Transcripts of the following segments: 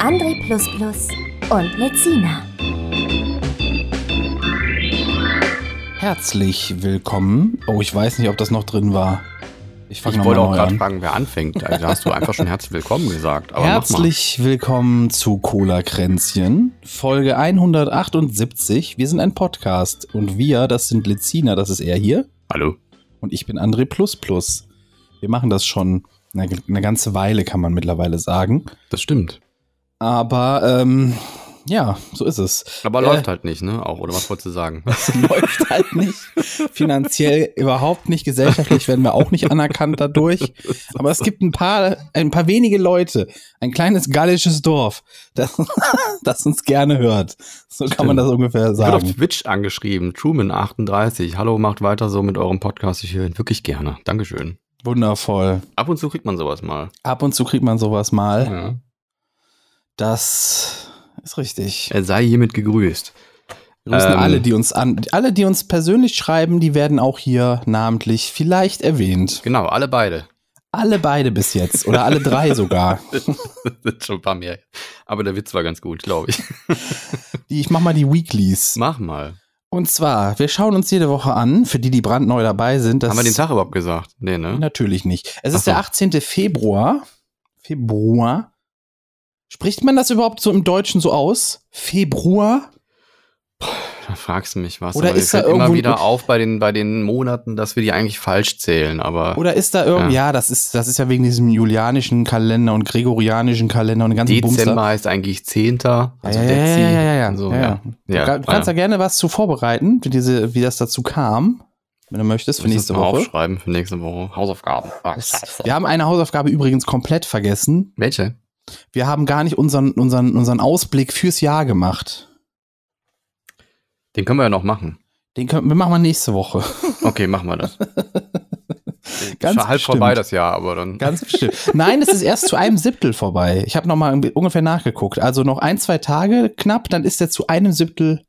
André und Lezina. Herzlich willkommen. Oh, ich weiß nicht, ob das noch drin war. Ich, ich wollte auch gerade fragen, wer anfängt. Also hast du einfach schon herzlich willkommen gesagt. herzlich willkommen zu Cola Kränzchen, Folge 178. Wir sind ein Podcast und wir, das sind Lezina, das ist er hier. Hallo. Und ich bin André Wir machen das schon eine, eine ganze Weile, kann man mittlerweile sagen. Das stimmt. Aber ähm, ja, so ist es. Aber äh, läuft halt nicht, ne? Auch, oder was wolltest du sagen? Es läuft halt nicht. Finanziell überhaupt nicht. Gesellschaftlich werden wir auch nicht anerkannt dadurch. Aber es gibt ein paar, ein paar wenige Leute, ein kleines gallisches Dorf, das, das uns gerne hört. So Stimmt. kann man das ungefähr sagen. Ich wird auf Twitch angeschrieben, Truman38. Hallo, macht weiter so mit eurem Podcast. Ich höre ihn wirklich gerne. Dankeschön. Wundervoll. Ab und zu kriegt man sowas mal. Ab und zu kriegt man sowas mal. Ja. Das ist richtig. Er sei hiermit gegrüßt. Grüßen ähm, alle, die uns an, alle, die uns persönlich schreiben, die werden auch hier namentlich vielleicht erwähnt. Genau, alle beide. Alle beide bis jetzt oder alle drei sogar. das sind schon ein paar mehr. Aber der Witz war ganz gut, glaube ich. Die, ich mach mal die Weeklies. Mach mal. Und zwar, wir schauen uns jede Woche an, für die, die brandneu dabei sind. Haben wir den Tag überhaupt gesagt? Nee, ne? Natürlich nicht. Es Ach ist so. der 18. Februar. Februar. Spricht man das überhaupt so im Deutschen so aus? Februar? Da fragst du mich was. Oder ist da immer wieder auf bei den bei den Monaten, dass wir die eigentlich falsch zählen, aber Oder ist da irgendwie ja. ja, das ist das ist ja wegen diesem julianischen Kalender und gregorianischen Kalender und ganzen Dezember Bumster. heißt eigentlich Zehnter, also ja, ja, ja, ja, ja, ja, so, ja, ja. Du kannst da gerne was zu vorbereiten, wie diese wie das dazu kam. Wenn du möchtest, für nächste Woche. aufschreiben für nächste Woche. Hausaufgaben. Ach, wir haben eine Hausaufgabe übrigens komplett vergessen. Welche? Wir haben gar nicht unseren, unseren, unseren Ausblick fürs Jahr gemacht. Den können wir ja noch machen. Den können wir machen wir nächste Woche. Okay, machen wir das. Ganz Schon halb vorbei das Jahr, aber dann. Ganz bestimmt. Nein, es ist erst zu einem Siebtel vorbei. Ich habe noch mal ungefähr nachgeguckt. Also noch ein, zwei Tage knapp, dann ist er zu einem Siebtel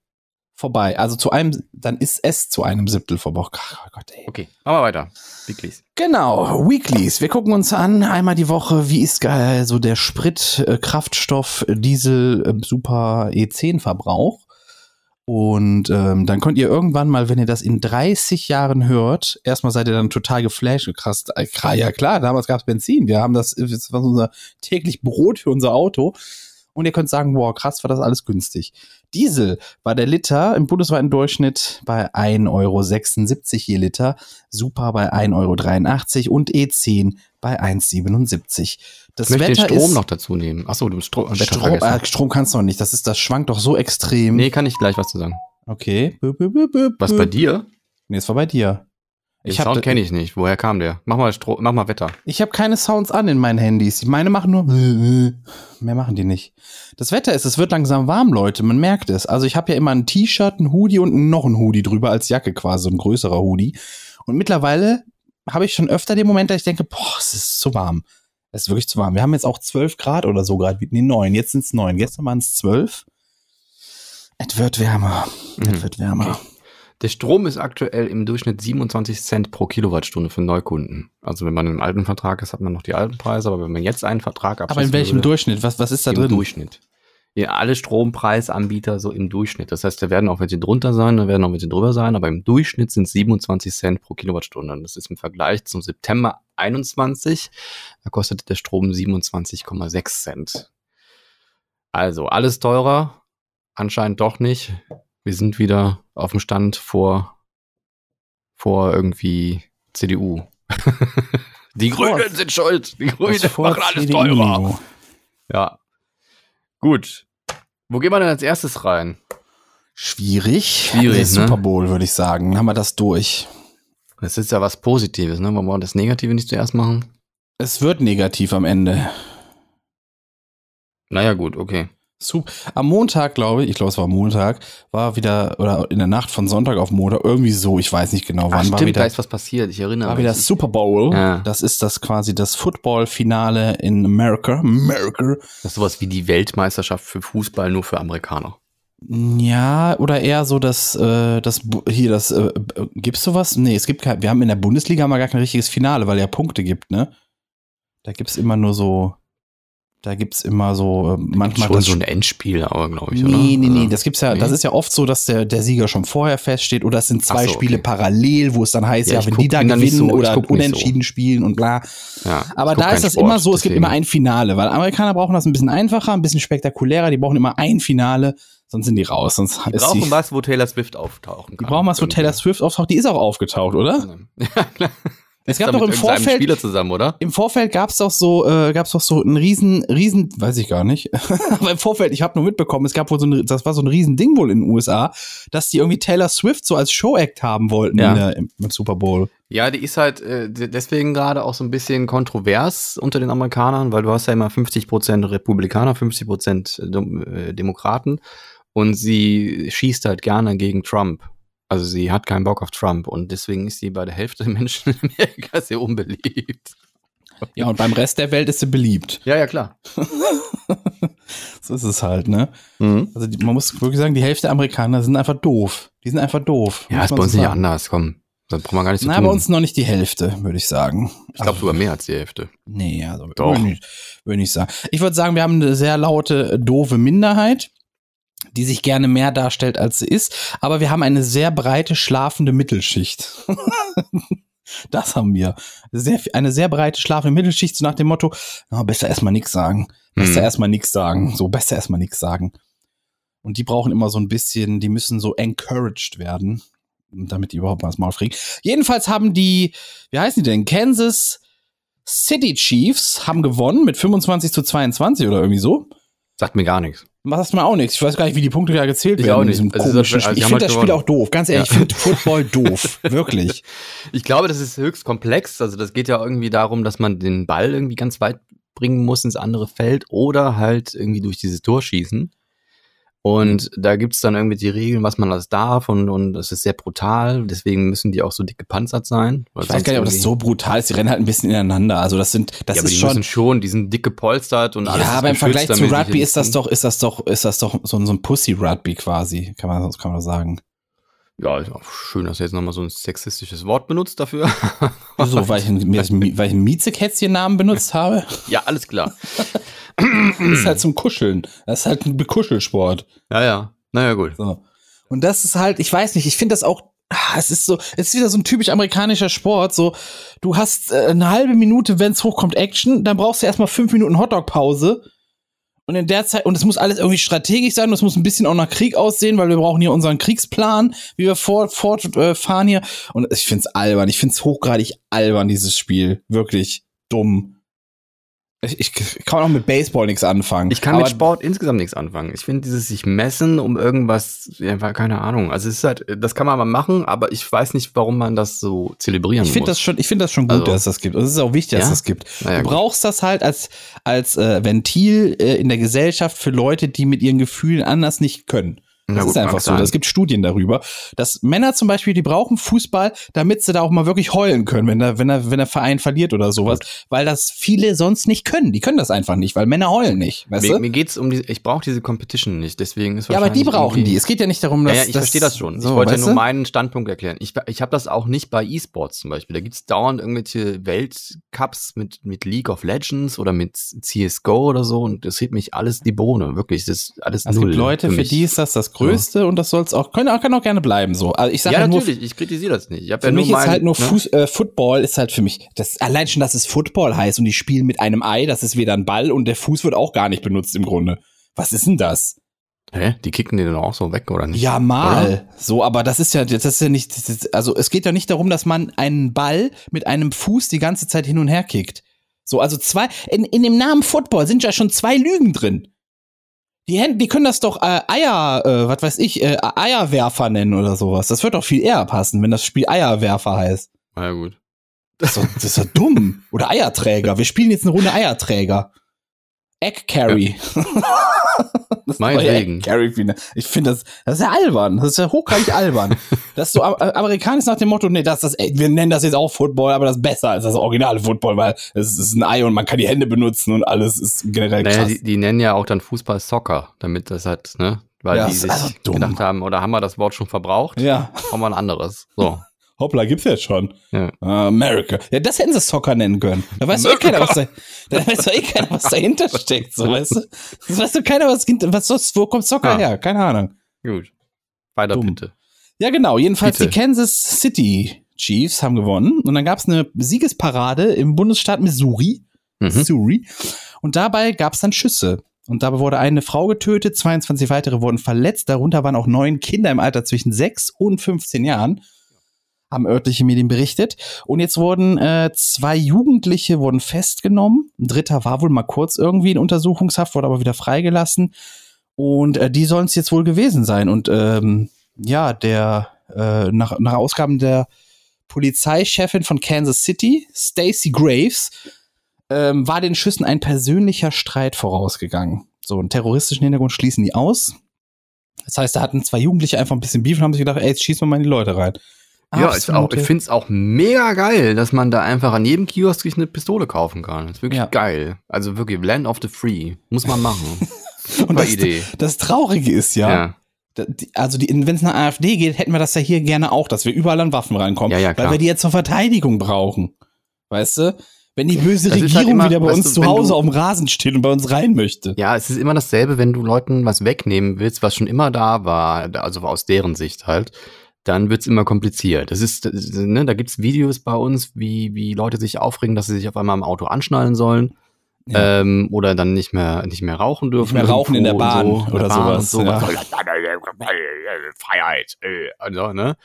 vorbei. Also zu einem, dann ist es zu einem Siebtel vorbei. Oh Gott, ey. Okay, machen wir weiter. Weeklies. Genau, Weeklies. Wir gucken uns an, einmal die Woche, wie ist geil so der Sprit, äh, Kraftstoff, Diesel, äh, Super E10-Verbrauch. Und ähm, dann könnt ihr irgendwann mal, wenn ihr das in 30 Jahren hört, erstmal seid ihr dann total geflasht. Krass, äh, ja klar, damals gab es Benzin. Wir haben das, das war unser täglich Brot für unser Auto. Und ihr könnt sagen, wow, krass, war das alles günstig. Diesel war der Liter im bundesweiten Durchschnitt bei 1,76 Euro je Liter, Super bei 1,83 Euro und E10 bei 1,77. Das ich möchte Wetter den Strom ist, noch dazu nehmen. Achso, du Stro Strom, äh, Strom kannst du noch nicht. Das ist, das schwankt doch so extrem. Nee, kann ich gleich was zu sagen. Okay. Was bei dir? Nee, es war bei dir. Den ich Sound kenne ich nicht. Woher kam der? Mach mal, Stro mach mal Wetter. Ich habe keine Sounds an in meinen Handys. Meine machen nur. Mehr machen die nicht. Das Wetter ist, es wird langsam warm, Leute. Man merkt es. Also ich habe ja immer ein T-Shirt, ein Hoodie und noch ein Hoodie drüber als Jacke quasi, ein größerer Hoodie. Und mittlerweile habe ich schon öfter den Moment, dass ich denke, boah, es ist zu warm. Es ist wirklich zu warm. Wir haben jetzt auch 12 Grad oder so gerade. Nee, 9. Jetzt sind es 9. Gestern waren es 12. Es wird wärmer. Mhm. Es wird wärmer. Okay. Der Strom ist aktuell im Durchschnitt 27 Cent pro Kilowattstunde für Neukunden. Also wenn man einen alten Vertrag ist, hat man noch die alten Preise, aber wenn man jetzt einen Vertrag abschließt. Aber in welchem würde, Durchschnitt? Was, was ist da im drin? Im Durchschnitt. Ja, alle Strompreisanbieter so im Durchschnitt. Das heißt, da werden auch welche drunter sein, da werden auch welche drüber sein, aber im Durchschnitt sind 27 Cent pro Kilowattstunde. Und das ist im Vergleich zum September 21, da kostet der Strom 27,6 Cent. Also alles teurer, anscheinend doch nicht. Wir sind wieder auf dem Stand vor, vor irgendwie CDU. Die Grünen sind schuld. Die Grünen machen alles CDU. teurer. Ja. Gut. Wo gehen wir denn als erstes rein? Schwierig. Schwierig. Der Super Bowl, würde ich sagen. Haben wir das durch. Das ist ja was Positives, ne? Wollen wir das Negative nicht zuerst machen? Es wird negativ am Ende. Naja, gut, okay. Sup- Am Montag, glaube ich, ich glaube, es war Montag, war wieder, oder in der Nacht von Sonntag auf Montag, irgendwie so, ich weiß nicht genau, wann war stimmt, da wieder, ist was passiert. Ich erinnere war mich. wieder Super Bowl. Ja. Das ist das quasi das Football-Finale in America. America. Das ist sowas wie die Weltmeisterschaft für Fußball nur für Amerikaner. Ja, oder eher so das, äh, das hier, das, äh, gibt's sowas? Nee, es gibt kein, wir haben in der Bundesliga mal gar kein richtiges Finale, weil ja Punkte gibt, ne? Da gibt's immer nur so, da gibt's immer so, äh, manchmal Schon das so ein Endspiel, aber glaube ich, oder? Nee, nee, nee, Also, das gibt's ja, nee? das ist ja oft so, dass der, der Sieger schon vorher feststeht oder es sind zwei so, Spiele okay. parallel, wo es dann heißt, Ja, ja, wenn guck- die da gewinnen so- oder nicht so. unentschieden spielen und bla. ja, Aber da ist das Sport, immer so, es gibt deswegen. immer ein Finale, weil Amerikaner brauchen das ein bisschen einfacher, ein bisschen spektakulärer, die brauchen immer ein Finale, sonst sind die raus, sonst Die brauchen die, was, wo Taylor Swift auftauchen die kann. brauchen was, wo Taylor Swift auftaucht, die ist auch aufgetaucht, oder? Ja, klar. Es gab doch im Vorfeld, Spieler zusammen, oder? Im Vorfeld gab's doch so, äh, gab's doch so ein riesen, riesen, weiß ich gar nicht. Aber im Vorfeld, ich habe nur mitbekommen, es gab wohl so ein, das war so ein riesen Ding wohl in den USA, dass die irgendwie Taylor Swift so als Showact haben wollten Ja. in der, im, im Super Bowl. Ja, die ist halt äh, de- deswegen gerade auch so ein bisschen kontrovers unter den Amerikanern, weil du hast ja immer 50% Republikaner, 50% Dem äh, Demokraten und sie schießt halt gerne gegen Trump. Also sie hat keinen Bock auf Trump und deswegen ist sie bei der Hälfte der Menschen in Amerika sehr unbeliebt. Ja, und beim Rest der Welt ist sie beliebt. Ja, ja, klar. So ist es halt, ne? Also die, man muss wirklich sagen, die Hälfte der Amerikaner sind einfach doof. Die sind einfach doof. Ja, ist man bei uns so nicht sagen. anders, komm. Das brauchen wir gar nicht zu Na, tun. bei uns noch nicht die Hälfte, würde ich sagen. ich glaube sogar mehr als die Hälfte. Nee, also Doch. würde ich, würde ich sagen. Ich würde sagen, wir haben eine sehr laute, doofe Minderheit, die sich gerne mehr darstellt, als sie ist. Aber wir haben eine sehr breite, schlafende Mittelschicht. das haben wir. Sehr, eine sehr breite, schlafende Mittelschicht, so nach dem Motto, na, besser erstmal nichts sagen. Besser Hm. erstmal nichts sagen. So, besser erstmal nichts sagen. Und die brauchen immer so ein bisschen, die müssen so encouraged werden, damit die überhaupt mal das Maul kriegen. Jedenfalls haben die, wie heißen die denn? Kansas City Chiefs haben gewonnen mit 25 zu 22 oder irgendwie so. Sagt mir gar nichts. Was hast du mal auch nichts? Ich weiß gar nicht, wie die Punkte da gezählt Ich werden auch nicht. Also, komischen das- also, Spiel. die Ich finde halt das Spiel gewonnen. auch doof. Ganz ehrlich, Ja. ich finde Football doof. Wirklich. Ich glaube, das ist höchst komplex. Also das geht ja irgendwie darum, dass man den Ball irgendwie ganz weit bringen muss ins andere Feld oder halt irgendwie durch dieses Tor schießen. Und da gibt's dann irgendwie die Regeln, was man alles darf und, und das ist sehr brutal. Deswegen müssen die auch so dick gepanzert sein. Ich weiß gar nicht, ob das so brutal ist. Die rennen halt ein bisschen ineinander. Also das sind, das ja, aber ist die schon. müssen schon, die sind dick gepolstert und alles. Ja, aber im Vergleich zu Rugby ist das doch, ist das doch, ist das doch so, ein- so ein Pussy-Rugby quasi, kann man, kann man sagen. Ja, ist auch schön, dass er jetzt nochmal so ein sexistisches Wort benutzt dafür. Wieso, weil ich, ein- weil ich einen Miezekätzchen-Namen benutzt habe? ja, alles klar. Das ist halt zum Kuscheln. Das ist halt ein Bekuschelsport. Ja, ja. Naja, gut. So. Und das ist halt, ich weiß nicht, ich finde das auch, ah, es ist so, es ist wieder so ein typisch amerikanischer Sport, so, du hast äh, eine halbe Minute, wenn es hochkommt, Action, dann brauchst du erstmal fünf Minuten Hotdog-Pause. Und in der Zeit, und es muss alles irgendwie strategisch sein, und es muss ein bisschen auch nach Krieg aussehen, weil wir brauchen hier unseren Kriegsplan, wie wir fort, fortfahren hier. Und ich find's albern, ich find's hochgradig albern, dieses Spiel. Wirklich dumm. Ich, ich kann auch mit Baseball nichts anfangen. Ich kann mit Sport insgesamt nichts anfangen. Ich finde dieses sich messen um irgendwas, ja, keine Ahnung. Also es ist halt, das kann man mal machen, aber ich weiß nicht, warum man das so zelebrieren Ich finde muss. das schon, ich finde das schon gut, Also- dass es das gibt. Und es ist auch wichtig, dass Ja? es das gibt. Naja, du brauchst das halt als, als äh, Ventil äh, in der Gesellschaft für Leute, die mit ihren Gefühlen anders nicht können. Na Das gut, ist einfach so. Es gibt Studien darüber, dass Männer zum Beispiel, die brauchen Fußball, damit sie da auch mal wirklich heulen können, wenn der, wenn der, wenn der Verein verliert oder sowas, weil das viele sonst nicht können. Die können das einfach nicht, weil Männer heulen nicht. Weißt Mir, du? mir geht's um die, ich brauche diese Competition nicht, deswegen ist Ja, aber die brauchen die. Es geht ja nicht darum, dass. Ja, ja, ich verstehe das schon. So, ich wollte ja nur du? meinen Standpunkt erklären. Ich, ich habe das auch nicht bei E-Sports zum Beispiel. Da gibt's dauernd irgendwelche Weltcups mit, mit League of Legends oder mit CSGO oder so und das hebt mich alles die Bohne. Wirklich, das ist alles Es null. gibt Leute, für, mich. die ist das das Größte und das soll es auch, kann, kann auch gerne bleiben so. Also ich sage Ja, ja nur, natürlich, ich kritisiere das nicht. Ich hab Für ja nur mich ist mein- halt nur ne? Fuß, äh, Football ist halt für mich, das, allein schon, dass es Football heißt und die spielen mit einem Ei, das ist weder ein Ball und der Fuß wird auch gar nicht benutzt im Grunde. Was ist denn das? Hä? Die kicken den dann auch so weg, oder nicht? Ja, mal. Oder? So, aber das ist ja, das ist ja nicht, ist, also es geht ja nicht darum, dass man einen Ball mit einem Fuß die ganze Zeit hin und her kickt. So, also zwei, in, in dem Namen Football sind ja schon zwei Lügen drin. Die Hände, die können das doch äh, Eier, äh, was weiß ich, äh, Eierwerfer nennen oder sowas. Das wird doch viel eher passen, wenn das Spiel Eierwerfer heißt. Na ja, gut. Das ist doch, das ist doch dumm. Oder Eierträger. Wir spielen jetzt eine Runde Eierträger. Egg Carry. das Meinetwegen. Egg Carry Finale. Ich finde das, das ist ja albern. Das ist ja hochgradig albern. Das ist so äh, amerikanisch nach dem Motto, nee, das, das, wir nennen das jetzt auch Football, aber das ist besser als das originale Football, weil es ist ein Ei und man kann die Hände benutzen und alles ist generell Naja, krass. die, die nennen ja auch dann Fußball Soccer, damit das halt, ne? Weil Ja, die sich also gedacht haben, oder haben wir das Wort schon verbraucht? ja, Haben wir ein anderes. So. Hoppla, gibt's jetzt schon. Ja. America. Ja, das hätten sie Soccer nennen können. Da weiß doch eh keiner, was da, da weiß eh keiner, was dahinter steckt, so, weißt du? Das weiß doch keiner, was, was, was wo kommt Soccer Ah. her? Keine Ahnung. Gut. Weiter Dumm. bitte. Ja, genau. Jedenfalls Bitte. die Kansas City Chiefs haben gewonnen. Und dann gab's eine Siegesparade im Bundesstaat Missouri. Mhm. Missouri. Und dabei gab's dann Schüsse. Und dabei wurde eine Frau getötet, 22 weitere wurden verletzt. Darunter waren auch neun Kinder im Alter zwischen 6 und 15 Jahren. Haben örtliche Medien berichtet. Und jetzt wurden äh, zwei Jugendliche wurden festgenommen. Ein dritter war wohl mal kurz irgendwie in Untersuchungshaft, wurde aber wieder freigelassen. Und äh, die sollen es jetzt wohl gewesen sein. Und ähm, ja, der äh, nach, nach Ausgaben der Polizeichefin von Kansas City, Stacey Graves, ähm, war den Schüssen ein persönlicher Streit vorausgegangen. So einen terroristischen Hintergrund schließen die aus. Das heißt, da hatten zwei Jugendliche einfach ein bisschen Beef und haben sich gedacht, ey, jetzt schießen wir mal in die Leute rein. Ja, ist auch, ich finde es auch mega geil, dass man da einfach an jedem Kiosk sich eine Pistole kaufen kann. Ist wirklich Ja. geil. Also wirklich, Land of the Free. Muss man machen. und Super das, Idee. das Traurige ist ja, Ja. also wenn es nach AfD geht, hätten wir das ja hier gerne auch, dass wir überall an Waffen rankommen, Ja, ja, weil wir die jetzt zur Verteidigung brauchen. Weißt du? Wenn die böse Das ist Regierung halt immer, wieder bei uns du, zu Hause du- auf dem Rasen steht und bei uns rein möchte. Ja, es ist immer dasselbe, wenn du Leuten was wegnehmen willst, was schon immer da war, also aus deren Sicht halt, dann wird's immer kompliziert. Das ist, ne, da gibt's Videos bei uns, wie, wie Leute sich aufregen, dass sie sich auf einmal im Auto anschnallen sollen. Ja. Ähm, oder dann nicht mehr nicht mehr rauchen dürfen. mehr rauchen in der Bahn und oder in der Bahn sowas, Und ja. sowas. Freiheit. äh, Also, ne?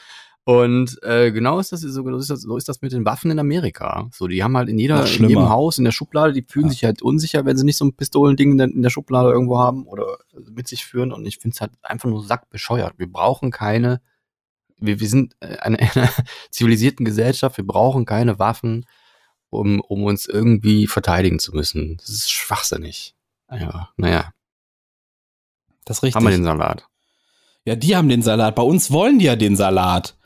Und äh, genau ist das so, so ist das, so ist das mit den Waffen in Amerika. So, die haben halt in jeder in jedem Haus in der Schublade, die fühlen Ja. sich halt unsicher, wenn sie nicht so ein Pistolending in der, in der Schublade irgendwo haben oder mit sich führen. Und ich finde es halt einfach nur sackbescheuert. Wir brauchen keine, wir, wir sind äh, eine, einer zivilisierten Gesellschaft, wir brauchen keine Waffen, um, um uns irgendwie verteidigen zu müssen. Das ist schwachsinnig. Ja, naja, Das ist richtig. haben wir den Salat. ja, die haben den Salat. Bei uns wollen die ja den Salat.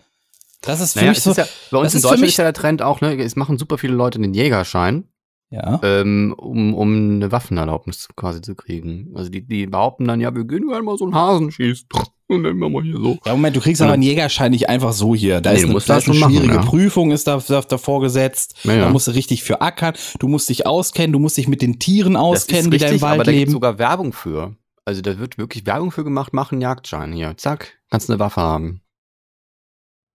Das ist für Naja, mich so. ist ja, bei uns in Deutschland ist ja der Trend auch, ne, es machen super viele Leute den Jägerschein, ja. ähm, um, um eine Waffenerlaubnis quasi zu kriegen. Also die, die behaupten dann, ja, wir gehen mal so einen Hasen schießen. Und dann machen wir hier so. Ja, Moment, du kriegst aber einen Jägerschein nicht einfach so hier. Da Nee, ist eine, da eine machen, schwierige ja. Prüfung ist da, da, davor gesetzt. Ja, ja. Da musst du richtig für ackern. Du musst dich auskennen. Du musst dich mit den Tieren auskennen, die da im richtig, aber Wald da leben. sogar Werbung für. Also da wird wirklich Werbung für gemacht, mach einen Jagdschein hier. Zack, kannst eine Waffe haben.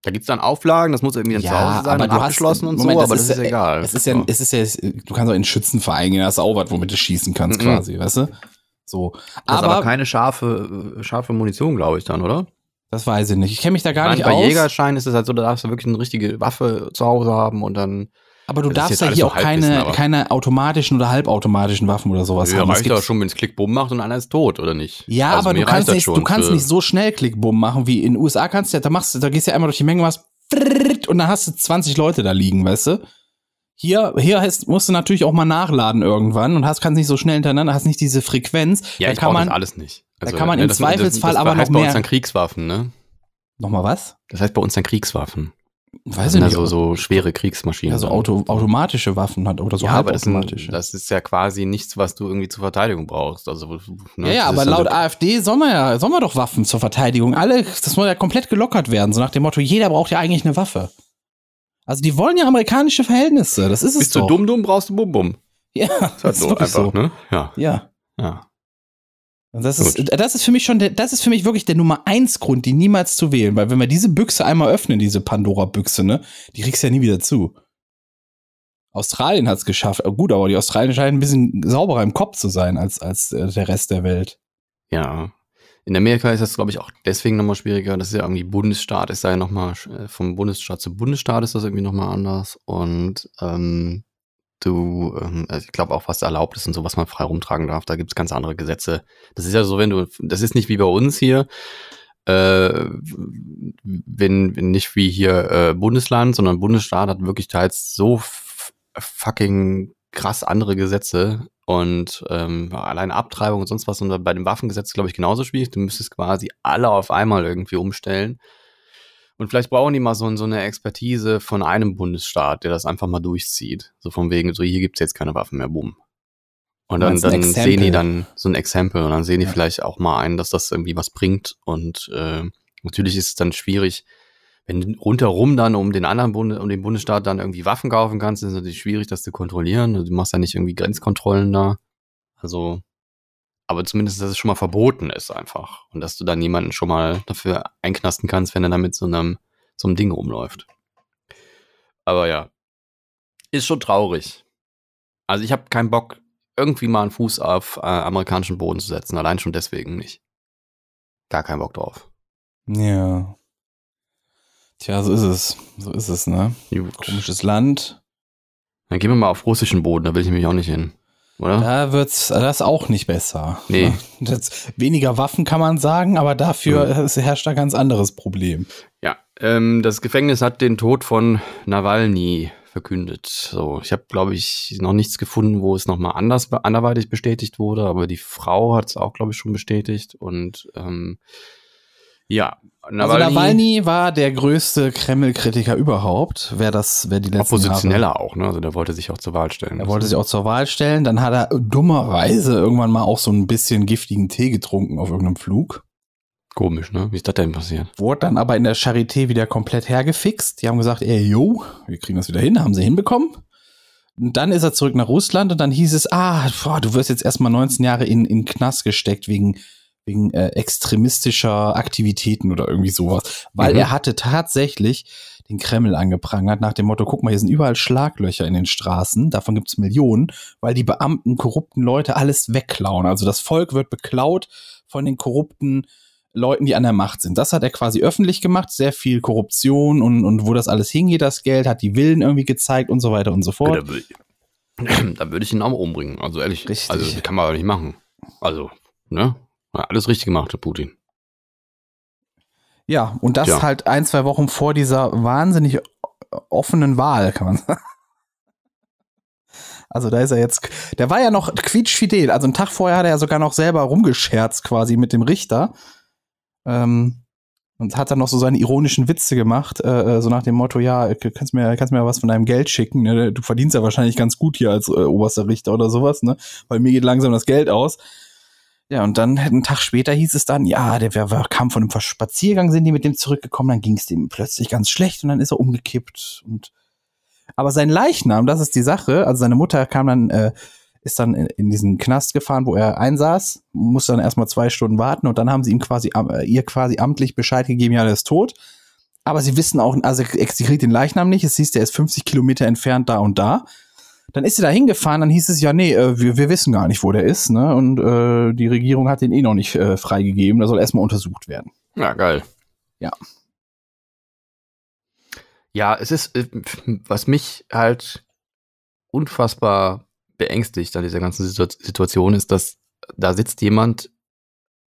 Da gibt's dann Auflagen, das muss irgendwie dann Ja, zu Hause sein aber und du hast- abgeschlossen und Moment, so, das aber ist das ist egal. Es ist ja, es ist ja, du kannst auch in einen Schützenverein gehen, da hast du auch was, womit du schießen kannst, Mhm. quasi, weißt du? So. Aber, aber keine scharfe, scharfe Munition, glaube ich dann, oder? das weiß ich nicht. Ich kenne mich da gar Nein, nicht bei aus. Jägerschein ist es halt so, da darfst du wirklich eine richtige Waffe zu Hause haben und dann aber du das darfst ja hier auch keine, aber- keine automatischen oder halbautomatischen Waffen oder sowas ja, haben. Es reicht doch schon, wenn es Klick-Bumm macht und einer ist tot, oder nicht? Ja, Also aber du kannst das nicht, du kannst nicht so schnell Klickbumm machen wie in den USA kannst du ja, da machst du, da gehst du ja einmal durch die Menge was und dann hast du 20 Leute da liegen, weißt du? Hier, hier heißt, musst du natürlich auch mal nachladen irgendwann und hast, kannst nicht so schnell hintereinander, hast nicht diese Frequenz. Ja, da ich kann man, das alles nicht. Also, kann man ne, im das- Zweifelsfall das, das aber heißt noch bei mehr- uns dann Kriegswaffen, ne? nochmal was? Das heißt bei uns dann Kriegswaffen. Weiß Das ich nicht. so, so schwere Kriegsmaschinen. ja, so Auto, automatische Waffen hat oder so ja, aber das, das ist ja quasi nichts, was du irgendwie zur Verteidigung brauchst. Also, ne, ja, ja, das aber laut AfD soll man ja, soll man doch Waffen zur Verteidigung. Alle, das soll ja komplett gelockert werden, so nach dem Motto, jeder braucht ja eigentlich eine Waffe. Also die wollen ja amerikanische Verhältnisse, das ist es Bist du doch. dumm, dumm, brauchst du Bum, Bum. Ja, Das ist das halt ist so einfach, so. ne? Ja, Ja. ja. Und das ist, Gut. das ist für mich schon, der, das ist für mich wirklich der Nummer eins Grund, die niemals zu wählen, weil wenn wir diese Büchse einmal öffnen, diese Pandora-Büchse, ne, die kriegst du ja nie wieder zu. Australien hat's geschafft. Äh, Gut, aber die Australier scheinen ein bisschen sauberer im Kopf zu sein als, als äh, der Rest der Welt. Ja. In Amerika ist das, glaube ich, auch deswegen nochmal schwieriger. Das ist ja irgendwie Bundesstaat, ist da ja nochmal, vom Bundesstaat zu Bundesstaat ist das irgendwie nochmal anders. Und ähm, du, ähm, also ich glaube auch, was erlaubt ist und so, was man frei rumtragen darf, da gibt's ganz andere Gesetze. Das ist ja so, wenn du, das ist nicht wie bei uns hier, äh, wenn, wenn nicht wie hier äh, Bundesland, sondern Bundesstaat hat wirklich teils so fucking krass andere Gesetze und ähm, allein Abtreibung und sonst was. Und bei dem Waffengesetz glaube ich genauso schwierig. Du müsstest quasi alle auf einmal irgendwie umstellen. Und vielleicht brauchen die mal so, so eine Expertise von einem Bundesstaat, der das einfach mal durchzieht. So von wegen, so hier gibt's jetzt keine Waffen mehr, bumm. Und dann, dann sehen die dann so ein Exempel und dann sehen die Ja. vielleicht auch mal ein, dass das irgendwie was bringt. Und äh, natürlich ist es dann schwierig, wenn du rundherum dann um den anderen Bunde, um den Bundesstaat dann irgendwie Waffen kaufen kannst, ist es natürlich schwierig, das zu kontrollieren. Du machst ja nicht irgendwie Grenzkontrollen da. Also, aber zumindest, dass es schon mal verboten ist einfach. Und dass du dann jemanden schon mal dafür einknasten kannst, wenn er da mit so einem, so einem Ding rumläuft. Aber ja, ist schon traurig. Also ich habe keinen Bock, irgendwie mal einen Fuß auf äh, amerikanischen Boden zu setzen. Allein schon deswegen nicht. Gar keinen Bock drauf. Ja. Tja, so ist es. So ist es, ne? Gut. Komisches Land. Dann gehen wir mal auf russischen Boden, da will ich nämlich auch nicht hin. Oder? Da wird's das auch nicht besser. Nee. Das, weniger Waffen kann man sagen, aber dafür Mhm. herrscht da ganz anderes Problem. Ja, ähm, das Gefängnis hat den Tod von Nawalny verkündet. So, ich habe, glaube ich, noch nichts gefunden, wo es nochmal anders anderweitig bestätigt wurde, aber die Frau hat es auch, glaube ich, schon bestätigt. Und ähm, ja, Also Nawalny war der größte Kreml-Kritiker überhaupt. Wer das, wer die letzten Jahre Oppositioneller auch, ne? Also der wollte sich auch zur Wahl stellen. Er wollte sich auch zur Wahl stellen. Dann hat er dummerweise irgendwann mal auch so ein bisschen giftigen Tee getrunken auf irgendeinem Flug. Komisch, ne? Wie ist das denn passiert? Wurde dann aber in der Charité wieder komplett hergefixt. Die haben gesagt, ey, yo, wir kriegen das wieder hin. Haben sie hinbekommen. Und dann ist er zurück nach Russland und dann hieß es, ah, boah, du wirst jetzt erstmal 19 Jahre in, in Knast gesteckt wegen, wegen äh, extremistischer Aktivitäten oder irgendwie sowas. Weil Mhm. er hatte tatsächlich den Kreml angeprangert nach dem Motto, guck mal, hier sind überall Schlaglöcher in den Straßen, davon gibt's Millionen, weil die Beamten, korrupten Leute alles wegklauen. Also das Volk wird beklaut von den korrupten Leuten, die an der Macht sind. Das hat er quasi öffentlich gemacht, sehr viel Korruption und, und wo das alles hingeht, das Geld, hat die Willen irgendwie gezeigt und so weiter und so fort. Da würde ich ihn auch umbringen. Also ehrlich. Richtig. Also kann man aber nicht machen. Also, ne? Alles richtig gemacht, der Putin. Ja, und das Ja. halt ein, zwei Wochen vor dieser wahnsinnig offenen Wahl, kann man sagen. Also da ist er jetzt, der war ja noch quietschfidel. Also einen Tag vorher hat er ja sogar noch selber rumgescherzt quasi mit dem Richter. Ähm, und hat dann noch so seine ironischen Witze gemacht, äh, äh, so nach dem Motto, ja, kannst mir, kannst mir was von deinem Geld schicken, ne? du verdienst ja wahrscheinlich ganz gut hier als äh, oberster Richter oder sowas, ne? Weil mir geht langsam das Geld aus. Ja, und dann einen Tag später hieß es dann, ja, der wer kam von einem Spaziergang, sind die mit dem zurückgekommen, dann ging es dem plötzlich ganz schlecht und dann ist er umgekippt. Und aber sein Leichnam, das ist die Sache, also seine Mutter kam dann, äh, ist dann in, in diesen Knast gefahren, wo er einsaß, musste dann erstmal zwei Stunden warten und dann haben sie ihm quasi äh, ihr quasi amtlich Bescheid gegeben, ja, der ist tot. Aber sie wissen auch, also sie kriegt den Leichnam nicht, es hieß, der ist 50 Kilometer entfernt da und da. Dann ist sie da hingefahren, dann hieß es ja, nee, äh, wir, wir wissen gar nicht, wo der ist, ne? Und äh, die Regierung hat den eh noch nicht äh, freigegeben, der soll erstmal untersucht werden. Ja, geil. Ja. Ja, es ist, äh, was mich halt unfassbar beängstigt an dieser ganzen Situ- Situation ist, dass da sitzt jemand,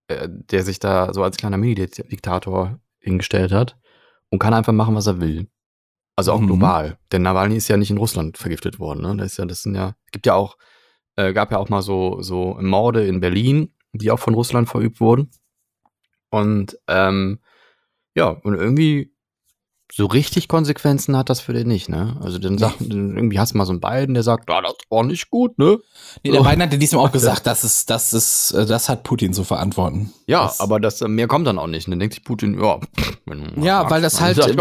äh, der sich da so als kleiner Mini-Diktator hingestellt hat und kann einfach machen, was er will. Also auch Mhm. global. Denn Nawalny ist ja nicht in Russland vergiftet worden. Ne? Das ist ja, das sind ja, es gibt ja auch, äh, gab ja auch mal so, so Morde in Berlin, die auch von Russland verübt wurden. Und ähm, ja, und irgendwie so richtig Konsequenzen hat das für den nicht, ne? Also dann sagt, irgendwie hast du mal so einen beiden, der sagt, ah, das war nicht gut, ne? Nee, der So. Biden hatte diesmal auch gesagt, das ist, das ist, äh, das hat Putin zu verantworten. Ja, das, aber das äh, mehr kommt dann auch nicht. Und dann denkt sich Putin, ja, Ja, weil das halt,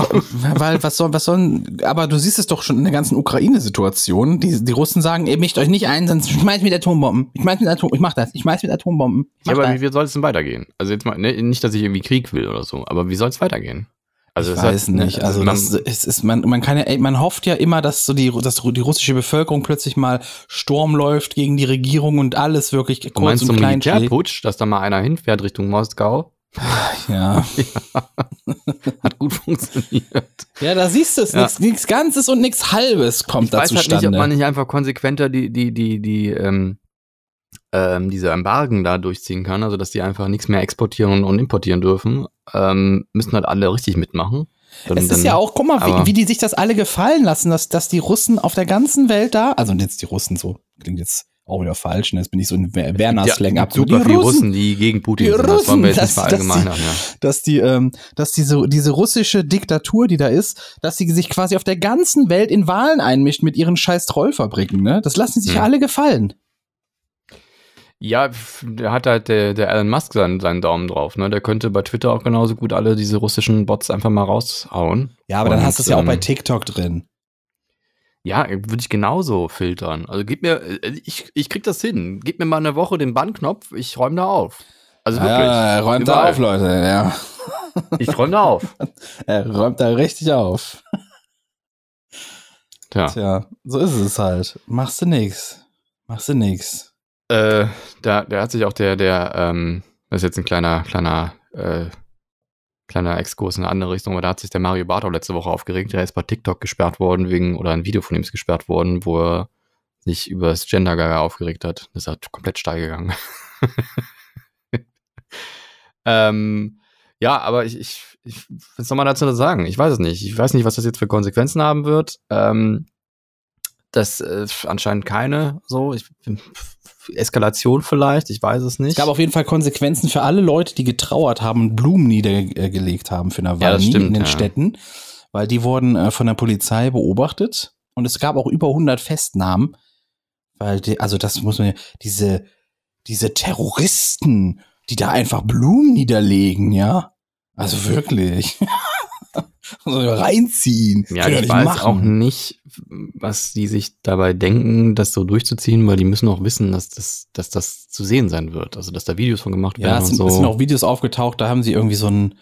weil was soll, was soll, aber du siehst es doch schon in der ganzen Ukraine-Situation. Die, die Russen sagen, ihr mischt euch nicht ein, sonst schmeiß mit Atombomben. Ich schmeiß mit Atom, ich mach das, ich schmeiß mit Atombomben. Ja, aber das. wie, wie soll es denn weitergehen? Also jetzt mal, ne, nicht, dass ich irgendwie Krieg will oder so, aber wie soll es weitergehen? Also ich es hat- weiß nicht. Also man- das es ist man man kann ja man hofft ja immer, dass so die dass die russische Bevölkerung plötzlich mal Sturm läuft gegen die Regierung und alles wirklich kurz meinst und klein. Militärputsch, dass da mal einer hinfährt Richtung Moskau? Ja. Hat gut funktioniert. ja, da siehst du es. Ja. Nichts Ganzes und nichts Halbes kommt ich da weiß halt zustande. nicht, ob man nicht einfach konsequenter die, die, die, die, ähm, ähm, diese Embargen da durchziehen kann, also dass die einfach nichts mehr exportieren und, importieren dürfen, ähm, müssen halt alle richtig mitmachen. Dann, es ist dann- ja auch, guck mal, wie, wie die sich das alle gefallen lassen, dass, dass die Russen auf der ganzen Welt da, also jetzt die Russen so, klingt jetzt auch wieder falsch, ne? jetzt bin ich so ein Wer- Werner-Slang ja, ab. super viele Russen, die gegen Putin die sind. Das wollen wir jetzt Russen, nicht dass- dass verallgemeinern. Ja. dass die, ähm, dass diese, diese russische Diktatur, die da ist, dass sie sich quasi auf der ganzen Welt in Wahlen einmischt mit ihren scheiß Trollfabriken, ne? Das lassen sich Hm. alle gefallen. Ja, der hat halt der, der Elon Musk seinen, seinen Daumen drauf. Ne? Der könnte bei Twitter auch genauso gut alle diese russischen Bots einfach mal raushauen. Ja, aber dann Und, hast du es ja auch bei ähm, TikTok drin. Ja, würde ich genauso filtern. Also gib mir, äh, ich, ich krieg das hin. Gib mir mal eine Woche den Bannknopf, ich räume da auf. Also wirklich. Ja, er räumt da Überall. auf, Leute, ja. Ich räume da auf. Er räumt da richtig auf. Tja. Tja, so ist es halt. Machst du nix. Machst du nix. Äh, da, der hat sich auch der, der, ähm, das ist jetzt ein kleiner, kleiner, äh, kleiner Exkurs in eine andere Richtung, aber da hat sich der Mario auch letzte Woche aufgeregt. Der ist bei TikTok gesperrt worden wegen, oder ein Video von ihm ist gesperrt worden, wo er sich über das Gender Gaga aufgeregt hat. Das halt komplett steil gegangen. ähm, ja, aber ich, ich, ich was soll man dazu sagen? Ich weiß es nicht. Ich weiß nicht, was das jetzt für Konsequenzen haben wird. Ähm, das äh, anscheinend keine so. Ich, Eskalation vielleicht, ich weiß es nicht. Es gab auf jeden Fall Konsequenzen für alle Leute, die getrauert haben und Blumen niedergelegt haben für Nawalny Ja, das stimmt, in den ja. Städten, weil die wurden äh, von der Polizei beobachtet und es gab auch über 100 Festnahmen, weil die, also das muss man ja, diese, diese Terroristen, die da einfach Blumen niederlegen, ja, also wirklich. reinziehen. ja, ich weiß machen. auch nicht, was die sich dabei denken, das so durchzuziehen, weil die müssen auch wissen, dass das, dass das zu sehen sein wird. Also, dass da Videos von gemacht Ja, werden es und sind, so. es sind auch Videos aufgetaucht, da haben sie irgendwie so ein,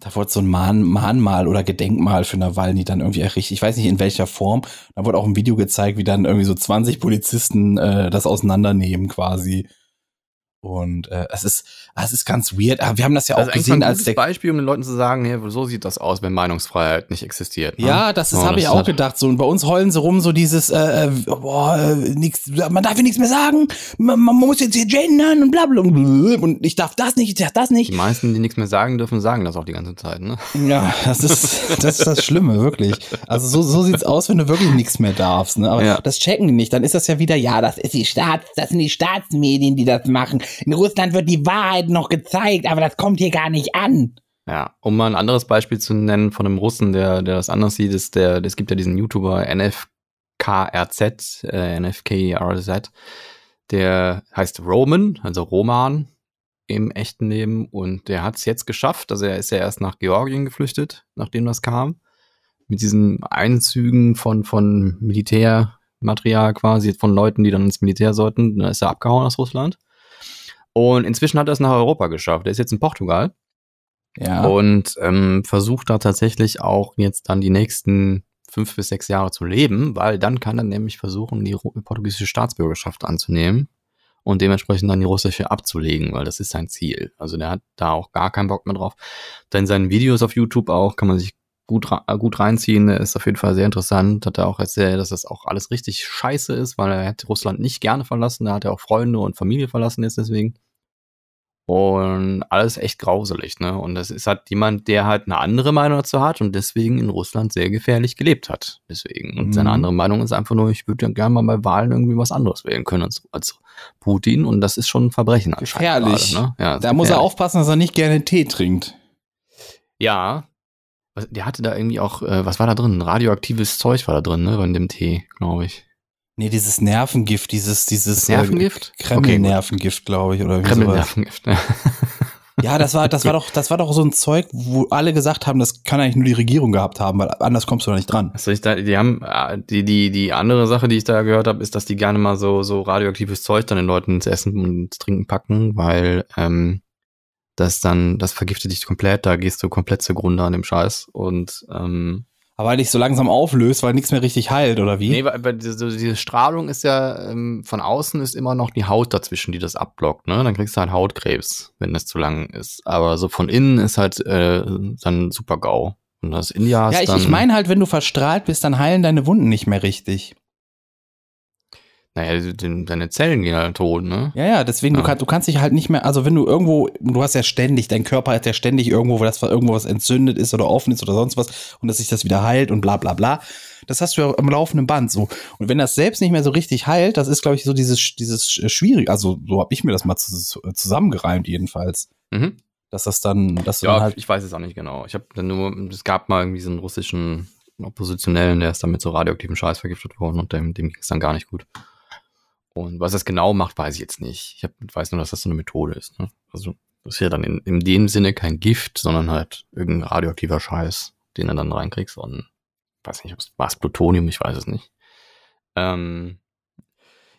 da wurde so ein Mahn, Mahnmal oder Gedenkmal für Nawalny dann irgendwie errichtet. Ich weiß nicht in welcher Form. Da wurde auch ein Video gezeigt, wie dann irgendwie so 20 Polizisten äh, das auseinandernehmen quasi. Und äh, es ist, es ist ganz weird. Aber wir haben das ja das auch ist eigentlich gesehen ein als der. Beispiel, um den Leuten zu sagen, hey, so sieht das aus, wenn Meinungsfreiheit nicht existiert. ne? Ja, das, das So, habe ich auch gedacht. So, und bei uns heulen sie rum, so dieses, äh, äh, boah, äh, nix, man darf hier nichts mehr sagen, man, man muss jetzt hier gendern und bla bla bla. Und ich darf das nicht, ich darf das nicht. Die meisten, die nichts mehr sagen dürfen, sagen das auch die ganze Zeit. Ne? Ja, das ist, das ist das Schlimme, wirklich. Also so, so sieht's aus, wenn du wirklich nichts mehr darfst. Ne? Aber Ja. das checken die nicht. Dann ist das ja wieder, ja, das ist die Staats, das sind die Staatsmedien, die das machen. In Russland wird die Wahrheit noch gezeigt, aber das kommt hier gar nicht an. Ja, um mal ein anderes Beispiel zu nennen von einem Russen, der, der das anders sieht, ist der, es gibt ja diesen YouTuber NFKRZ, äh, NFKRZ, der heißt Roman, also Roman im echten Leben und der hat es jetzt geschafft, also er ist ja erst nach Georgien geflüchtet, nachdem das kam, mit diesen Einzügen von, von Militärmaterial quasi, von Leuten, die dann ins Militär sollten, dann ist er abgehauen aus Russland. Und inzwischen hat er es nach Europa geschafft. Er ist jetzt in Portugal Ja. und ähm, versucht da tatsächlich auch jetzt dann die nächsten fünf bis sechs Jahre zu leben, weil dann kann er nämlich versuchen, die portugiesische Staatsbürgerschaft anzunehmen und dementsprechend dann die russische abzulegen, weil das ist sein Ziel. Also der hat da auch gar keinen Bock mehr drauf. Dann seinen Videos auf YouTube auch kann man sich gut, äh, gut reinziehen. Ist auf jeden Fall sehr interessant. Hat er auch erzählt, dass das auch alles richtig scheiße ist, weil er hätte Russland nicht gerne verlassen. Da hat er auch Freunde und Familie verlassen jetzt deswegen. Und alles echt grauselig, ne? Und das ist halt jemand, der halt eine andere Meinung dazu hat und deswegen in Russland sehr gefährlich gelebt hat. Deswegen. Und seine Mhm. andere Meinung ist einfach nur, ich würde ja gerne mal bei Wahlen irgendwie was anderes wählen können als, als Putin. Und das ist schon ein Verbrechen anscheinend. Gefährlich. Gerade, ne? ja, da muss er aufpassen, dass er nicht gerne Tee trinkt. Ja. Was- Der hatte da irgendwie auch, äh, was war da drin? Radioaktives Zeug war da drin, ne? In dem Tee, glaube ich. Nee, dieses Nervengift, dieses, dieses Das Nervengift? Äh, Kreml-Nervengift, glaube ich, oder wie. Kreml-Nervengift. ne? Ja, das war, das war doch, das war doch so ein Zeug, wo alle gesagt haben, das kann eigentlich nur die Regierung gehabt haben, weil anders kommst du da nicht dran. Also ich da, die haben äh, die die die andere Sache, die ich da gehört habe, ist, dass die gerne mal so so radioaktives Zeug dann den Leuten ins Essen und ins Trinken packen, weil ähm, das dann das vergiftet dich komplett, da gehst du komplett zugrunde an dem Scheiß und ähm, Aber weil dich so langsam auflöst, weil nichts mehr richtig heilt, oder wie? nee, weil, weil diese, diese Strahlung ist ja ähm, von außen ist immer noch die Haut dazwischen, die das abblockt, ne? Dann kriegst du halt Hautkrebs, wenn das zu lang ist, aber so von innen ist halt äh, dann super GAU. Und das India ist ja, ich, ich meine halt, wenn du verstrahlt bist, dann heilen deine Wunden nicht mehr richtig. Naja, den, deine Zellen gehen halt tot, ne? Ja, ja, deswegen, Ja. Du, kannst, du kannst dich halt nicht mehr, also wenn du irgendwo, du hast ja ständig, dein Körper hat ja ständig irgendwo, wo das irgendwo was entzündet ist oder offen ist oder sonst was und dass sich das wieder heilt und bla bla bla. Das hast du ja am laufenden Band so. Und wenn das selbst nicht mehr so richtig heilt, das ist, glaube ich, so dieses, dieses schwierig, also so habe ich mir das mal zu, zusammengereimt jedenfalls. Mhm. Dass das dann, dass du dann Ja, halt. ich weiß es auch nicht genau. Ich habe dann nur, es gab mal irgendwie so einen russischen Oppositionellen, der ist dann mit so radioaktiven Scheiß vergiftet worden und dem, dem ging es dann gar nicht gut. Und was das genau macht, weiß ich jetzt nicht. Ich hab, weiß nur, dass das so eine Methode ist. Ne? Also das ist ja dann in, in dem Sinne kein Gift, sondern halt irgendein radioaktiver Scheiß, den du dann reinkriegst. Und weiß nicht, war es Plutonium, ich weiß es nicht. Ähm,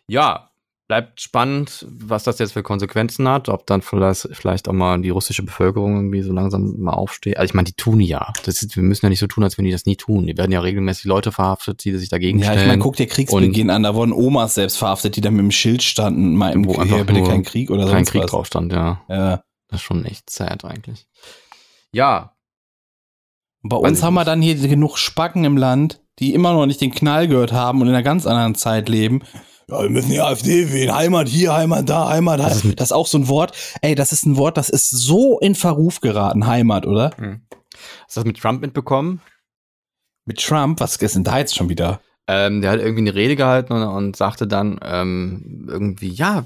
ja, bleibt spannend, was das jetzt für Konsequenzen hat, ob dann vielleicht, vielleicht auch mal die russische Bevölkerung irgendwie so langsam mal aufsteht. Also ich meine, die tun ja. Das ist, wir müssen ja nicht so tun, als wenn die das nie tun. Die werden ja regelmäßig Leute verhaftet, die sich dagegen Ja, stellen. ich meine, guck dir Kriegsbeginn an, da wurden Omas selbst verhaftet, die dann mit dem Schild standen, mal im hier, bitte kein Krieg oder kein sonst Krieg was. drauf stand, ja. Ja. Das ist schon echt sad eigentlich. Ja, Und Bei Weiß uns haben wir dann hier genug Spacken im Land, die immer noch nicht den Knall gehört haben und in einer ganz anderen Zeit leben. Ja, wir müssen die AfD wählen. Heimat hier, Heimat da, Heimat da. Das ist mit- Das ist auch so ein Wort. Ey, das ist ein Wort, das ist so in Verruf geraten, Heimat, oder? hast du das mit Trump mitbekommen? Mit Trump, was ist denn da jetzt schon wieder? Ähm, der hat irgendwie eine Rede gehalten und, und sagte dann ähm, irgendwie, ja,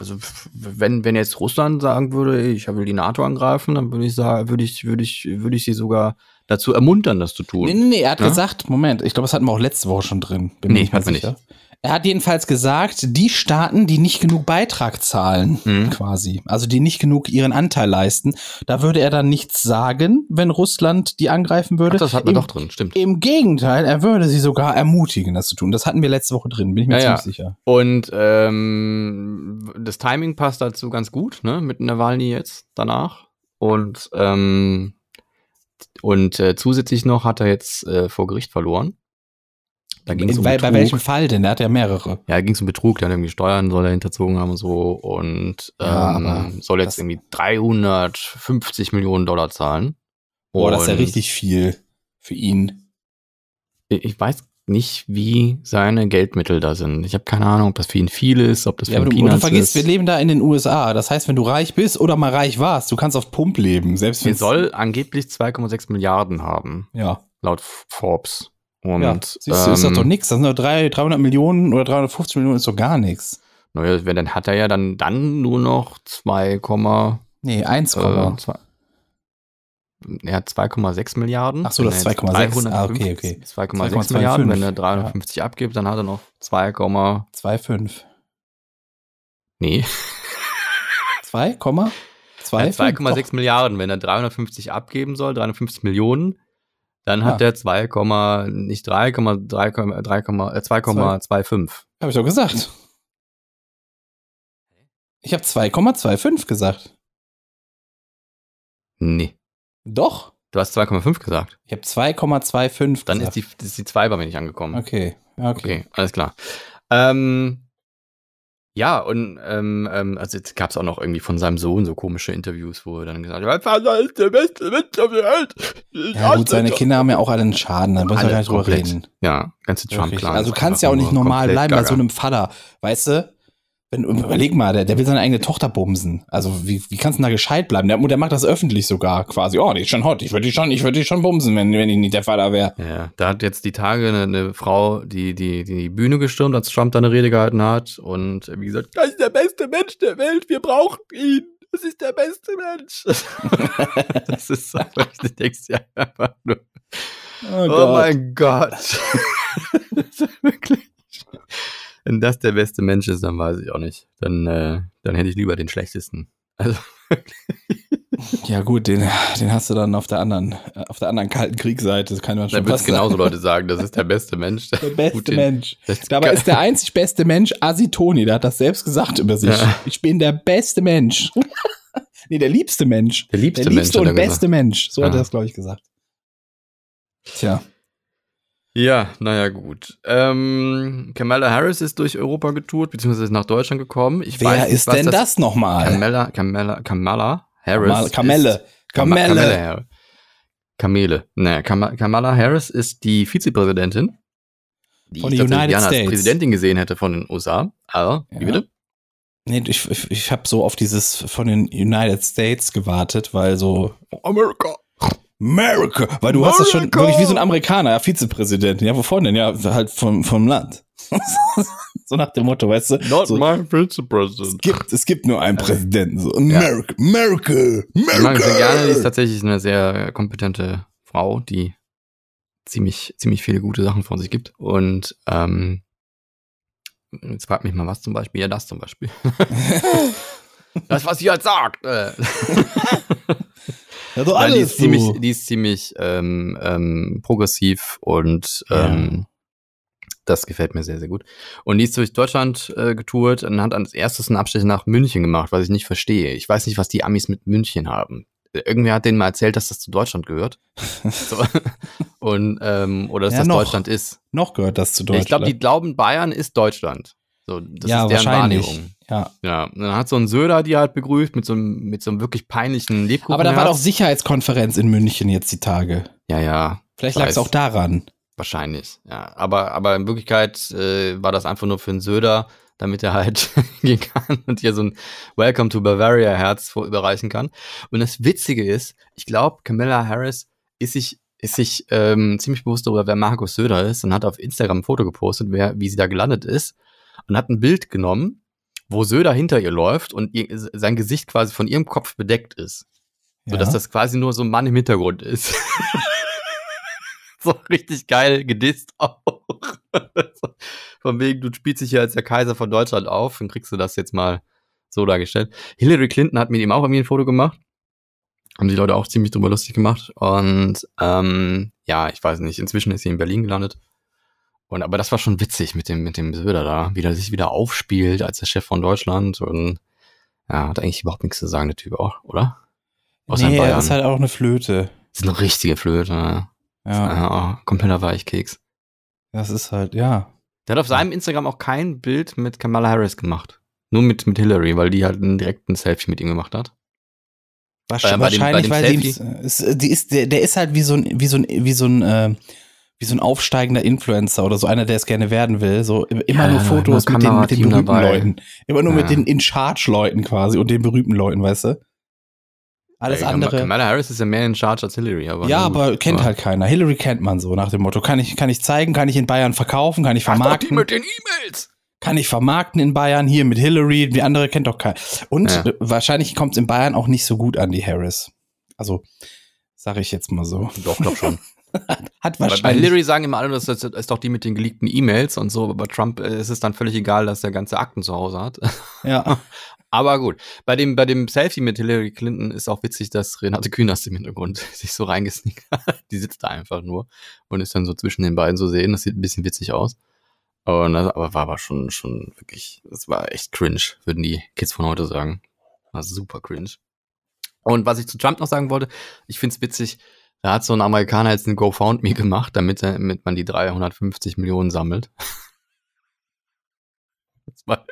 also wenn, wenn jetzt Russland sagen würde, ich will die NATO angreifen, dann würde ich sagen, würde ich, würde ich, würde ich sie sogar dazu ermuntern, das zu tun. Nee, nee, nee, er hat Ja? gesagt, Moment, ich glaube, das hatten wir auch letzte Woche schon drin. Bin Nee, nicht hatten wir sicher. Er hat jedenfalls gesagt, die Staaten, die nicht genug Beitrag zahlen, Mhm. quasi, also die nicht genug ihren Anteil leisten, da würde er dann nichts sagen, wenn Russland die angreifen würde. Ach, das hatten wir Im, doch drin, stimmt. Im Gegenteil, er würde sie sogar ermutigen, das zu tun. Das hatten wir letzte Woche drin, bin ich mir Ja, ja. ziemlich sicher. Und ähm, das Timing passt dazu ganz gut, ne? Mit Nawalny jetzt danach. Und, ähm, und äh, zusätzlich noch hat er jetzt äh, vor Gericht verloren. Da ging es um bei, bei welchem Fall denn? Er hat ja mehrere. Ja, ging es um Betrug, der hat irgendwie Steuern soll er hinterzogen haben und so und Ja, ähm, aber soll jetzt irgendwie 350 Millionen Dollar zahlen. Boah, das ist ja Und richtig viel für ihn. Ich weiß nicht, wie seine Geldmittel da sind. Ich habe keine Ahnung, ob das für ihn viel ist, ob das für Ja, ihn aber du, du Peanuts vergisst, wir leben da in den USA. Das heißt, wenn du reich bist oder mal reich warst, du kannst auf Pump leben. Selbst Er soll angeblich 2,6 Milliarden haben, Ja. laut Forbes. Und ja. Siehst du, ist das ähm, doch nix. Das sind doch drei, 300 Millionen oder 350 Millionen ist doch gar nichts. Naja, wenn, dann hat er ja dann, dann nur noch 2, Nee, 1, äh, zwei, er hat 2,6 Milliarden. Ach so, das jetzt 2,6. Ah, okay, 350 okay. 2,6 2,25. Milliarden. Wenn er 350 abgibt, dann hat er noch 2, 2,5. nee, 2, Komma? er 2, hat 2,6 Milliarden. Wenn er 350 abgeben soll, 350 Millionen, dann hat Ah. er 2, nicht 3, 3, 3, äh, 2,25. Habe ich doch gesagt. Ich habe 2,25 gesagt. Nee, Doch. du hast 2,5 gesagt. Ich habe 2,25 Dann gesagt. ist die, ist die 2 bei mir nicht angekommen. Okay, ja, okay. Okay, alles klar. Ähm, ja, und ähm, ähm, also jetzt gab es auch noch irgendwie von seinem Sohn so komische Interviews, wo er dann gesagt hat, mein Vater ist der beste Mensch auf der Welt. Ja, gut, seine Kinder haben ja auch alle einen Schaden, da müssen wir Alle gar nicht drüber reden. Ja, ganze. Trump-Clan. Also du kannst ja auch nicht normal bleiben bei gaga. so einem Vater, weißt du? Wenn, überleg mal, der, der will seine eigene Tochter bumsen. Also wie, wie kannst du denn da gescheit bleiben? Der, der macht das öffentlich sogar quasi. Oh, die ist schon hot. Ich würde die schon, ich würde die schon bumsen, wenn, wenn ich nicht der Vater wäre. Ja, da hat jetzt die Tage eine, eine Frau die, die die Bühne gestürmt, als Trump da eine Rede gehalten hat und wie gesagt, das ist der beste Mensch der Welt, wir brauchen ihn. Das ist der beste Mensch. das ist so, du denkst ja einfach nur, Oh, mein Gott. Wenn das der beste Mensch ist, dann weiß ich auch nicht. Dann, äh, dann hätte ich lieber den schlechtesten. Also, Ja gut, den, den hast du dann auf der anderen, äh, auf der anderen kalten Kriegsseite. Das kann man schon dann wird genauso. Leute sagen, das ist der beste Mensch. Der beste Putin. Mensch. Das Dabei ist der einzig beste Mensch Asitoni. Der hat das selbst gesagt über sich. Ja. Ich bin der beste Mensch. nee, der liebste Mensch. Der liebste der Mensch, liebste er und beste gesagt. Mensch. So hat Ja. er das, glaube ich, gesagt. Tja. Ja, naja, gut. Ähm, Kamala Harris ist durch Europa getourt, beziehungsweise ist nach Deutschland gekommen. Ich Wer nicht, ist denn das, nochmal? Kamala, Kamala, Kamala Harris. Kamelle. Kamelle. Harris. Kamele. Naja, Kam Kamala Harris ist die Vizepräsidentin die Von ich United gerne als States. Präsidentin gesehen hätte von den USA. Aber, wie Ja. bitte? Nee, ich, ich, ich habe so auf dieses von den United States gewartet, weil so America. America, weil du hast das schon America! wirklich wie so ein Amerikaner, ja, Vizepräsident. Ja, wovon denn? Ja, halt vom, vom Land. so nach dem Motto, weißt du? Not so, my vice es, gibt, es gibt nur einen Präsidenten. So, America, America, mag sie gerne, die ist America. tatsächlich eine sehr kompetente Frau, die ziemlich, ziemlich viele gute Sachen von sich gibt. Und ähm, jetzt fragt mich mal, was zum Beispiel? Ja, das zum Beispiel. das, was sie halt sagt. Äh. Ja, so Nein, die alles ist ziemlich, so. die ist ziemlich ähm, ähm, progressiv und Ja. ähm, das gefällt mir sehr, sehr gut. Und die ist durch Deutschland äh, getourt und hat als erstes einen Abstecher nach München gemacht, was ich nicht verstehe. Ich weiß nicht, was die Amis mit München haben. Irgendwer hat denen mal erzählt, dass das zu Deutschland gehört. So. Und, ähm, oder dass Ja, das noch. Deutschland ist. Noch gehört das zu Deutschland. Ich glaube, die glauben, Bayern ist Deutschland. So, das ja, ist deren wahrscheinlich. Wahrnehmung. Ja. Ja, und dann hat so ein Söder die halt begrüßt mit so einem, mit so einem wirklich peinlichen Lebkuchen. Aber da war doch Sicherheitskonferenz in München jetzt die Tage. Ja, ja. Vielleicht lag es auch daran. Wahrscheinlich, ja. Aber, aber in Wirklichkeit äh, war das einfach nur für einen Söder, damit er halt gehen kann und hier so ein Welcome to Bavaria Herz vor überreichen kann. Und das Witzige ist, ich glaube, Camilla Harris ist sich, ist sich ähm, ziemlich bewusst darüber, wer Markus Söder ist und hat auf Instagram ein Foto gepostet, wer, wie sie da gelandet ist und hat ein Bild genommen, wo Söder hinter ihr läuft und ihr, sein Gesicht quasi von ihrem Kopf bedeckt ist. Ja. Sodass das quasi nur so ein Mann im Hintergrund ist. so richtig geil gedisst auch. Von wegen, du spielst dich hier als der Kaiser von Deutschland auf, dann kriegst du das jetzt mal so dargestellt. Hillary Clinton hat mit ihm auch irgendwie ein Foto gemacht. Haben die Leute auch ziemlich drüber lustig gemacht. Und ähm, ja, ich weiß nicht, inzwischen ist sie in Berlin gelandet. Und aber das war schon witzig mit dem, mit dem Söder da, wie er sich wieder aufspielt als der Chef von Deutschland. Und ja, hat eigentlich überhaupt nichts zu sagen, der Typ auch, oder? In nee, er ist halt auch eine Flöte. Das ist eine richtige Flöte. Ja. Ja, Ja, kompletter Weichkeks. das ist halt, ja. Der hat auf seinem Instagram auch kein Bild mit Kamala Harris gemacht. Nur mit, mit Hillary, weil die halt ein direkten Selfie mit ihm gemacht hat. Wahrscheinlich, Äh, bei dem- bei dem weil die, ist, die ist, der, der ist halt wie so ein, wie so ein, wie so ein, äh, wie so ein aufsteigender Influencer oder so einer, der es gerne werden will. So immer Ja, nur Fotos immer mit den, mit den berühmten dabei. Leuten. Immer nur mit Ja. den In-Charge-Leuten quasi und den berühmten Leuten, weißt du? Alles andere. Kamala Harris ist ja mehr in Charge als Hillary. Aber ja, gut. aber kennt halt keiner. Hillary kennt man so nach dem Motto. Kann ich, kann ich zeigen, kann ich in Bayern verkaufen, kann ich Ach, doch, die vermarkten. mit den E-Mails. kann ich vermarkten in Bayern hier mit Hillary, die andere kennt doch keiner. Und Ja. wahrscheinlich kommt es in Bayern auch nicht so gut an die Harris. Also, sage ich jetzt mal so. Doch, doch schon. Hat Bei, bei wahrscheinlich. Hillary sagen immer alle, das ist, doch die mit den geleakten E-Mails und so. Aber bei Trump äh, ist es dann völlig egal, dass der ganze Akten zu Hause hat. ja. Aber gut, bei dem, bei dem Selfie mit Hillary Clinton ist auch witzig, dass Renate Künast im Hintergrund sich so reingesneakt hat. Die sitzt da einfach nur und ist dann so zwischen den beiden zu sehen. Das sieht ein bisschen witzig aus. Und das, aber war aber schon, schon wirklich, das war echt cringe, würden die Kids von heute sagen. War super cringe. Und was ich zu Trump noch sagen wollte, ich find's witzig, da hat so ein Amerikaner jetzt ein GoFundMe gemacht, damit, damit man die 350 Millionen sammelt. Das war,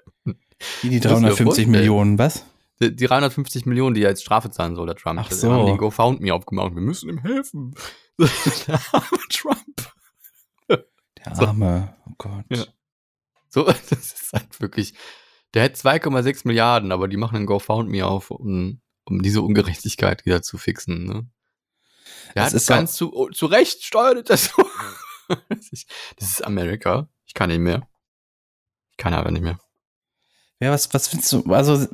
Wie die Das ist ja 350 vorstellen. Millionen, was? die, die 350 Millionen, die er jetzt Strafe zahlen soll, der Trump. Ach so. haben die GoFundMe aufgemacht. Wir müssen ihm helfen. der arme Trump. Der Arme. Oh Gott. Ja. So, das ist halt wirklich. Der hat 2,6 Milliarden, aber die machen einen GoFundMe auf, um, um diese Ungerechtigkeit wieder zu fixen. Ne? Der Das ist ganz zu, oh, zu Recht steuert das so. das, ist, Amerika. Ich kann nicht mehr. Ich kann aber nicht mehr. Ja, was, was findest du? Also,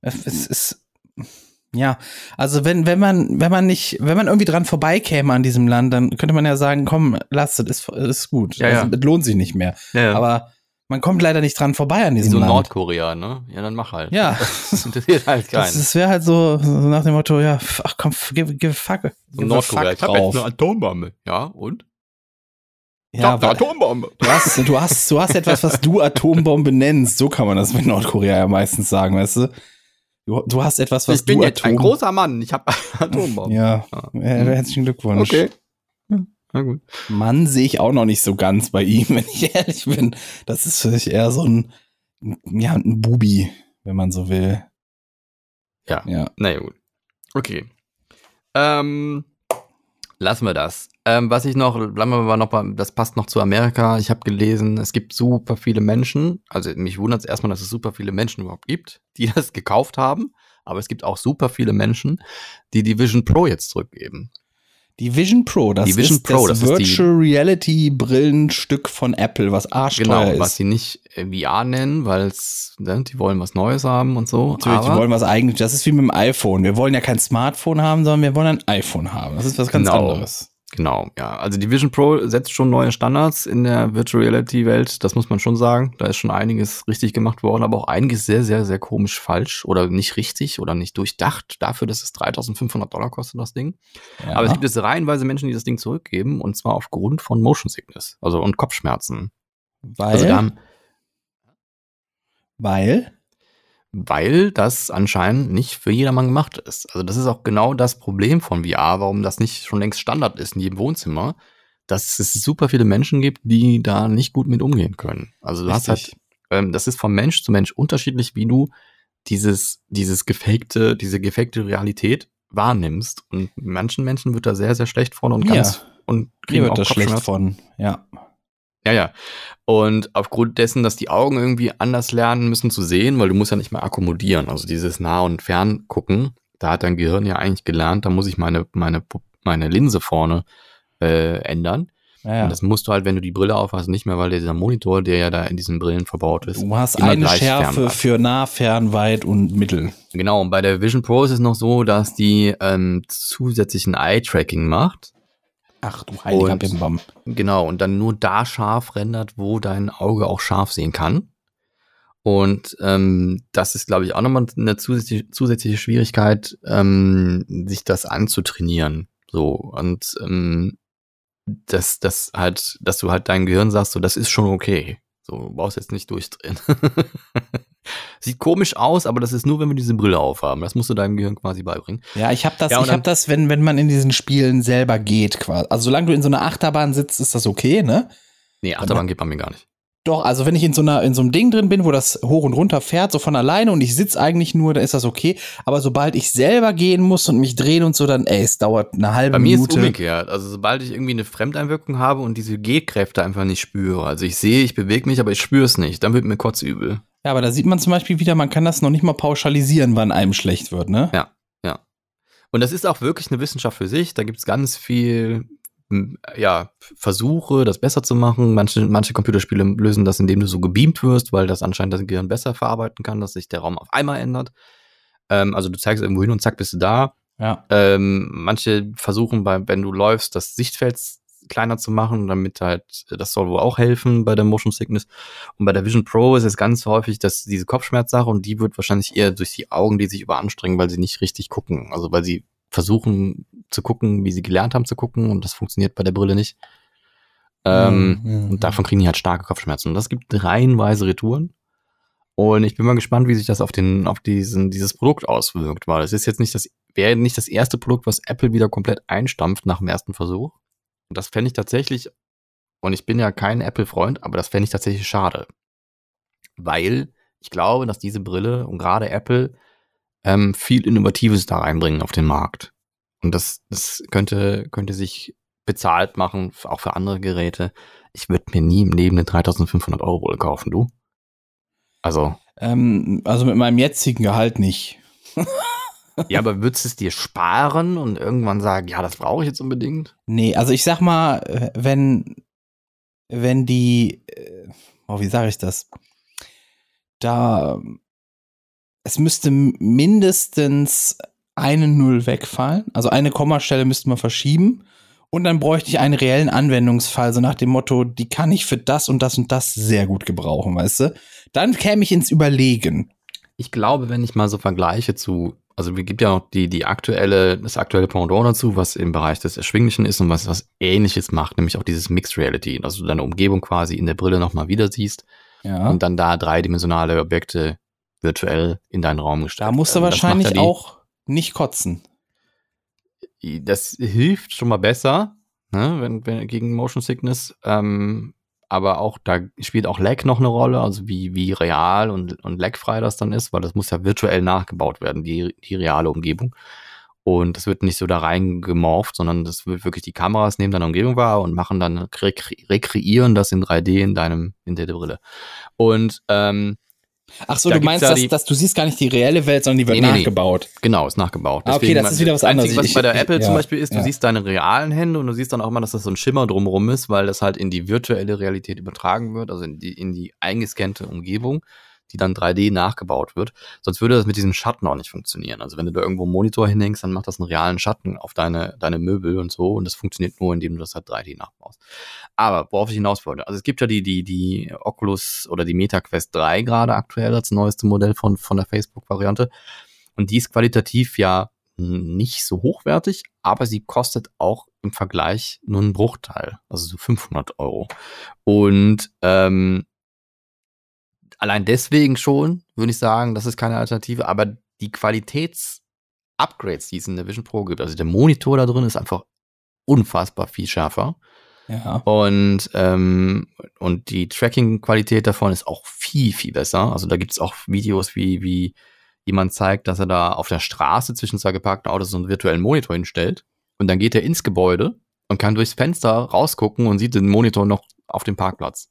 es ist. Ja, also wenn, wenn man, wenn man nicht, wenn man irgendwie dran vorbeikäme an diesem Land, dann könnte man ja sagen, komm, lasst es, ist, ist gut. Ja, ja. Also, es lohnt sich nicht mehr. Ja, Aber man kommt leider nicht dran vorbei an diesem so Land. Nordkorea, ne? Ja, dann mach halt. Ja. Das interessiert halt keinen. Das, das wäre halt so, so nach dem Motto, ja, ach komm, give, give a fuck. So Nordkorea. fuck Ich hab jetzt drauf. eine Atombombe. Ja, und? Ja, ich hab eine aber Atombombe. du hast, du hast, du hast etwas, was du Atombombe nennst. So kann man das mit Nordkorea ja meistens sagen, weißt du? Du, du hast etwas, was ich bin du jetzt ein großer Mann. Ich habe Atombombe. Ja, Ja. ja, herzlichen Glückwunsch. Okay. Na gut. Mann sehe ich auch noch nicht so ganz bei ihm, wenn ich ehrlich bin. Das ist für mich eher so ein, ja, ein Bubi, wenn man so will. Ja. Ja. Na ja, gut. Okay. Ähm, Lassen wir das. Ähm, was ich noch, bleiben wir mal noch bei, das passt noch zu Amerika. Ich habe gelesen, es gibt super viele Menschen. Also mich wundert es erstmal, dass es super viele Menschen überhaupt gibt, die das gekauft haben. Aber es gibt auch super viele Menschen, die die Vision Pro jetzt zurückgeben. Die Vision Pro, das Vision ist Pro, das, das Virtual Reality Brillenstück von Apple, was arschteuer Genau, ist. was sie nicht VR nennen, weil es, ne, die wollen was Neues haben und so. Natürlich, die wollen was eigentlich, das ist wie mit dem iPhone. Wir wollen ja kein Smartphone haben, sondern wir wollen ein iPhone haben. Das ist was ganz Genau. anderes. Genau, ja. Also die Vision Pro setzt schon neue Standards in der Virtual Reality Welt, das muss man schon sagen. Da ist schon einiges richtig gemacht worden, aber auch einiges sehr, sehr, sehr komisch falsch oder nicht richtig oder nicht durchdacht dafür, dass es 3500 Dollar kostet, das Ding. Ja. Aber es gibt jetzt reihenweise Menschen, die das Ding zurückgeben und zwar aufgrund von Motion Sickness, also und Kopfschmerzen. weil, Also weil, weil das anscheinend nicht für jedermann gemacht ist. Also das ist auch genau das Problem von VR, warum das nicht schon längst Standard ist in jedem Wohnzimmer, dass es super viele Menschen gibt, die da nicht gut mit umgehen können. Also du hast halt, ähm, das ist von Mensch zu Mensch unterschiedlich, wie du dieses, dieses gefakte, diese gefakte Realität wahrnimmst. Und manchen Menschen wird da sehr, sehr schlecht von und Mir. ganz und mir kriegen wird auch das schlecht von. Ja. Ja, ja. Und aufgrund dessen, dass die Augen irgendwie anders lernen müssen zu sehen, weil du musst ja nicht mehr akkommodieren. Also dieses Nah- und Ferngucken, da hat dein Gehirn ja eigentlich gelernt, da muss ich meine, meine, meine Linse vorne äh, ändern. Ja, ja. Und das musst du halt, wenn du die Brille aufhast, nicht mehr, weil dieser Monitor, der ja da in diesen Brillen verbaut ist. Du hast eine Schärfe fern für nah, fern, weit und mittel. Genau, und bei der Vision Pro ist es noch so, dass die ähm, zusätzlichen Eye-Tracking macht. Ach du heiliger Und- Bimbam. Genau, und dann nur da scharf rendert, wo dein Auge auch scharf sehen kann. Und ähm, das ist, glaube ich, auch nochmal eine zusätzliche, zusätzliche Schwierigkeit, ähm, sich das anzutrainieren. So, und ähm, dass, dass halt, dass du halt dein Gehirn sagst, so, das ist schon okay. So, du brauchst jetzt nicht durchdrehen. Sieht komisch aus, aber das ist nur, wenn wir diese Brille aufhaben. Das musst du deinem Gehirn quasi beibringen. Ja, ich habe das, Ja, ich habe das, wenn, wenn man in diesen Spielen selber geht, quasi. Also solange du in so einer Achterbahn sitzt, ist das okay, ne? Nee, Achterbahn geht bei mir gar nicht. Doch, also wenn ich in so einer in so einem Ding drin bin, wo das hoch und runter fährt, so von alleine und ich sitz eigentlich nur, dann ist das okay. Aber sobald ich selber gehen muss und mich drehen und so, dann, ey, es dauert eine halbe Bei mir ist es Minute. umgekehrt. Also sobald ich irgendwie eine Fremdeinwirkung habe und diese Gehkräfte einfach nicht spüre. Also ich sehe, ich bewege mich, aber ich spüre es nicht. Dann wird mir kotzübel. Ja, aber da sieht man zum Beispiel wieder, man kann das noch nicht mal pauschalisieren, wann einem schlecht wird, ne? Ja. Und das ist auch wirklich eine Wissenschaft für sich. Da gibt es ganz viel m, ja, Versuche, das besser zu machen. Manche, manche Computerspiele lösen das, indem du so gebeamt wirst, weil das anscheinend das Gehirn besser verarbeiten kann, dass sich der Raum auf einmal ändert. Ähm, also du zeigst irgendwo hin und zack, bist du da. Ja. Ähm, manche versuchen, bei, wenn du läufst, das Sichtfeld kleiner zu machen, damit halt, das soll wohl auch helfen bei der Motion Sickness. Und bei der Vision Pro ist es ganz häufig, dass diese Kopfschmerzsache und die wird wahrscheinlich eher durch die Augen, die sich überanstrengen, weil sie nicht richtig gucken. Also weil sie versuchen zu gucken, wie sie gelernt haben zu gucken und das funktioniert bei der Brille nicht. Ähm, Mhm, mhm. Und davon kriegen die halt starke Kopfschmerzen. Und das gibt reihenweise Retouren. Und ich bin mal gespannt, wie sich das auf den, auf diesen, dieses Produkt auswirkt, weil es ist jetzt nicht das, wäre nicht das erste Produkt, was Apple wieder komplett einstampft nach dem ersten Versuch. Und das fände ich tatsächlich, und ich bin ja kein Apple-Freund, aber das fände ich tatsächlich schade. Weil ich glaube, dass diese Brille und gerade Apple ähm, viel Innovatives da reinbringen auf den Markt. Und das, das könnte, könnte sich bezahlt machen, auch für andere Geräte. Ich würde mir nie im Leben eine 3500 Euro Brille kaufen, du? Also, Ähm, also mit meinem jetzigen Gehalt nicht. ja, aber würdest du es dir sparen und irgendwann sagen, ja, das brauche ich jetzt unbedingt? Nee, also ich sag mal, wenn, wenn die, oh, wie sage ich das? Da, es müsste mindestens eine Null wegfallen, also eine Kommastelle müsste man verschieben und dann bräuchte ich einen reellen Anwendungsfall, so nach dem Motto, die kann ich für das und das und das sehr gut gebrauchen, weißt du? Dann käme ich ins Überlegen. Ich glaube, wenn ich mal so vergleiche zu, also es gibt ja noch die, die aktuelle, das aktuelle Pendant dazu, was im Bereich des Erschwinglichen ist und was was ähnliches macht, nämlich auch dieses Mixed Reality, dass du deine Umgebung quasi in der Brille nochmal wieder siehst Ja. und dann da dreidimensionale Objekte virtuell in deinen Raum gestellt Da musst du macht wahrscheinlich ja auch nicht kotzen. das hilft schon mal besser, ne, wenn, wenn gegen Motion Sickness. Ähm, aber auch da spielt auch Lag noch eine Rolle, also wie, wie real und, und lagfrei das dann ist, weil das muss ja virtuell nachgebaut werden, die, die reale Umgebung. Und das wird nicht so da reingemorpht, sondern das wird wirklich die Kameras nehmen deine Umgebung wahr und machen dann, rekre rekreieren das in 3D in deinem, in der Brille. Und ähm, Ach so, Da du meinst, ja dass, dass du siehst gar nicht die reelle Welt, sondern die wird Nee, nee, nee. nachgebaut. Genau, ist nachgebaut. Ah, okay, das ist wieder was das Einzige, anderes. was Ich- bei der ich- Apple ja, zum Beispiel ist, du ja. siehst deine realen Hände und du siehst dann auch immer, dass das so ein Schimmer drumherum ist, weil das halt in die virtuelle Realität übertragen wird, also in die, in die eingescannte Umgebung, die dann 3D nachgebaut wird. Sonst würde das mit diesem Schatten auch nicht funktionieren. Also wenn du da irgendwo einen Monitor hinhängst, dann macht das einen realen Schatten auf deine, deine Möbel und so und das funktioniert nur, indem du das halt 3D nachbaust. Aber worauf ich hinaus wollte, also es gibt ja die, die, die Oculus oder die Meta Quest 3 gerade aktuell als neueste Modell von, von der Facebook-Variante. Und die ist qualitativ ja nicht so hochwertig, aber sie kostet auch im Vergleich nur einen Bruchteil, also so 500 Euro. Und ähm, allein deswegen schon, würde ich sagen, das ist keine Alternative, aber die Qualitäts-Upgrades, die es in der Vision Pro gibt, also der Monitor da drin ist einfach unfassbar viel schärfer. Ja. Und, ähm, und die Tracking-Qualität davon ist auch viel, viel besser. Also da gibt es auch Videos, wie, wie jemand zeigt, dass er da auf der Straße zwischen zwei geparkten Autos so einen virtuellen Monitor hinstellt. Und dann geht er ins Gebäude und kann durchs Fenster rausgucken und sieht den Monitor noch auf dem Parkplatz.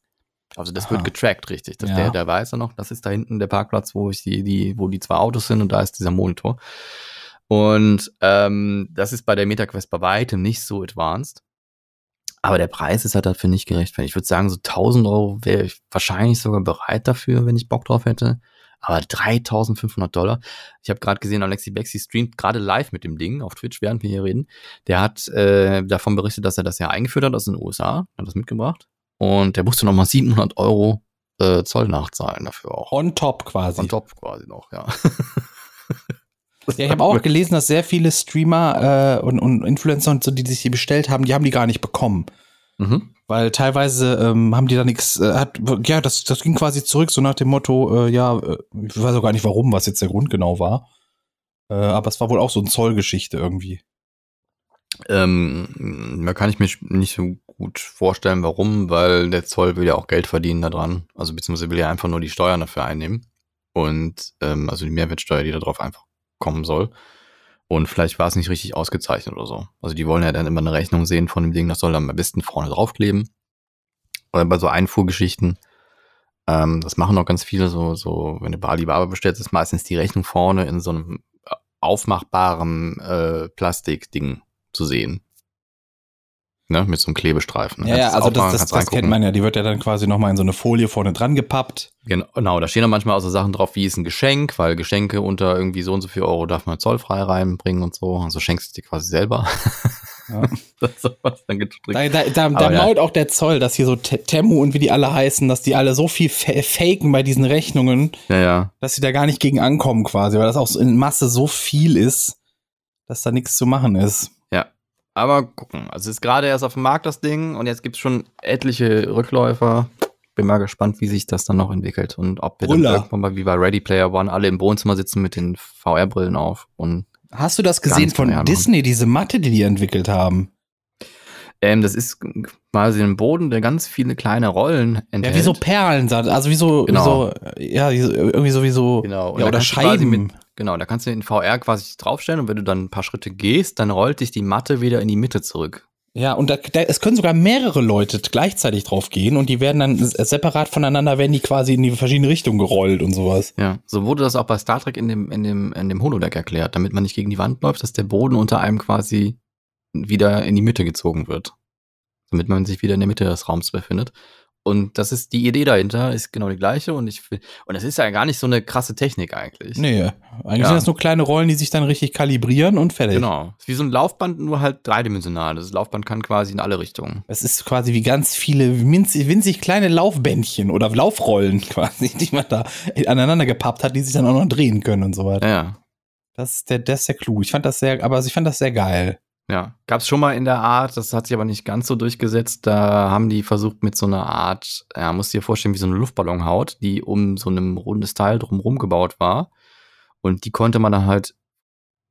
Also das wird Aha. getrackt, richtig. Das, Ja. der, der weiß er noch, das ist da hinten der Parkplatz, wo ich die, die, wo die zwei Autos sind und da ist dieser Monitor. Und ähm, das ist bei der MetaQuest bei weitem nicht so advanced. Aber der Preis ist halt dafür nicht gerechtfertigt. Ich würde sagen, so 1000 Euro wäre ich wahrscheinlich sogar bereit dafür, wenn ich Bock drauf hätte. Aber 3500 Dollar. Ich habe gerade gesehen, Alexi Bexi streamt gerade live mit dem Ding auf Twitch, während wir hier reden. Der hat äh, davon berichtet, dass er das ja eingeführt hat aus den USA, hat das mitgebracht. Und der musste nochmal 700 Euro äh, Zoll nachzahlen dafür auch. On top quasi. On top quasi noch, ja. Ja, ich habe auch gelesen, dass sehr viele Streamer äh, und, und Influencer und so, die sich die bestellt haben, die haben die gar nicht bekommen. Mhm. Weil teilweise ähm, haben die da nichts, äh, hat, ja, das, das ging quasi zurück, so nach dem Motto, äh, ja, äh, ich weiß auch gar nicht warum, was jetzt der Grund genau war. Äh, aber es war wohl auch so eine Zollgeschichte irgendwie. Ähm, da kann ich mir nicht so gut vorstellen, warum, weil der Zoll will ja auch Geld verdienen daran. Also beziehungsweise will ja einfach nur die Steuern dafür einnehmen. Und ähm, also die Mehrwertsteuer, die da drauf einfach kommen soll. Und vielleicht war es nicht richtig ausgezeichnet oder so. Also die wollen ja dann immer eine Rechnung sehen von dem Ding, das soll dann am besten vorne draufkleben. Oder bei so Einfuhrgeschichten, ähm, das machen auch ganz viele, so, so, wenn du bei Alibaba bestellst, ist meistens die Rechnung vorne in so einem äh, aufmachbaren äh, Plastikding zu sehen. Ne, mit so einem Klebestreifen. Ja, ja, also das, das, das kennt man ja. Die wird ja dann quasi nochmal in so eine Folie vorne dran gepappt. Genau, da stehen dann manchmal auch so Sachen drauf, wie ist ein Geschenk, weil Geschenke unter irgendwie so und so viel Euro darf man zollfrei reinbringen und so. Also schenkst du dir quasi selber. Ja. das sowas dann gestrickt. Da, da, da, da ja. mault auch der Zoll, dass hier so Te- Temu und wie die alle heißen, dass die alle so viel fa faken bei diesen Rechnungen, Ja, dass sie da gar nicht gegen ankommen quasi, weil das auch so in Masse so viel ist, dass da nichts zu machen ist. Ja. Aber gucken. Also es ist gerade erst auf dem Markt das Ding und jetzt gibt es schon etliche Rückläufer. Bin mal gespannt, wie sich das dann noch entwickelt und ob wir dann Brüller. irgendwann mal wie bei Ready Player One alle im Wohnzimmer sitzen mit den VR-Brillen auf und Hast du das gesehen von. Disney, diese Matte, die die entwickelt haben? ähm, das ist quasi ein Boden, der ganz viele kleine Rollen enthält. Ja, wie so Perlen, also wie so, Genau. wie so ja, wie so- irgendwie so wie so, Genau. Und ja, oder Scheiben. Mit, genau, da kannst du in VR quasi draufstellen und wenn du dann ein paar Schritte gehst, dann rollt dich die Matte wieder in die Mitte zurück. Ja, und da, da, es können sogar mehrere Leute gleichzeitig drauf gehen und die werden dann separat voneinander, werden die quasi in die verschiedenen Richtungen gerollt und sowas. Ja, so wurde das auch bei Star Trek in dem, in dem, in dem Holodeck erklärt, damit man nicht gegen die Wand läuft, dass der Boden unter einem quasi wieder in die Mitte gezogen wird. Damit man sich wieder in der Mitte des Raums befindet. Und das ist die Idee dahinter, ist genau die gleiche und ich und es ist ja gar nicht so eine krasse Technik eigentlich. Nee, eigentlich Ja. sind das nur kleine Rollen, die sich dann richtig kalibrieren und fertig. Genau. Ist wie so ein Laufband, nur halt dreidimensional. Das Laufband kann quasi in alle Richtungen. Es ist quasi wie ganz viele winzig, winzig kleine Laufbändchen oder Laufrollen quasi, die man da aneinander gepappt hat, die sich dann auch noch drehen können und so weiter. Ja, ja. Das ist der, das ist der Clou. Ich fand das sehr, aber ich fand das sehr geil. Ja, gab es schon mal in der Art, das hat sich aber nicht ganz so durchgesetzt. Da haben die versucht mit so einer Art, ja, musst dir vorstellen, wie so eine Luftballonhaut, die um so einem rundes Teil drumherum gebaut war. Und die konnte man dann halt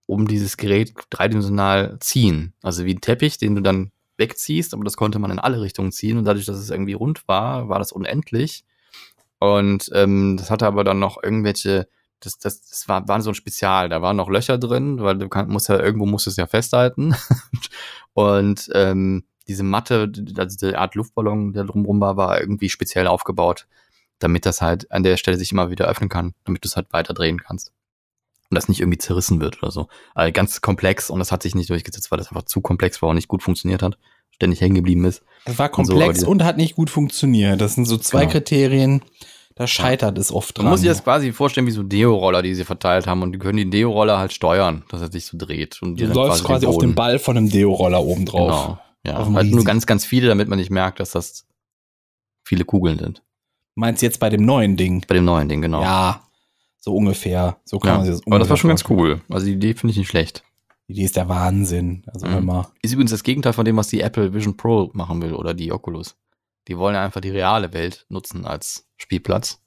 um dieses Gerät dreidimensional ziehen. Also wie ein Teppich, den du dann wegziehst, aber das konnte man in alle Richtungen ziehen. Und dadurch, dass es irgendwie rund war, war das unendlich. Und ähm, das hatte aber dann noch irgendwelche das, das, das war, war so ein Spezial. Da waren noch Löcher drin, weil du kann, musst ja, irgendwo musst du es ja festhalten. und ähm, diese Matte, also die Art Luftballon, der drumrum war, war irgendwie speziell aufgebaut, damit das halt an der Stelle sich immer wieder öffnen kann, damit du es halt weiter drehen kannst. Und das nicht irgendwie zerrissen wird oder so. Also ganz komplex und das hat sich nicht durchgesetzt, weil das einfach zu komplex war und nicht gut funktioniert hat, ständig hängen geblieben ist. Es war Und so, komplex und, diese- hat nicht gut funktioniert. Das sind so zwei Genau. Kriterien, da scheitert es oft dran. Man muss sich das quasi vorstellen wie so Deo-Roller, die sie verteilt haben und die können die Deo-Roller halt steuern, dass er sich so dreht. Und du läufst quasi den auf Boden- Ball von einem Deo-Roller oben drauf. Genau. Ja, halt nur ganz, ganz viele, damit man nicht merkt, dass das viele Kugeln sind. Meinst du jetzt bei dem neuen Ding? Bei dem neuen Ding, genau. Ja, so ungefähr. So kann Ja, man sich das aber das war schon ganz cool. Also die Idee finde ich nicht schlecht. Die Idee ist der Wahnsinn. Also Mhm. Ist übrigens das Gegenteil von dem, was die Apple Vision Pro machen will oder die Oculus. Die wollen ja einfach die reale Welt nutzen als Spielplatz.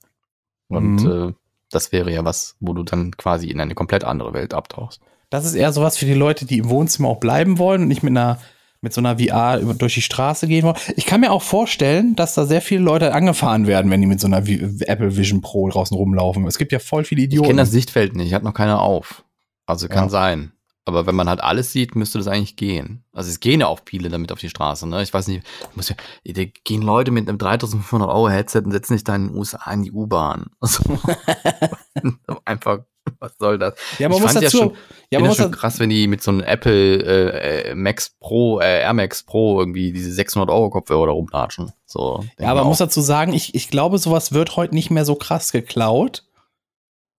Und Mhm. äh, das wäre ja was, wo du dann quasi in eine komplett andere Welt abtauchst. Das ist eher sowas für die Leute, die im Wohnzimmer auch bleiben wollen und nicht mit einer mit so einer VR über, durch die Straße gehen wollen. Ich kann mir auch vorstellen, dass da sehr viele Leute angefahren werden, wenn die mit so einer Apple Vision Pro draußen rumlaufen. Es gibt ja voll viele Ich Idioten. kenne das Sichtfeld nicht, hat noch keiner auf. Also kann Ja. sein. Aber wenn man halt alles sieht, müsste das eigentlich gehen. Also es gehen ja auch viele damit auf die Straße, ne? Ich weiß nicht, muss ja, da gehen Leute mit einem 3500 Euro Headset und setzen sich da in den USA in die U-Bahn. Also, einfach, was soll das? ja, man ich muss dazu. ja Ja, schon, man ja, muss schon krass, wenn die mit so einem Apple äh, äh, Max Pro, äh, Air Max Pro irgendwie diese 600 Euro Kopfhörer da rumlatschen. So, ja, aber man muss dazu sagen, ich, ich glaube, sowas wird heute nicht mehr so krass geklaut,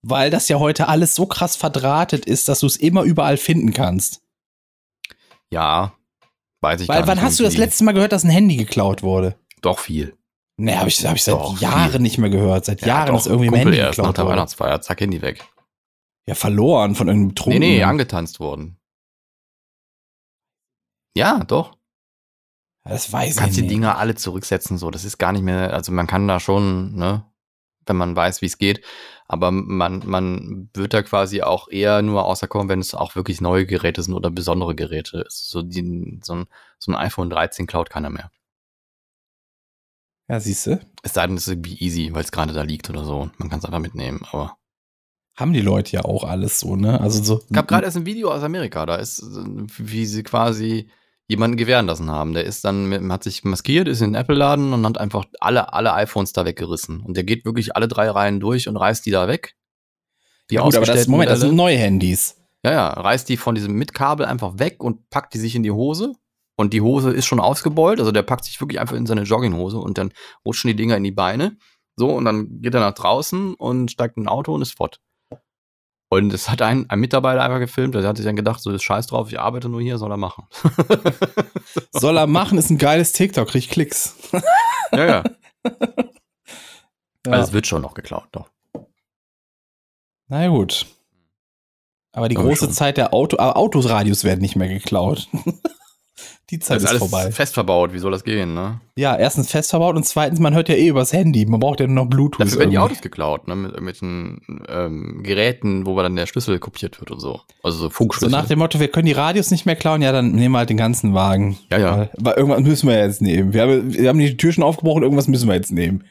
weil das ja heute alles so krass verdrahtet ist, dass du es immer überall finden kannst. ja, weiß ich Weil gar wann nicht hast du das letzte Mal gehört, dass ein Handy geklaut wurde? Doch viel. Nee, habe ich, hab ich seit Doch, Jahren viel. nicht mehr gehört. Seit Jahren doch, ist irgendwie ein Kumpel Handy erst nach geklaut der worden. Weihnachtsfeier, zack, Handy weg. Ja, verloren von irgendeinem Nee, Trunken. nee, angetanzt worden. Ja, doch. das weiß Du kannst ich die nicht. Dinger alle zurücksetzen, so. Das ist gar nicht mehr, also man kann da schon, ne, wenn man weiß, wie es geht. Aber man, man wird da quasi auch eher nur außerkommen, wenn es auch wirklich neue Geräte sind oder besondere Geräte. So, die, so, ein, so ein iPhone 13 klaut keiner mehr. Ja, siehst du? Es sei denn, es ist irgendwie easy, weil es gerade da liegt oder so. Man kann es einfach mitnehmen, aber. Haben die Leute ja auch alles so, ne? Also so. Es gab gerade erst ein Video aus Amerika, da ist, äh, wie sie quasi jemanden gewähren lassen haben. Der ist dann, mit, hat sich maskiert, ist in den Apple-Laden und hat einfach alle, alle iPhones da weggerissen. Und der geht wirklich alle drei Reihen durch und reißt die da weg. Die ja, gut, aber das, Moment, das sind neue Handys. Ja, ja, reißt die von diesem Mitkabel einfach weg und packt die sich in die Hose. Und die Hose ist schon ausgebeult, also der packt sich wirklich einfach in seine Jogginghose und dann rutschen die Dinger in die Beine. So, und dann geht er nach draußen und steigt in ein Auto und ist fort. Und es hat ein, ein Mitarbeiter einfach gefilmt, der hat sich dann gedacht, so ist scheiß drauf, ich arbeite nur hier, soll er machen. Soll er machen, ist ein geiles TikTok, kriegt Klicks. ja, ja. Ja. Also es wird schon noch geklaut, doch. Na gut. Aber die Aber große schon. Zeit der Auto, aber Autosradios werden nicht mehr geklaut. die Zeit Das ist ist alles vorbei. fest verbaut, wie soll das gehen, ne? Ja, erstens fest verbaut und zweitens, man hört ja eh übers Handy. Man braucht ja nur noch Bluetooth. Dafür werden die. Autos geklaut, ne? Mit irgendwelchen ähm, Geräten, wo dann der Schlüssel kopiert wird und so. Also so So Funkschlüssel. nach dem Motto, wir können die Radios nicht mehr klauen, ja, dann nehmen wir halt den ganzen Wagen. Ja, ja. Weil, weil irgendwas müssen wir jetzt nehmen. Wir haben, wir haben die Tür schon aufgebrochen, irgendwas müssen wir jetzt nehmen.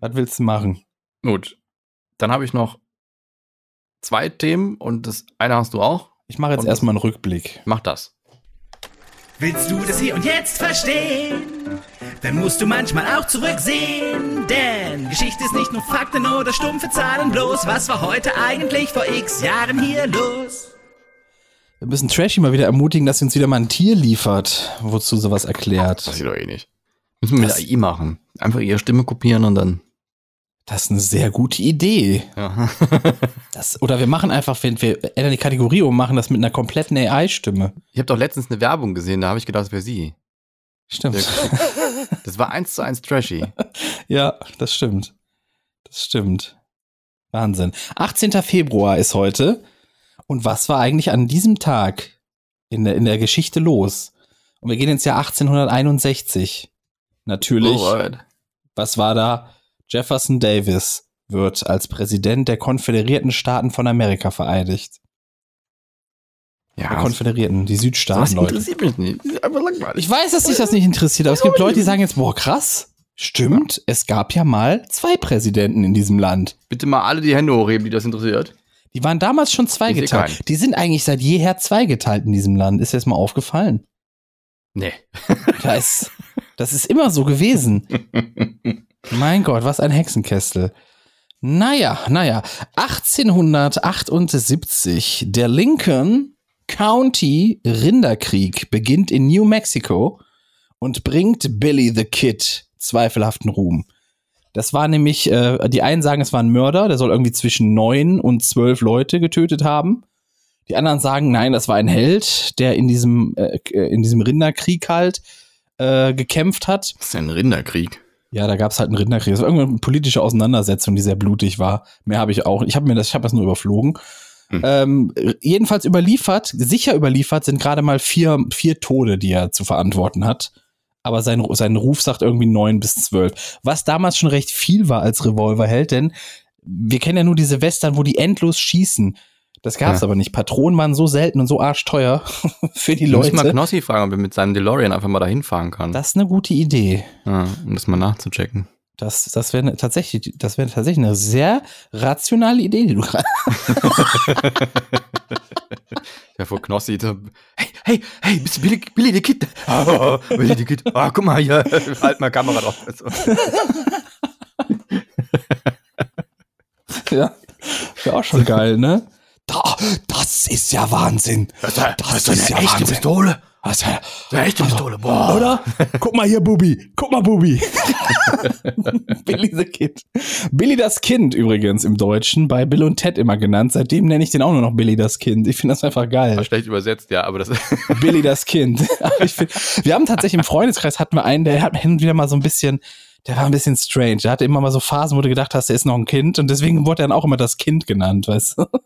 Was willst du machen? Gut. Dann habe ich noch zwei Themen und das eine hast du auch. Ich mache jetzt Und- erstmal einen Rückblick. Mach das. Willst du das hier und jetzt verstehen? Dann musst du manchmal auch zurücksehen. Denn Geschichte ist nicht nur Fakten oder stumpfe Zahlen bloß. Was war heute eigentlich vor x Jahren hier los? Wir müssen Trashy mal wieder ermutigen, dass sie uns wieder mal ein Tier liefert, wozu sowas Das erklärt. ist doch eh nicht. Müssen wir mit Das- AI machen. Einfach ihre Stimme kopieren und dann. Das ist eine sehr gute Idee. Ja. Das, oder wir machen einfach, wenn wir ändern die Kategorie um, machen das mit einer kompletten AI-Stimme. ich habe doch letztens eine Werbung gesehen, da habe ich gedacht, das wäre sie. Stimmt. Das war eins zu eins trashy. Ja, das stimmt. Das stimmt. Wahnsinn. 18. Februar ist heute. Und was war eigentlich an diesem Tag in der, in der Geschichte los? Und wir gehen ins Jahr 1861. Natürlich. Alright. Was war da? Jefferson Davis wird als Präsident der Konföderierten Staaten von Amerika vereidigt. Ja, Konföderierten, die das Südstaaten, Leute. interessiert mich nicht. Das ist einfach langweilig. Ich weiß, dass sich das nicht interessiert, aber es gibt Leute, die sagen jetzt, boah, krass. Stimmt, es gab ja mal zwei Präsidenten in diesem Land. Bitte mal alle die Hände hochheben, die das interessiert. Die waren damals schon zweigeteilt. Die sind eigentlich seit jeher zweigeteilt in diesem Land. Ist dir das mal aufgefallen? Nee. Das ist, das ist immer so gewesen. Mein Gott, was ein Hexenkessel. Naja, naja. 1878, der Lincoln County Rinderkrieg beginnt in New Mexico und bringt Billy the Kid zweifelhaften Ruhm. Das war nämlich, äh, die einen sagen, es war ein Mörder, der soll irgendwie zwischen neun und zwölf Leute getötet haben. Die anderen sagen, nein, das war ein Held, der in diesem, äh, in diesem Rinderkrieg halt äh, gekämpft hat. Das ist ja ein Rinderkrieg. Ja, da gab es halt einen Rinderkrieg. Das war irgendeine politische Auseinandersetzung, die sehr blutig war. Mehr habe ich auch. Ich habe mir das, ich habe das nur überflogen. Hm. Ähm, jedenfalls überliefert, sicher überliefert sind gerade mal vier, vier Tode, die er zu verantworten hat. Aber sein, sein Ruf sagt irgendwie neun bis zwölf. Was damals schon recht viel war als Revolverheld, denn wir kennen ja nur diese Western, wo die endlos schießen. Das gab's Ja. aber nicht. Patronen waren so selten und so arschteuer für die Ich muss mal Leute. Knossi fragen, ob er mit seinem DeLorean einfach mal dahin fahren kann. Das ist eine gute Idee. ja, um das mal nachzuchecken. Das, das wäre tatsächlich, das wäre tatsächlich eine sehr rationale Idee, die du gerade. Ja, vor Knossi so, hey, hey, hey, bist du Billy, Billy the Kid? Oh, Billy the Kid. Oh, guck mal hier, halt mal Kamera drauf. So. ja. Wäre auch schon geil, ne? Da, das ist ja Wahnsinn. Das, Das ist ja Wahnsinn. Pistole. Was, ja, Eine echte Pistole, boah. oder? Guck mal hier, Bubi. Guck mal, Bubi. Billy the Kid. Billy das Kind übrigens im Deutschen, bei Bill und Ted immer genannt. Seitdem nenne ich den auch nur noch Billy das Kind. Ich finde das einfach geil. War schlecht übersetzt, ja, aber das. Billy das Kind. Find, wir haben tatsächlich im Freundeskreis hatten wir einen, der hat hin und wieder mal so ein bisschen, der war ein bisschen strange. Der hatte immer mal so Phasen, wo du gedacht hast, der ist noch ein Kind und deswegen wurde er dann auch immer das Kind genannt, weißt du?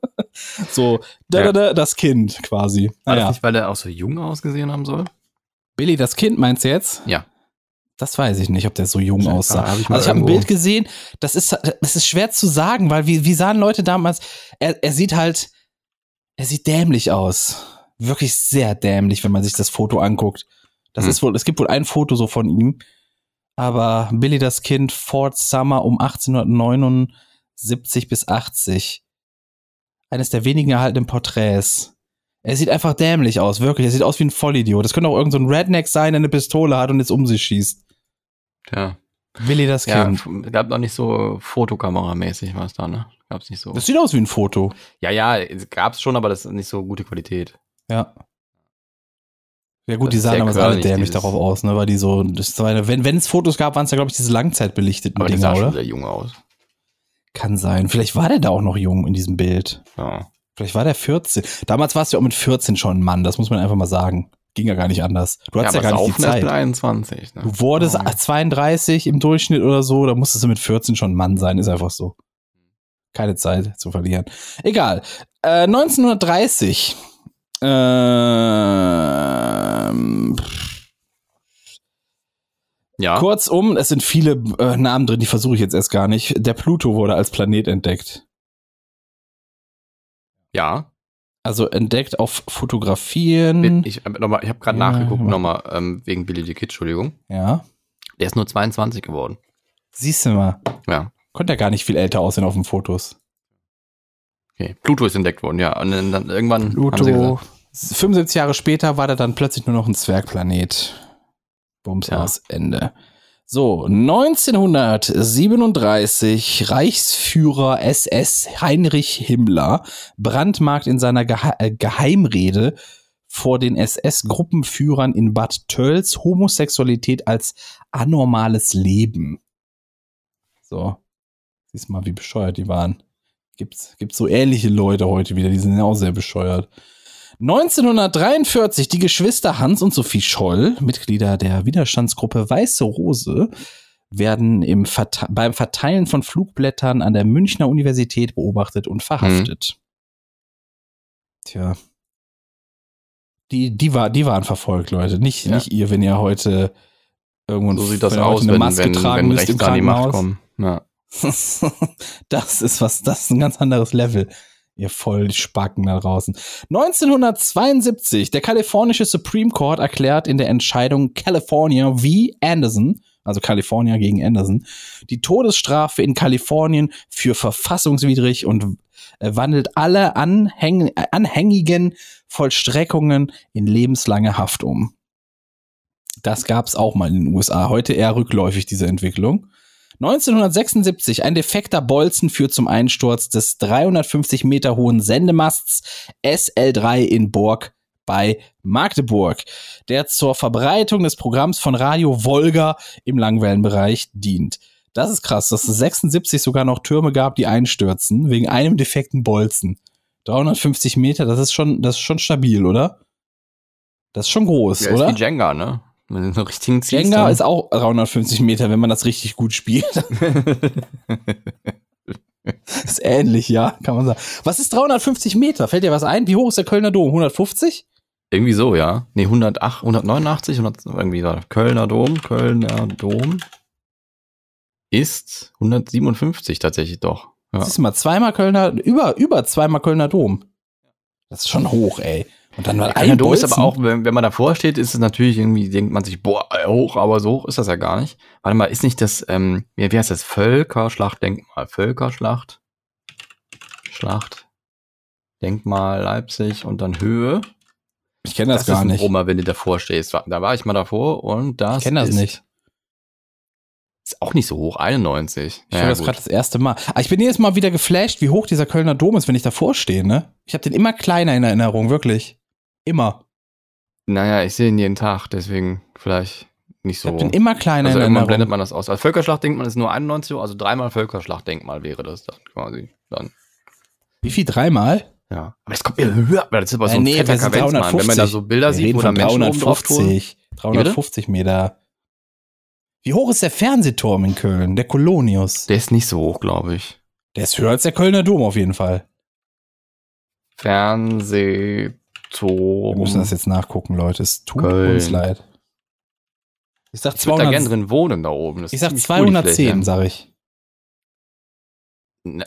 So, da, da, da, das Kind quasi. War das nicht, weil er auch so jung ausgesehen haben soll? Billy das Kind meinst du jetzt? Ja. Das weiß ich nicht, ob der so jung Ja, aussah. hab ich also ich habe ein Bild gesehen, das ist, das ist schwer zu sagen, weil wie, wie sahen Leute damals, er, er sieht halt, er sieht dämlich aus. Wirklich sehr dämlich, wenn man sich das Foto anguckt. Das Hm. ist wohl, es gibt wohl ein Foto so von ihm. Aber Billy das Kind, Fort Summer um 1879 bis 80. Eines der wenigen erhaltenen Porträts. Er sieht einfach dämlich aus, wirklich. Er sieht aus wie ein Vollidiot. Das könnte auch irgendein so ein Redneck sein, der eine Pistole hat und jetzt um sich schießt. Ja. Billy das Ja, Kind. f- gab noch nicht so Fotokameramäßig was da, ne? Gab's nicht so. Das sieht aus wie ein Foto. ja, ja, es gab's schon, aber das ist nicht so gute Qualität. Ja. Ja gut, Das die sahen damals alle dämlich darauf aus, ne? Weil die so, das war eine, wenn wenn es Fotos gab, waren es ja glaube ich diese langzeitbelichteten Aber Dinger, sah schon oder? sehr jung aus. Kann sein. Vielleicht war der da auch noch jung in diesem Bild. Ja. Vielleicht war der 14. Damals warst du ja auch mit 14 schon ein Mann, das muss man einfach mal sagen. Ging ja gar nicht anders. Du hattest ja, aber gar nicht die Zeit. mit 21. Ne? Du wurdest Ja. 32 im Durchschnitt oder so, da musstest du mit 14 schon ein Mann sein, ist einfach so. Keine Zeit zu verlieren. Egal. Äh, 1930. Ähm, Ja. Kurzum, es sind viele äh, Namen drin, die versuche ich jetzt erst gar nicht. Der Pluto wurde als Planet entdeckt. Ja. Also entdeckt auf Fotografien. Ich, äh, noch mal, ich habe gerade Ja, nachgeguckt, nochmal, ähm, wegen Billy the Kid, Entschuldigung. Ja. Der ist nur 22 geworden. Siehst du mal. Ja. Konnte ja gar nicht viel älter aussehen auf den Fotos. Okay. Pluto ist entdeckt worden, ja. Und dann, dann irgendwann Pluto. gesagt, 75 Jahre später war der dann plötzlich nur noch ein Zwergplanet. Bums Ja. aus Ende. So, 1937 Reichsführer SS Heinrich Himmler brandmarkt in seiner Gehe äh, Geheimrede vor den SS-Gruppenführern in Bad Tölz Homosexualität als anormales Leben. So. Siehst mal, wie bescheuert die waren. Gibt's, gibt's so ähnliche Leute heute wieder, die sind ja auch sehr bescheuert. 1943 die Geschwister Hans und Sophie Scholl, Mitglieder der Widerstandsgruppe Weiße Rose, werden im Verte beim Verteilen von Flugblättern an der Münchner Universität beobachtet und verhaftet. Tja. Die, die, war, die waren verfolgt, Leute. Nicht, Ja. nicht ihr, wenn ihr heute irgendwo so sieht das aus, eine wenn, Maske wenn, tragen wenn müsst im Krankenhaus. kommen. Ja. das ist was, das ist ein ganz anderes Level. Ihr Vollspacken da draußen. 1972, der kalifornische Supreme Court erklärt in der Entscheidung California v. Anderson also California gegen Anderson, die Todesstrafe in Kalifornien für verfassungswidrig und äh, wandelt alle anhäng anhängigen Vollstreckungen in lebenslange Haft um. Das gab's auch mal in den USA. Heute eher rückläufig, diese Entwicklung. 1976, ein defekter Bolzen führt zum Einsturz des 350 Meter hohen Sendemasts SL3 in Borg bei Magdeburg, der zur Verbreitung des Programms von Radio Volga im Langwellenbereich dient. Das ist krass, dass es 76 sogar noch Türme gab, die einstürzen, wegen einem defekten Bolzen. 350 Meter, das ist schon, das ist schon stabil, oder? Das ist schon groß, Ja, oder? ist wie Jenga, ne? Mit den richtigen ziehst, Jenga dann- ist auch 350 Meter, wenn man das richtig gut spielt. ist ähnlich, ja, kann man sagen. Was ist 350 Meter? Fällt dir was ein? Wie hoch ist der Kölner Dom? 150? Irgendwie so, ja. Nee, 108, 189, 100, irgendwie so. Kölner Dom, Kölner Dom ist 157 tatsächlich doch. Ja. Das ist mal zweimal Kölner, über, über zweimal Kölner Dom. Das ist schon hoch, ey. Und dann mal Kölner ein Dom ist aber auch, wenn, wenn man davor steht, ist es natürlich irgendwie, denkt man sich, boah, hoch, aber so hoch ist das ja gar nicht. Warte mal, ist nicht das, ähm, wie, heißt das? Völkerschlachtdenkmal, Völkerschlacht, Schlacht, Denkmal Leipzig und dann Höhe. ich kenne das, gar ist ein nicht. Roma, wenn du davor stehst. Da war ich mal davor und das Ich kenne das ist, nicht. Ist auch nicht so hoch, 91. Ich höre das gerade das erste Mal. Aber ich bin jedes Mal wieder geflasht, wie hoch dieser Kölner Dom ist, wenn ich davor stehe, ne? Ich habe den immer kleiner in Erinnerung, wirklich. Immer. Naja, ich sehe ihn jeden Tag, deswegen vielleicht nicht Ich so. habe den immer kleiner also irgendwann blendet man das aus. Also Völkerschlachtdenkmal ist nur 91, also dreimal Völkerschlachtdenkmal wäre das dann quasi. Dann. Wie viel? Dreimal? Ja. Aber das kommt mir höher, das ist aber so Äh, ein nee, fetter Kavenzmann. Wenn man da so Bilder Wir sieht, wo da Menschen oben drauf tun. 350. 350 Meter. Wie hoch ist der Fernsehturm in Köln? Der Kolonius. Der ist nicht so hoch, glaube ich. Der ist höher als der Kölner Dom auf jeden Fall. Fernsehturm. Wir müssen das jetzt nachgucken, Leute. Es tut Köln. uns leid. Ich sag Ich würde da gerne 200. drin wohnen da oben. Das Ich sag ziemlich cool, die 210, Fläche. sag ich.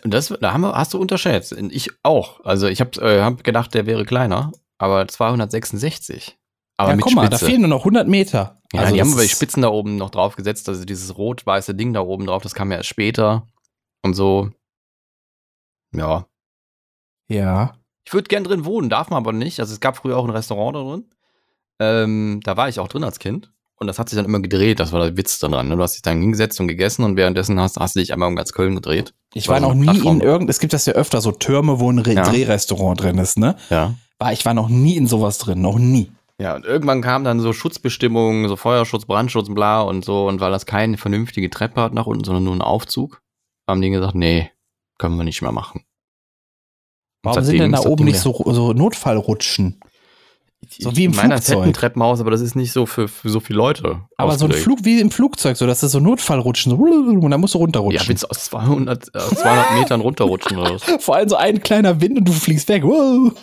Das, da haben wir, hast du unterschätzt. Ich auch. Also ich habe äh, hab gedacht, der wäre kleiner, aber 266. Aber ja, mit guck mal, da Spitze. fehlen nur noch 100 Meter. Ja, Also die haben aber die Spitzen da oben noch drauf gesetzt, also dieses rot-weiße Ding da oben drauf, das kam ja erst später und so. Ja. Ja. Ich würde gern drin wohnen, darf man aber nicht. Also es gab früher auch ein Restaurant da drin. Ähm, da war ich auch drin als Kind. Und das hat sich dann immer gedreht, das war der Witz daran. Ne? Du hast dich dann hingesetzt und gegessen und währenddessen hast, hast du dich einmal um ganz Köln gedreht. Ich War war noch ein nie Plattform. in irgend, es gibt das ja öfter, so Türme, wo ein Re Ja. Drehrestaurant drin ist, ne? Ja. War, ich war noch nie in sowas drin, noch nie. Ja, und irgendwann kamen dann so Schutzbestimmungen, so Feuerschutz, Brandschutz, bla und so. Und weil das keine vernünftige Treppe hat nach unten, sondern nur einen Aufzug, haben die gesagt, nee, können wir nicht mehr machen. Warum sind denn da das oben nicht so, so Notfallrutschen? so wie im Ich meine, das hätte ein Flugzeug. Treppenhaus, aber das ist nicht so für, für so viele Leute. Aber so ein ausgelegt. Flug wie im Flugzeug, so dass das so Notfallrutschen, so und dann musst du Ja, runterrutschen. willst du aus 200, äh, aus 200 Metern runterrutschen oder was? Vor allem so ein kleiner Wind und du fliegst weg. Wow.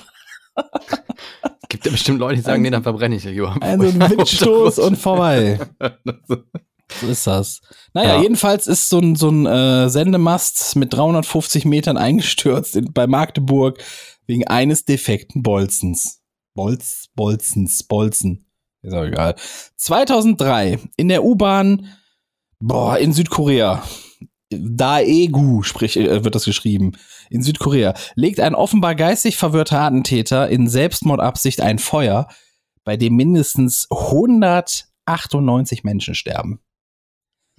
Gibt ja bestimmt Leute, die sagen, Ein- nee, dann verbrenne ich lieber. Also ein Windstoß und vorbei. So ist das. Naja, Ja. jedenfalls ist so ein, so ein äh, Sendemast mit 350 Metern eingestürzt in, bei Magdeburg wegen eines defekten Bolzens. Bolz, Bolzens, Bolzen. Ist auch egal. 2003 in der U-Bahn, boah, in Südkorea. Daegu, sprich, äh, wird das geschrieben. In Südkorea legt ein offenbar geistig verwirrter Attentäter in Selbstmordabsicht ein Feuer, bei dem mindestens 198 Menschen sterben.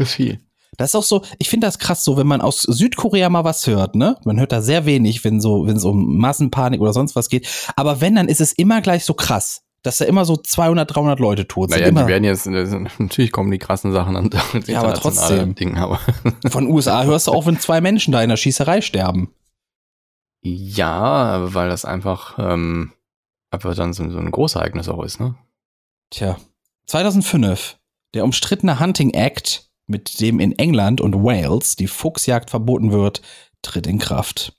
Das ist viel. Das ist auch so, ich finde das krass so, wenn man aus Südkorea mal was hört, ne? Man hört da sehr wenig, wenn so, wenn es um Massenpanik oder sonst was geht. Aber wenn, dann ist es immer gleich so krass, dass da immer so 200, 300 Leute tot sind. Naja, immer. die werden jetzt, natürlich kommen die krassen Sachen an Ja, aber trotzdem. Ding, aber. Von USA hörst du auch, wenn zwei Menschen da in der Schießerei sterben. Ja, weil das einfach, ähm, einfach dann so, so ein Großereignis auch ist, ne? Tja. 2005. Der umstrittene Hunting Act, mit dem in England und Wales die Fuchsjagd verboten wird, tritt in Kraft.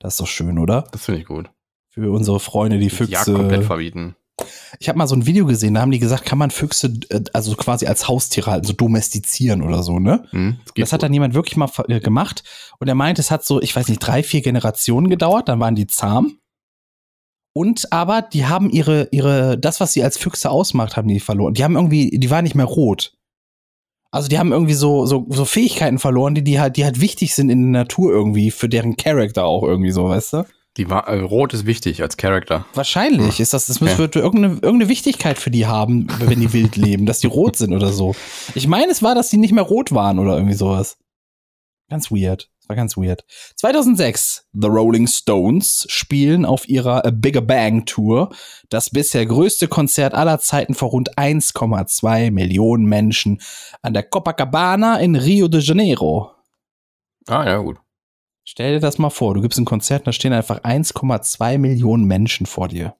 Das ist doch schön, oder? Das finde ich gut. Für unsere Freunde, die Die Jagd komplett Füchse. verbieten. Ich habe mal so ein Video gesehen, da haben die gesagt, kann man Füchse äh, also quasi als Haustiere halten, so domestizieren oder so, ne? Hm, geht Das hat gut. dann jemand wirklich mal äh, gemacht und er meint, es hat so, ich weiß nicht, drei, vier Generationen gedauert, dann waren die zahm. Und aber die haben ihre, ihre, das, was sie als Füchse ausmacht, haben die verloren. Die haben irgendwie, die waren nicht mehr rot. Also die haben irgendwie so, so, so Fähigkeiten verloren, die, die halt, die halt wichtig sind in der Natur irgendwie, für deren Charakter auch irgendwie so, weißt du? Die war, äh, Rot ist wichtig als Charakter. Wahrscheinlich ist das, das Ja. wird irgendeine, irgendeine Wichtigkeit für die haben, wenn die wild leben, dass die rot sind oder so. Ich meine, es war, dass die nicht mehr rot waren oder irgendwie sowas. Ganz weird. War ganz weird. 2006, The Rolling Stones spielen auf ihrer A Bigger Bang Tour das bisher größte Konzert aller Zeiten vor rund 1,2 Millionen Menschen an der Copacabana in Rio de Janeiro. Ah, ja, gut. Stell dir das mal vor, du gibst ein Konzert und da stehen einfach 1,2 Millionen Menschen vor dir.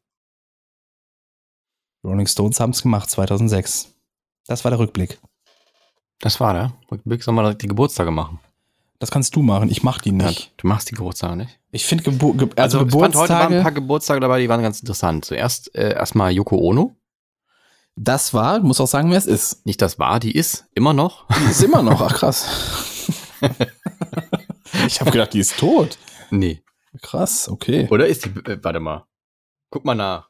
Rolling Stones haben es gemacht, 2006. Das war der Rückblick. Das war der. Rückblick soll mal die Geburtstage machen. Das kannst du machen, ich mach die Ja, nicht. du machst die Geburtstage nicht. Ich finde Gebur Ge also, Also, es fand heute waren ein Geburtstage, paar Geburtstage dabei, die waren ganz interessant. Zuerst äh, erstmal Yoko Ono. das war, muss auch sagen, wer es ist. Nicht das war, die ist immer noch. Die ist immer noch, ach krass. ich habe gedacht, die ist tot. Nee. Krass, okay. Oder ist die, äh, warte mal. Guck mal nach.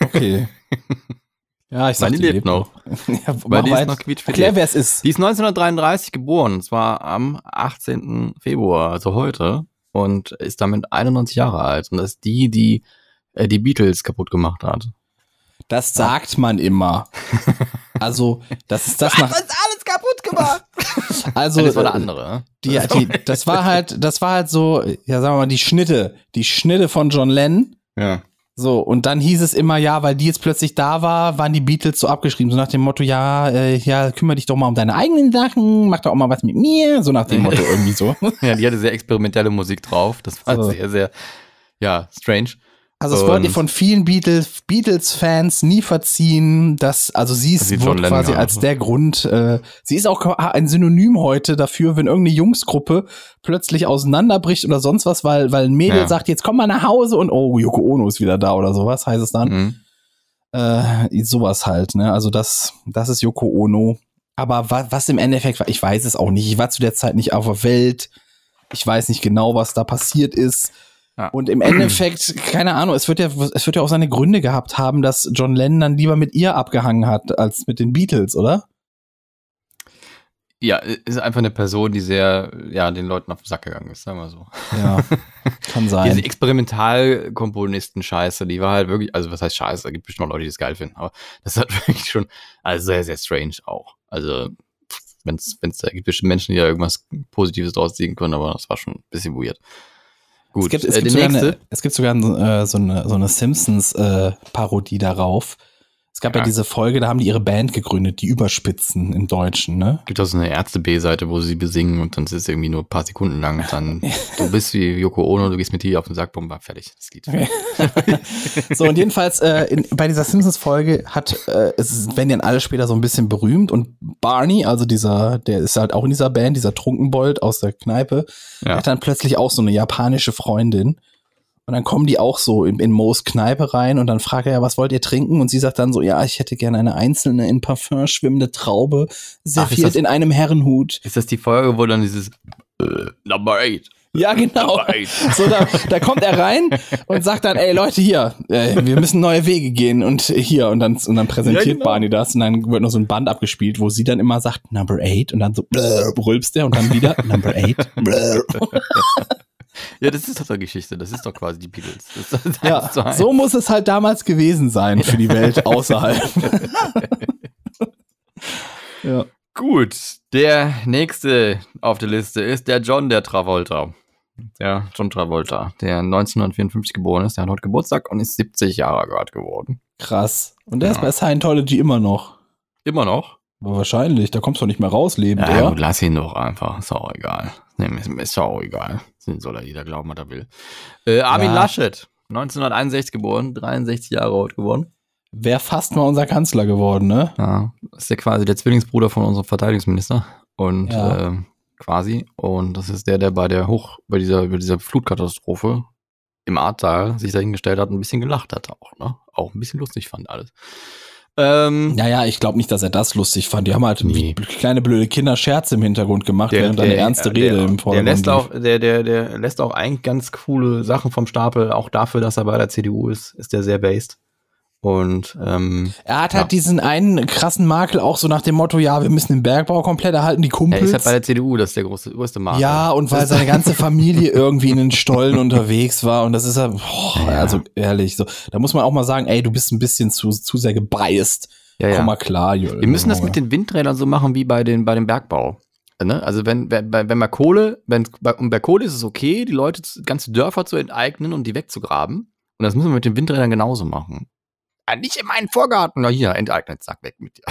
Okay. Ja, ich sag, Weil die lebt noch. ja, Weil die ist noch quietschfit. Erklär, wer es ist. Die ist 1933 geboren, und zwar am 18. Februar, also heute, und ist damit 91 Jahre alt. Und das ist die, die äh, die Beatles kaputt gemacht hat. Das sagt man immer. Also, das ist das nach. alles kaputt gemacht. Also, das war der äh, andere. Die, die, das war halt, das war halt so, ja, sagen wir mal, die Schnitte, die Schnitte von John Lennon. Ja. So, und dann hieß es immer, ja, weil die jetzt plötzlich da war, waren die Beatles so abgeschrieben, so nach dem Motto, ja, äh, ja, kümmere dich doch mal um deine eigenen Sachen, mach doch auch mal was mit mir, so nach dem Motto irgendwie so. ja, die hatte sehr experimentelle Musik drauf. Das war So. sehr, sehr, ja, strange. Also es wurde ihr Und- von vielen Beatles, Beatles-Fans nie verziehen, dass, also sie ist wurde quasi als hat. der Grund, äh, sie ist auch ein Synonym heute dafür, wenn irgendeine Jungsgruppe plötzlich auseinanderbricht oder sonst was, weil, weil ein Mädel Ja. sagt, jetzt komm mal nach Hause und oh, Yoko Ono ist wieder da oder sowas, heißt es dann. Mhm. Äh, sowas halt, ne? Also das, das ist Yoko Ono. Aber wa was im Endeffekt war, ich weiß es auch nicht. Ich war zu der Zeit nicht auf der Welt. Ich weiß nicht genau, was da passiert ist. Ja. Und im Endeffekt, keine Ahnung, es wird ja, es wird ja auch seine Gründe gehabt haben, dass John Lennon dann lieber mit ihr abgehangen hat, als mit den Beatles, oder? Ja, ist einfach eine Person, die sehr, ja, den Leuten auf den Sack gegangen ist, sagen wir so. Ja, kann Diese sein. Experimentalkomponisten-Scheiße, die war halt wirklich, also was heißt Scheiße, da gibt bestimmt auch Leute, die das geil finden, aber das hat wirklich schon, also sehr, sehr strange auch. Also, wenn es, wenn es da gibt bestimmt Menschen, die da irgendwas Positives draus ziehen können, aber das war schon ein bisschen weird. Gut, Es gibt, es äh, gibt sogar, eine, es gibt sogar äh, so eine, so eine Simpsons-Parodie darauf. Es gab ja. Ja. diese Folge, da haben die ihre Band gegründet, die Überspitzen im Deutschen, ne? gibt auch so eine Ärzte-B-Seite, wo sie besingen und dann ist es irgendwie nur ein paar Sekunden lang. Und dann, du bist wie Yoko Ono, du gehst mit dir auf den Sack, bumm, war fertig. Das Lied. So, und jedenfalls äh, in, bei dieser Simpsons-Folge hat, äh, es werden dann alle später so ein bisschen berühmt und Barney, also dieser, der ist halt auch in dieser Band, dieser Trunkenbold aus der Kneipe, Ja. hat dann plötzlich auch so eine japanische Freundin. Und dann kommen die auch so in, in Moos Kneipe rein und dann fragt er ja, was wollt ihr trinken? Und sie sagt dann so, ja, ich hätte gerne eine einzelne in Parfum schwimmende Traube, serviert das- in einem Herrenhut. Ist das die Folge, wo dann dieses äh, Number 8? Ja, genau. Number 8. So, da, da kommt er rein und sagt dann, ey Leute, hier, äh, wir müssen neue Wege gehen und hier und dann, und dann präsentiert Ja, genau. Barney das und dann wird noch so ein Band abgespielt, wo sie dann immer sagt, Number eight und dann so blur, rülpst der und dann wieder Number eight. Ja, das ist doch die Geschichte. Das ist doch quasi die Beatles. Das ist Ja, so muss es halt damals gewesen sein für die Welt außerhalb. ja. Gut, der nächste auf der Liste ist der John der Travolta. Der John Travolta, der 1954 geboren ist. Der hat heute Geburtstag und ist 70 Jahre gerade geworden. Krass. Und der ist Ja. bei Scientology immer noch. Immer noch. Aber wahrscheinlich, da kommst du nicht mehr raus, lebend, Ja, ja? gut, lass ihn doch einfach. Ist auch egal. Nee, ist, ist auch egal. Den soll er jeder glauben, was er will. Äh, Armin Ja. Laschet, 1961 geboren, 63 Jahre alt geworden. Wäre fast mal unser Kanzler geworden, ne? Ja, ist ja quasi der Zwillingsbruder von unserem Verteidigungsminister. Und Ja. ähm, quasi. Und das ist der, der bei der Hoch, bei dieser, bei dieser Flutkatastrophe im Ahrtal sich dahingestellt hat und ein bisschen gelacht hat auch, ne? Auch ein bisschen lustig fand alles. Ähm, Ja, ja, ich glaube nicht, dass er das lustig fand. Die haben halt Nee. kleine blöde Kinder Scherze im Hintergrund gemacht, während dann eine ernste der, Rede der, im der Vordergrund lässt lief. auch, der, der, der lässt auch eigentlich ganz coole Sachen vom Stapel, auch dafür, dass er bei der CDU ist, ist der sehr based. Und ähm, Er hat Ja. halt diesen einen krassen Makel auch so nach dem Motto, ja, wir müssen den Bergbau komplett erhalten, die er Kumpels. ist halt bei der CDU, das ist der große, größte Markt. ja, und weil seine ganze Familie irgendwie in den Stollen unterwegs war und das ist ja, boah, also ehrlich, so, da muss man auch mal sagen, ey, du bist ein bisschen zu, zu sehr gebiased. ja, ja. Komm mal klar, Jürgen. Wir müssen das mit den Windrädern so machen wie bei den bei dem Bergbau. Ne? Also wenn, wenn, wenn bei Kohle, wenn bei, und bei Kohle ist es okay, die Leute, ganze Dörfer zu enteignen und die wegzugraben. Und das müssen wir mit den Windrädern genauso machen. Ah, nicht in meinen Vorgarten. Na hier, enteignet, zack, weg mit dir.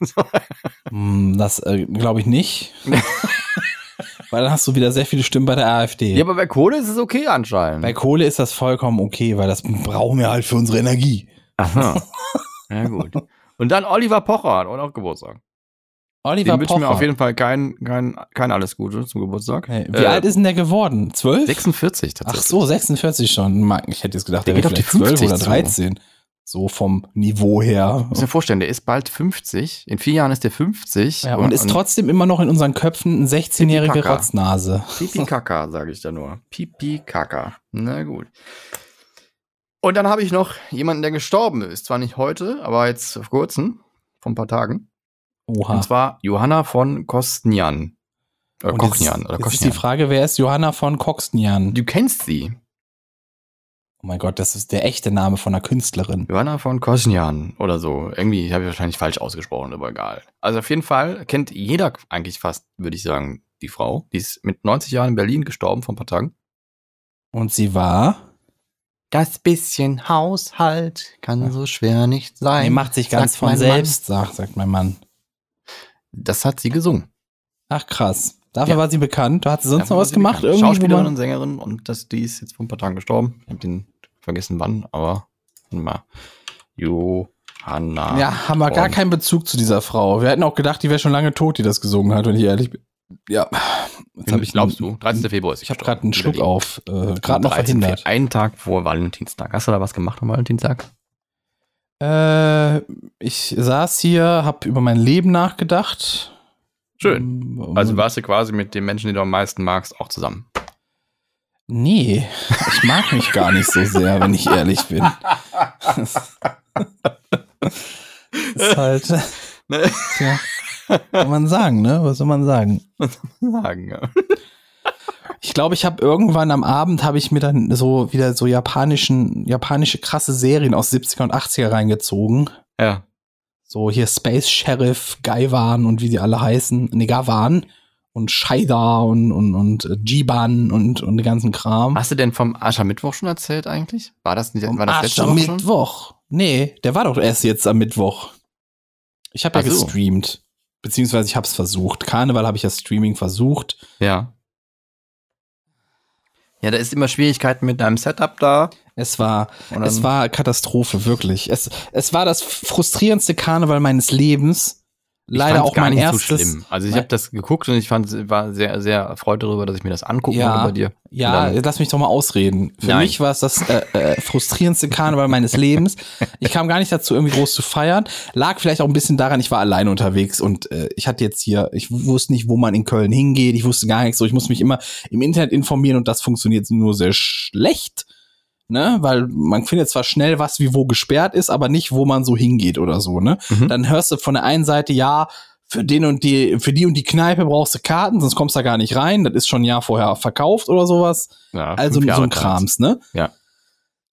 so. Hm, Das äh, glaube ich nicht. weil dann hast du wieder sehr viele Stimmen bei der AfD. Ja, aber bei Kohle ist es okay anscheinend. Bei Kohle ist das vollkommen okay, weil das brauchen wir halt für unsere Energie. Aha. Ja, gut. Und dann Oliver Pocher hat auch Geburtstag. Oliver Dem wünschen Pocher. wir auf jeden Fall kein, kein, kein alles Gute zum Geburtstag. Hey, wie Äh, alt ist denn der geworden? Zwölf? 46 Ach tatsächlich. so, 46 schon. Ich hätte jetzt gedacht, Der der, geht auf die vielleicht 12 oder 50 zu. 13. So vom Niveau her. Muss dir vorstellen, der ist bald 50. In vier Jahren ist der 50. Ja, und ist trotzdem immer noch in unseren Köpfen ein 16-jährige Pipi-Kaka. Rotznase. Pipi Kaka, sage ich da nur. Pipi Kaka. Na gut. Und dann habe ich noch jemanden, der gestorben ist. Zwar nicht heute, aber jetzt vor kurzem, vor ein paar Tagen. Oha. Und zwar Johanna von Kostnian. Oder Und jetzt- Kochnian. Oder jetzt ist Kochnian. die Frage, wer ist Johanna von Koxnian? Du kennst sie. Oh mein Gott, das ist der echte Name von einer Künstlerin. Johanna von Kosnian oder so. Irgendwie habe ich wahrscheinlich falsch ausgesprochen, aber egal. Also auf jeden Fall kennt jeder eigentlich fast, würde ich sagen, die Frau. Die ist mit 90 Jahren in Berlin gestorben vor ein paar Tagen. Und sie war? Das bisschen Haushalt kann so schwer nicht sein. Nee, macht sich ganz von selbst, sagt, sagt mein. Mann. Das hat sie gesungen. Ach krass. Dafür Ja. war sie bekannt. Hat sie sonst Dafür noch was gemacht? bekannt. Irgendwie, Schauspielerin und Sängerin und das, die ist jetzt vor ein paar Tagen gestorben. Ich habe den vergessen wann, aber mal. Johanna. Ja, haben wir gar keinen Bezug zu dieser Frau. Wir hätten auch gedacht, die wäre schon lange tot, die das gesungen hat, wenn ich ehrlich bin. Ja. Jetzt hab ich glaubst du? 13. Februar ist Ich habe gerade einen Schluck auf, äh, gerade noch 13. verhindert. Einen Tag vor Valentinstag. Hast du da was gemacht am Valentinstag? Äh, ich saß hier, habe über mein Leben nachgedacht. Schön. Ähm, Also warst du quasi mit dem Menschen, den du am meisten magst, auch zusammen. Nee, ich mag mich gar nicht so sehr, wenn ich ehrlich bin. ist halt, tja, kann man sagen, ne? Was soll man sagen? Sagen, ja. Ich glaube, ich habe irgendwann am Abend habe ich mir dann so wieder so japanischen, japanische krasse Serien aus 70er und 80er reingezogen. ja. So hier Space Sheriff, Gaiwan und wie die alle heißen. Nee, Gawan und Shaida und, und, und äh, Jiban und, und den ganzen Kram. Hast du denn vom Aschermittwoch schon erzählt eigentlich? War das nicht, Am war das letzte Woche schon? Mittwoch. Nee, der war doch erst jetzt am Mittwoch. Ich habe ja so. gestreamt. Beziehungsweise ich habe es versucht. Karneval habe ich ja Streaming versucht. Ja. Ja, da ist immer Schwierigkeiten mit deinem Setup da. Es war, es war Katastrophe, wirklich. Es, es war das frustrierendste Karneval meines Lebens. Leider auch mein so erstes. schlimm. Also ich habe das geguckt und ich fand, war sehr, sehr erfreut darüber, dass ich mir das angucken Ja. konnte bei dir. Ja, lass mich doch mal ausreden. Für Nein. mich war es das äh, äh, frustrierendste Karneval meines Lebens. Ich kam gar nicht dazu, irgendwie groß zu feiern. Lag vielleicht auch ein bisschen daran, ich war alleine unterwegs und äh, ich hatte jetzt hier, ich wusste nicht, wo man in Köln hingeht. Ich wusste gar nichts so. Ich musste mich immer im Internet informieren und das funktioniert nur sehr schlecht. Ne, weil man findet zwar schnell, was wie wo gesperrt ist, aber nicht, wo man so hingeht oder so, ne? Mhm. Dann hörst du von der einen Seite, ja, für den und die, für die und die Kneipe brauchst du Karten, sonst kommst du da gar nicht rein. Das ist schon ein Jahr vorher verkauft oder sowas. Ja, Also so ein Krams, ne? Ja.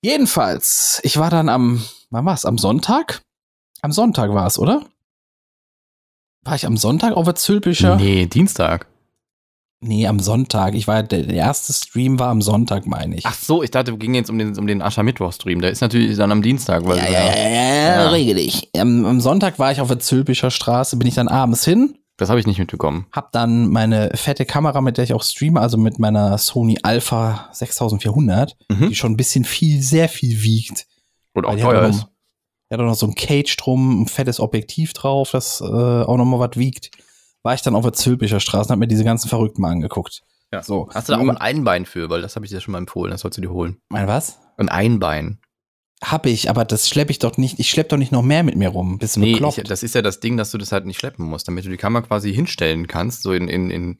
Jedenfalls, ich war dann am, wann war's? Am Sonntag? Am Sonntag war es, oder? War ich am Sonntag auf der Zülpischer? Nee, Dienstag. Nee, am Sonntag. Ich war, der, der erste Stream war am Sonntag, meine ich. Ach so, ich dachte, wir gingen jetzt um den, um den Aschermittwoch-Stream. Der ist natürlich dann am Dienstag. Weil ja, ja, ja, ja, Ja. regel ich. Am, am Sonntag war ich auf der Zülpischer Straße, bin ich dann abends hin, Das habe ich nicht mitbekommen. hab dann meine fette Kamera, mit der ich auch streame, also mit meiner Sony Alpha 6400, Mhm. die schon ein bisschen viel, sehr viel wiegt. Und auch teuer ist. die hat auch noch so ein Cage drum, ein fettes Objektiv drauf, das äh, auch noch mal was wiegt. War ich dann auf der Zülpischer Straße und hab mir diese ganzen Verrückten mal angeguckt. Ja. So. Hast du da auch ein Einbein für? Weil das habe ich dir schon mal empfohlen. Das sollst du dir holen. Mein was? Ein Einbein. Hab ich, aber das schlepp ich doch nicht. Ich schlepp doch nicht noch mehr mit mir rum. Bist du Nee, ich, das ist ja das Ding, dass du das halt nicht schleppen musst, damit du die Kamera quasi hinstellen kannst, so in, in, in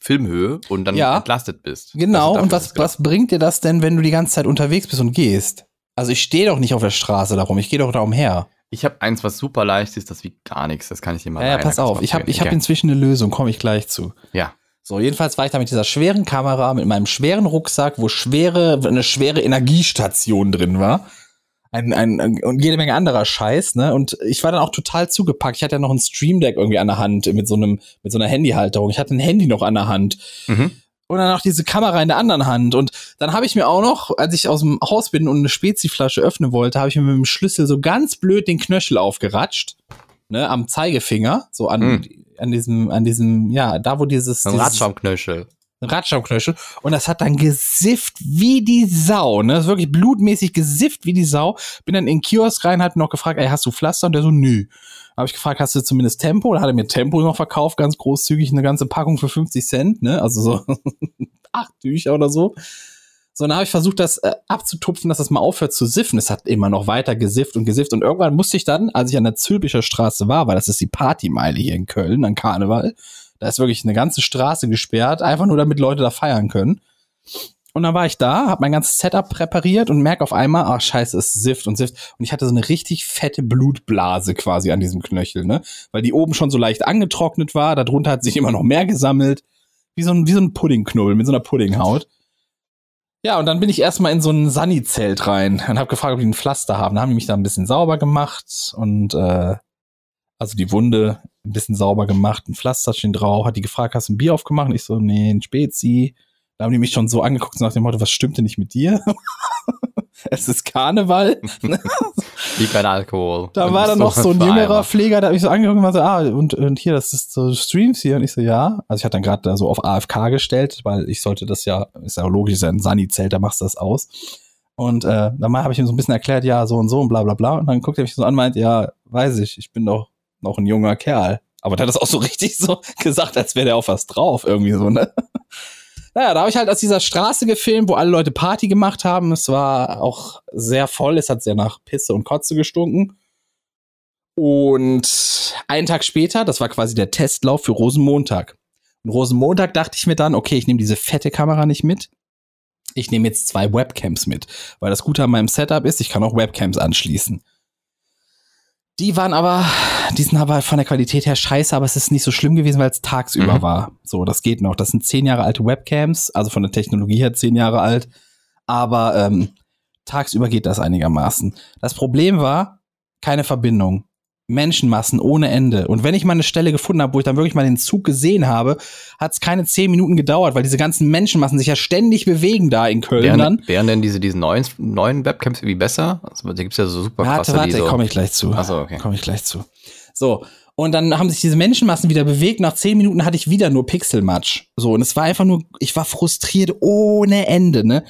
Filmhöhe und dann Ja. entlastet bist. Genau, Also und dafür ist was, was bringt dir das denn, wenn du die ganze Zeit unterwegs bist und gehst? Also ich stehe doch nicht auf der Straße darum, ich gehe doch da umher. Ich habe eins, was super leicht ist, das wiegt gar nichts. Das kann ich dir mal Ja, ja, pass auf, ich habe ich hab inzwischen eine Lösung, komme ich gleich zu. Ja. So, jedenfalls war ich da mit dieser schweren Kamera, mit meinem schweren Rucksack, wo schwere, eine schwere Energiestation drin war. Ein, ein, ein, und jede Menge anderer Scheiß, ne? Und ich war dann auch total zugepackt. Ich hatte ja noch ein Stream Deck irgendwie an der Hand mit so einem, mit so einer Handyhalterung. Ich hatte ein Handy noch an der Hand. Mhm. Und dann auch diese Kamera in der anderen Hand. Und dann habe ich mir auch noch, als ich aus dem Haus bin und eine Speziflasche öffnen wollte, habe ich mir mit dem Schlüssel so ganz blöd den Knöchel aufgeratscht. Ne, am Zeigefinger, so an, Mhm. an diesem, an diesem, ja, da wo dieses, Ein dieses Radschaumknöchel. Radschaumknöchel und das hat dann gesifft wie die Sau, ne? Das ist wirklich blutmäßig gesifft wie die Sau. Bin dann in den Kiosk rein, hat noch gefragt, ey, hast du Pflaster? Und der so, nö. Habe ich gefragt, hast du zumindest Tempo? Da hat er mir Tempo noch verkauft, ganz großzügig, eine ganze Packung für 50 Cent, ne? Also so acht Tücher oder so. So, dann habe ich versucht, das äh, abzutupfen, dass das mal aufhört zu siffen. Es hat immer noch weiter gesifft und gesifft. Und irgendwann musste ich dann, als ich an der Zülpicher Straße war, weil das ist die Partymeile hier in Köln, an Karneval, da ist wirklich eine ganze Straße gesperrt, einfach nur damit Leute da feiern können. Und dann war ich da, habe mein ganzes Setup präpariert und merke auf einmal, ach scheiße, es sifft und sifft. Und ich hatte so eine richtig fette Blutblase quasi an diesem Knöchel, ne? Weil die oben schon so leicht angetrocknet war, darunter hat sich immer noch mehr gesammelt. Wie so ein, wie so ein Puddingknubbel mit so einer Puddinghaut. Ja, und dann bin ich erstmal in so ein Sunny-Zelt rein und habe gefragt, ob die ein Pflaster haben. Da haben die mich da ein bisschen sauber gemacht und äh, also die Wunde ein bisschen sauber gemacht, ein Pflasterchen drauf, hat die gefragt, hast du ein Bier aufgemacht? Und ich so, nee, ein Spezi. Da haben die mich schon so angeguckt, so nach dem Motto, was stimmt denn nicht mit dir? es ist Karneval. Wie kein Alkohol. Da war dann noch so ein jüngerer Pfleger, der hat mich so angeguckt und war so, ah, und, und hier, das ist so Streams hier. Und ich so, ja. Also ich hatte dann gerade da so auf AFK gestellt, weil ich sollte das ja, ist ja logisch, ist ja ein Sunny-Zelt, da machst du das aus. Und äh, dann habe ich ihm so ein bisschen erklärt, ja, so und so und bla bla bla. Und dann guckt er mich so an und meint, ja, weiß ich, ich bin doch noch ein junger Kerl. Aber der hat das auch so richtig so gesagt, als wäre der auf was drauf, irgendwie so, ne? Naja, da habe ich halt aus dieser Straße gefilmt, wo alle Leute Party gemacht haben. Es war auch sehr voll, es hat sehr nach Pisse und Kotze gestunken. Und einen Tag später, das war quasi der Testlauf für Rosenmontag. Und Rosenmontag dachte ich mir dann, okay, ich nehme diese fette Kamera nicht mit. Ich nehme jetzt zwei Webcams mit. Weil das Gute an meinem Setup ist, ich kann auch Webcams anschließen. Die waren aber, die sind aber von der Qualität her scheiße, aber es ist nicht so schlimm gewesen, weil es tagsüber Mhm. war. So, das geht noch. Das sind zehn Jahre alte Webcams, also von der Technologie her zehn Jahre alt. Aber ähm, tagsüber geht das einigermaßen. Das Problem war, keine Verbindung. Menschenmassen ohne Ende. Und wenn ich mal eine Stelle gefunden habe, wo ich dann wirklich mal den Zug gesehen habe, hat es keine zehn Minuten gedauert, weil diese ganzen Menschenmassen sich ja ständig bewegen da in Köln Wären, dann. wären denn diese, diese neuen, neuen Webcams irgendwie besser? Also, da gibt's ja so super krasse, Warte, warte, die so, komme ich gleich zu. Ach so, okay. Komme ich gleich zu. So. Und dann haben sich diese Menschenmassen wieder bewegt. Nach zehn Minuten hatte ich wieder nur Pixelmatch. So. Und es war einfach nur, ich war frustriert ohne Ende, ne?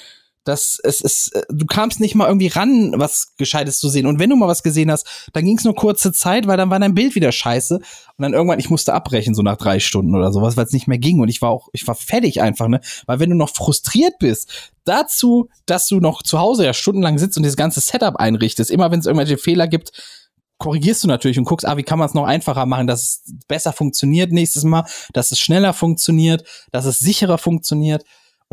Das, es ist, du kamst nicht mal irgendwie ran, was Gescheites zu sehen. Und wenn du mal was gesehen hast, dann ging es nur kurze Zeit, weil dann war dein Bild wieder scheiße. Und dann irgendwann, ich musste abbrechen, so nach drei Stunden oder sowas, weil es nicht mehr ging. Und ich war auch, ich war fertig einfach, ne? Weil wenn du noch frustriert bist, dazu, dass du noch zu Hause ja stundenlang sitzt und dieses ganze Setup einrichtest, immer wenn es irgendwelche Fehler gibt, korrigierst du natürlich und guckst, ah, wie kann man es noch einfacher machen, dass es besser funktioniert nächstes Mal, dass es schneller funktioniert, dass es sicherer funktioniert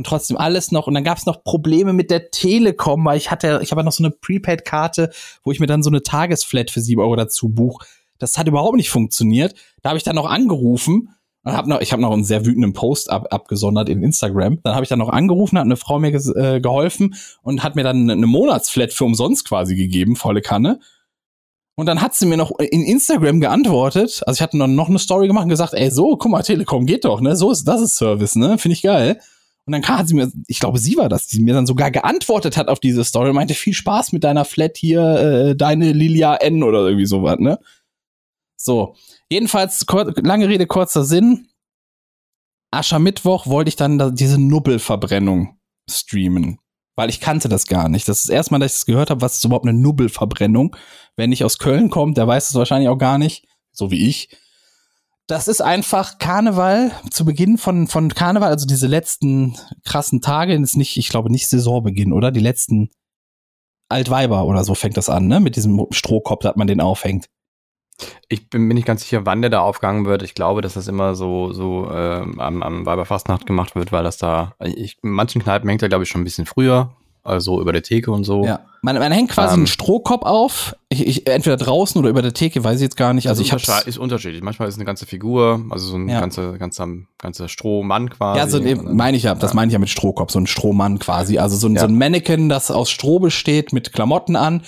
und trotzdem alles noch. Und dann gab es noch Probleme mit der Telekom, weil ich hatte, ich habe noch so eine Prepaid-Karte, wo ich mir dann so eine Tagesflat für sieben Euro dazu buche. Das hat überhaupt nicht funktioniert. Da habe ich dann noch angerufen und hab noch, ich habe noch einen sehr wütenden Post ab, abgesondert in Instagram. Dann habe ich dann noch angerufen, hat eine Frau mir äh, geholfen und hat mir dann eine Monatsflat für umsonst quasi gegeben, volle Kanne. Und dann hat sie mir noch in Instagram geantwortet. Also ich hatte noch, noch eine Story gemacht und gesagt, ey, so, guck mal, Telekom geht doch, ne? So ist, das ist Service, ne? Finde ich geil. Und dann hat sie mir, ich glaube, sie war das, die mir dann sogar geantwortet hat auf diese Story und meinte, viel Spaß mit deiner Flat hier, äh, deine Lilia N oder irgendwie sowas, ne? So. Jedenfalls, lange Rede, kurzer Sinn. Aschermittwoch wollte ich dann da diese Nubbelverbrennung streamen. Weil ich kannte das gar nicht. Das ist das erste Mal, dass ich das gehört habe, was ist überhaupt eine Nubbelverbrennung. Wer nicht aus Köln kommt, der weiß es wahrscheinlich auch gar nicht. So wie ich. Das ist einfach Karneval, zu Beginn von, von Karneval, also diese letzten krassen Tage, ist nicht, ich glaube nicht Saisonbeginn, oder? Die letzten Altweiber oder so fängt das an, ne? Mit diesem Strohkopf, dass man den aufhängt. Ich bin mir nicht ganz sicher, wann der da aufgegangen wird. Ich glaube, dass das immer so, so ähm, am, am Weiberfastnacht gemacht wird, weil das da, ich, in manchen Kneipen hängt er, glaube ich, schon ein bisschen früher. Also über der Theke und so. Ja. Man, man hängt quasi Ähm. einen Strohkopf auf, ich, ich, entweder draußen oder über der Theke, weiß ich jetzt gar nicht. Also ich Untersche- hab's, ist unterschiedlich. Manchmal ist eine ganze Figur, also so ein Ja. ganzer, ganzer, ganzer Strohmann quasi. ja, so dann- meine ich ja, das meine ich ja mit Strohkopf, so ein Strohmann quasi. Also so ein, Ja. so ein Mannequin, das aus Stroh besteht mit Klamotten an.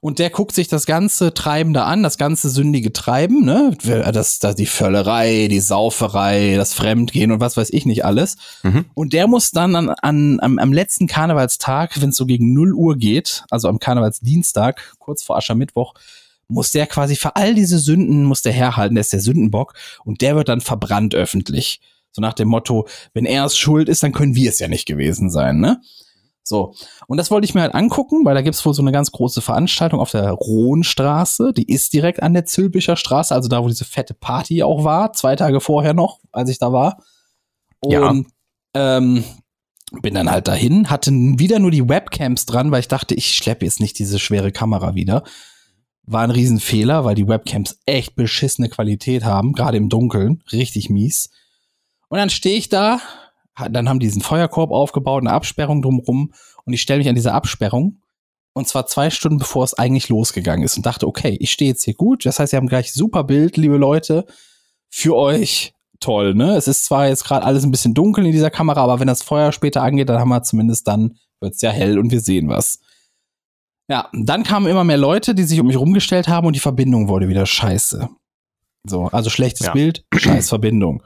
Und der guckt sich das ganze Treiben da an, das ganze sündige Treiben, ne? Das, das, die Völlerei, die Sauferei, das Fremdgehen und was weiß ich nicht alles. Mhm. Und der muss dann an, an, am, am letzten Karnevalstag, wenn es so gegen 0 Uhr geht, also am Karnevalsdienstag, kurz vor Aschermittwoch, muss der quasi für all diese Sünden, muss der herhalten, der ist der Sündenbock und der wird dann verbrannt öffentlich. So nach dem Motto, wenn er es schuld ist, dann können wir es ja nicht gewesen sein, ne? So. Und das wollte ich mir halt angucken, weil da gibt's wohl so eine ganz große Veranstaltung auf der Rohnstraße. Die ist direkt an der Zülpicher Straße, also da, wo diese fette Party auch war, zwei Tage vorher noch, als ich da war. Ja. Und ähm, bin dann halt dahin, hatte wieder nur die Webcams dran, weil ich dachte, ich schleppe jetzt nicht diese schwere Kamera wieder. War ein Riesenfehler, weil die Webcams echt beschissene Qualität haben, gerade im Dunkeln, richtig mies. Und dann stehe ich da, dann haben die diesen Feuerkorb aufgebaut, eine Absperrung drumrum und ich stelle mich an diese Absperrung und zwar zwei Stunden bevor es eigentlich losgegangen ist und dachte, okay, ich stehe jetzt hier gut, das heißt, wir haben gleich super Bild, liebe Leute, für euch toll, ne? Es ist zwar jetzt gerade alles ein bisschen dunkel in dieser Kamera, aber wenn das Feuer später angeht, dann haben wir zumindest dann wird's ja hell und wir sehen was. Ja, dann kamen immer mehr Leute, die sich um mich rumgestellt haben und die Verbindung wurde wieder scheiße. So, also schlechtes Ja. Bild, scheiß Verbindung.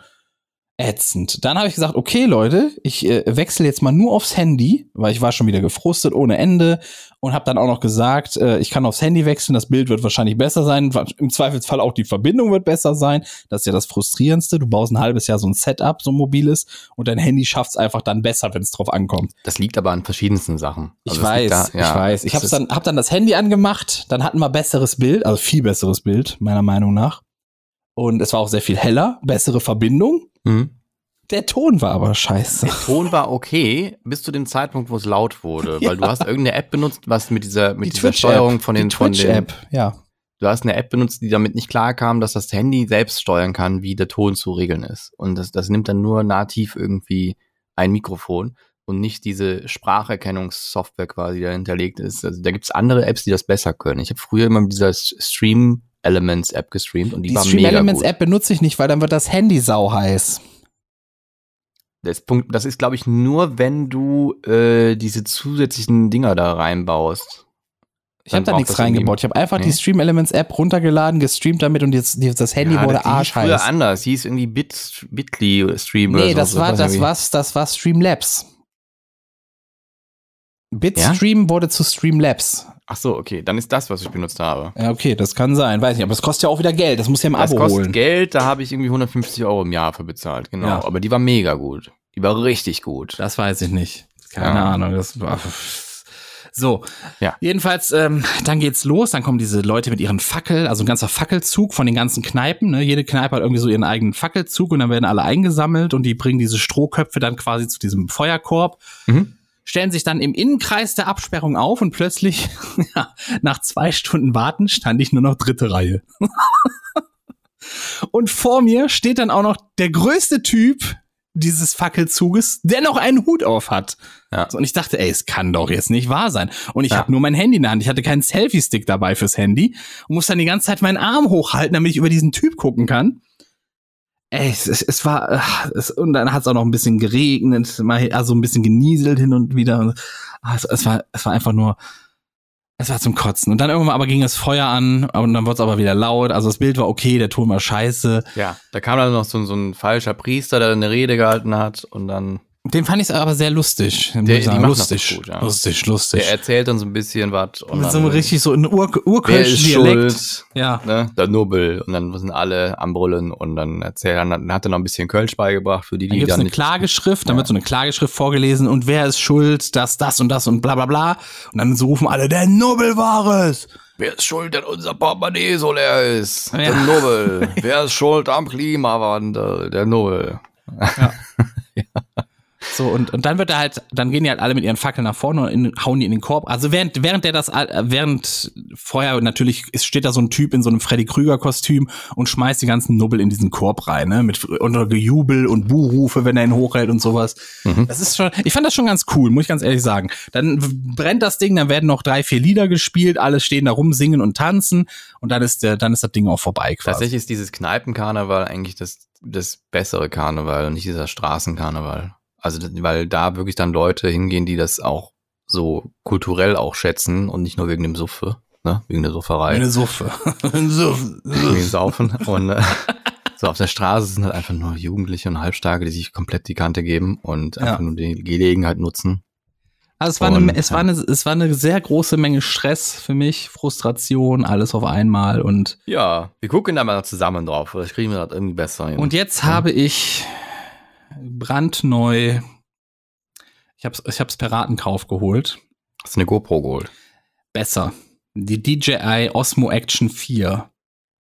Ätzend. Dann habe ich gesagt, okay, Leute, ich äh, wechsle jetzt mal nur aufs Handy, weil ich war schon wieder gefrustet ohne Ende und habe dann auch noch gesagt, äh, ich kann aufs Handy wechseln, das Bild wird wahrscheinlich besser sein, im Zweifelsfall auch die Verbindung wird besser sein. Das ist ja das Frustrierendste. Du baust ein halbes Jahr so ein Setup, so ein mobiles, und dein Handy schafft's einfach dann besser, wenn es drauf ankommt. Das liegt aber an verschiedensten Sachen. Ich Also das weiß, da- ja, ich weiß. Ich das hab's ist- dann, hab dann das Handy angemacht, dann hatten wir besseres Bild, also viel besseres Bild, meiner Meinung nach. Und es war auch sehr viel heller, bessere Verbindung. Mhm. Der Ton war aber scheiße. Der Ton war okay bis zu dem Zeitpunkt, wo es laut wurde, weil du hast irgendeine App benutzt, was mit dieser mit Die dieser Steuerung von den die Twitch-App, ja. du hast eine App benutzt, die damit nicht klar kam, dass das Handy selbst steuern kann, wie der Ton zu regeln ist. Und das, das nimmt dann nur nativ irgendwie ein Mikrofon und nicht diese Spracherkennungssoftware quasi, die da hinterlegt ist. Also da gibt's andere Apps, die das besser können. Ich habe früher immer mit dieser Stream Elements App gestreamt und die, Die war Stream mega Elements gut. App benutze ich nicht, weil dann wird das Handy sau heiß. Das, Punkt, das ist, glaube ich, nur, wenn du äh, diese zusätzlichen Dinger da reinbaust. Ich habe da nichts das reingebaut. Ich habe einfach Nee. die Stream Elements App runtergeladen, gestreamt damit und jetzt jetzt das Handy Ja, wurde das hieß früher arschheiß. anders. Hieß irgendwie Bit, Bitly Stream oder Nee, so. das war weiß das was das war Streamlabs. Ja? Bitstream wurde zu Streamlabs. Ach so, okay, dann ist das, was ich benutzt habe. Ja, okay, das kann sein, weiß nicht, aber es kostet ja auch wieder Geld, das muss ja im Das Abo kostet holen. Geld, da habe ich irgendwie 150 Euro im Jahr für bezahlt, genau. Ja. Aber die war mega gut. Die war richtig gut. Das weiß ich nicht. Keine Ja. Ahnung. Das war so. Ja. Jedenfalls, ähm, dann geht's los. Dann kommen diese Leute mit ihren Fackel, also ein ganzer Fackelzug von den ganzen Kneipen. Ne? Jede Kneipe hat irgendwie so ihren eigenen Fackelzug und dann werden alle eingesammelt und die bringen diese Strohköpfe dann quasi zu diesem Feuerkorb. Mhm. Stellen sich dann im Innenkreis der Absperrung auf und plötzlich, ja, nach zwei Stunden Warten, stand ich nur noch dritte Reihe. und vor mir steht dann auch noch der größte Typ dieses Fackelzuges, der noch einen Hut auf hat. Ja. Und ich dachte, ey, es kann doch jetzt nicht wahr sein. Und ich Ja. habe nur mein Handy in der Hand. Ich hatte keinen Selfie-Stick dabei fürs Handy und muss dann die ganze Zeit meinen Arm hochhalten, damit ich über diesen Typ gucken kann. Ey, es, es, war, äh, es, und dann hat es auch noch ein bisschen geregnet, mal, also ein bisschen genieselt hin und wieder. Ah, es, es war, es war einfach nur, es war zum Kotzen. Und dann irgendwann aber ging das Feuer an und dann wurde es aber wieder laut. Also das Bild war okay, der Ton war scheiße. Ja, da kam dann noch so, so ein falscher Priester, der eine Rede gehalten hat und dann Den fand ich aber sehr lustig. Der- die machen lustig, gut, ja. lustig, lustig. der erzählt dann so ein bisschen was. und Mit so dann- einem richtig so einem Ur urkölschen Dialekt. schuld? Ja. Ne? Der Nobel. Und dann sind alle am Brüllen und dann erzählt er, dann hat er noch ein bisschen Kölsch beigebracht für die, Dann die gibt es dann eine nicht. Klageschrift, dann Ja. wird so eine Klageschrift vorgelesen und wer ist schuld, dass das und das und bla bla bla. Und dann so rufen alle, der Nobel war es. Wer ist schuld, dass unser Portemonnaie so leer ist? Ja. Der Nobel. Wer ist schuld am Klimawandel? Der Nobel. So, und, und dann wird er halt, dann gehen die halt alle mit ihren Fackeln nach vorne und in, hauen die in den Korb. Also während, während der das, all- während vorher natürlich ist, steht da so ein Typ in so einem Freddy Krüger-Kostüm und schmeißt die ganzen Nubbel in diesen Korb rein, ne? Mit unter Gejubel und Buhrufe, wenn er ihn hochhält und sowas. Das ist schon, ich fand das schon ganz cool, muss ich ganz ehrlich sagen. Dann brennt das Ding, dann werden noch drei, vier Lieder gespielt, alle stehen da rum, singen und tanzen und dann ist der, dann ist das Ding auch vorbei quasi. Tatsächlich ist dieses Kneipenkarneval eigentlich das, das bessere Karneval und nicht dieser Straßenkarneval. Also, weil da wirklich dann Leute hingehen, die das auch so kulturell auch schätzen und nicht nur wegen dem Suffe, ne? Wegen der Sufferei. Eine Suffe. Eine Suffe. wegen dem Saufen. Und äh, so auf der Straße sind halt einfach nur Jugendliche und Halbstarke, die sich komplett die Kante geben und Ja. einfach nur die Gelegenheit nutzen. Also es war, eine, Und, es, war ja. eine, es war eine sehr große Menge Stress für mich, Frustration, alles auf einmal und Ja, wir gucken da mal zusammen drauf. Vielleicht kriegen wir das irgendwie besser hin. Und jetzt habe ich brandneu, ich habe ich hab's per Ratenkauf geholt, Hast du eine GoPro geholt? besser. Die DJI Osmo Action 4.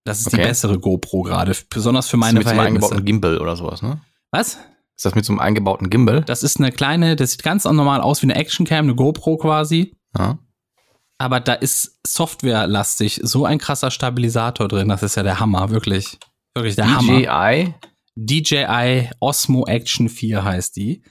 Das ist die Okay. bessere GoPro gerade, besonders für Ist meine mit so einem Verhältnisse. eingebauten Gimbal oder sowas, ne? Was? Ist das mit so einem eingebauten Gimbal? Das ist eine kleine, das sieht ganz normal aus wie eine Actioncam, eine GoPro quasi. Ja. Aber da ist softwarelastig so ein krasser Stabilisator drin. Das ist ja der Hammer, wirklich. Wirklich der Hammer. DJI? DJI Osmo Action 4 heißt die.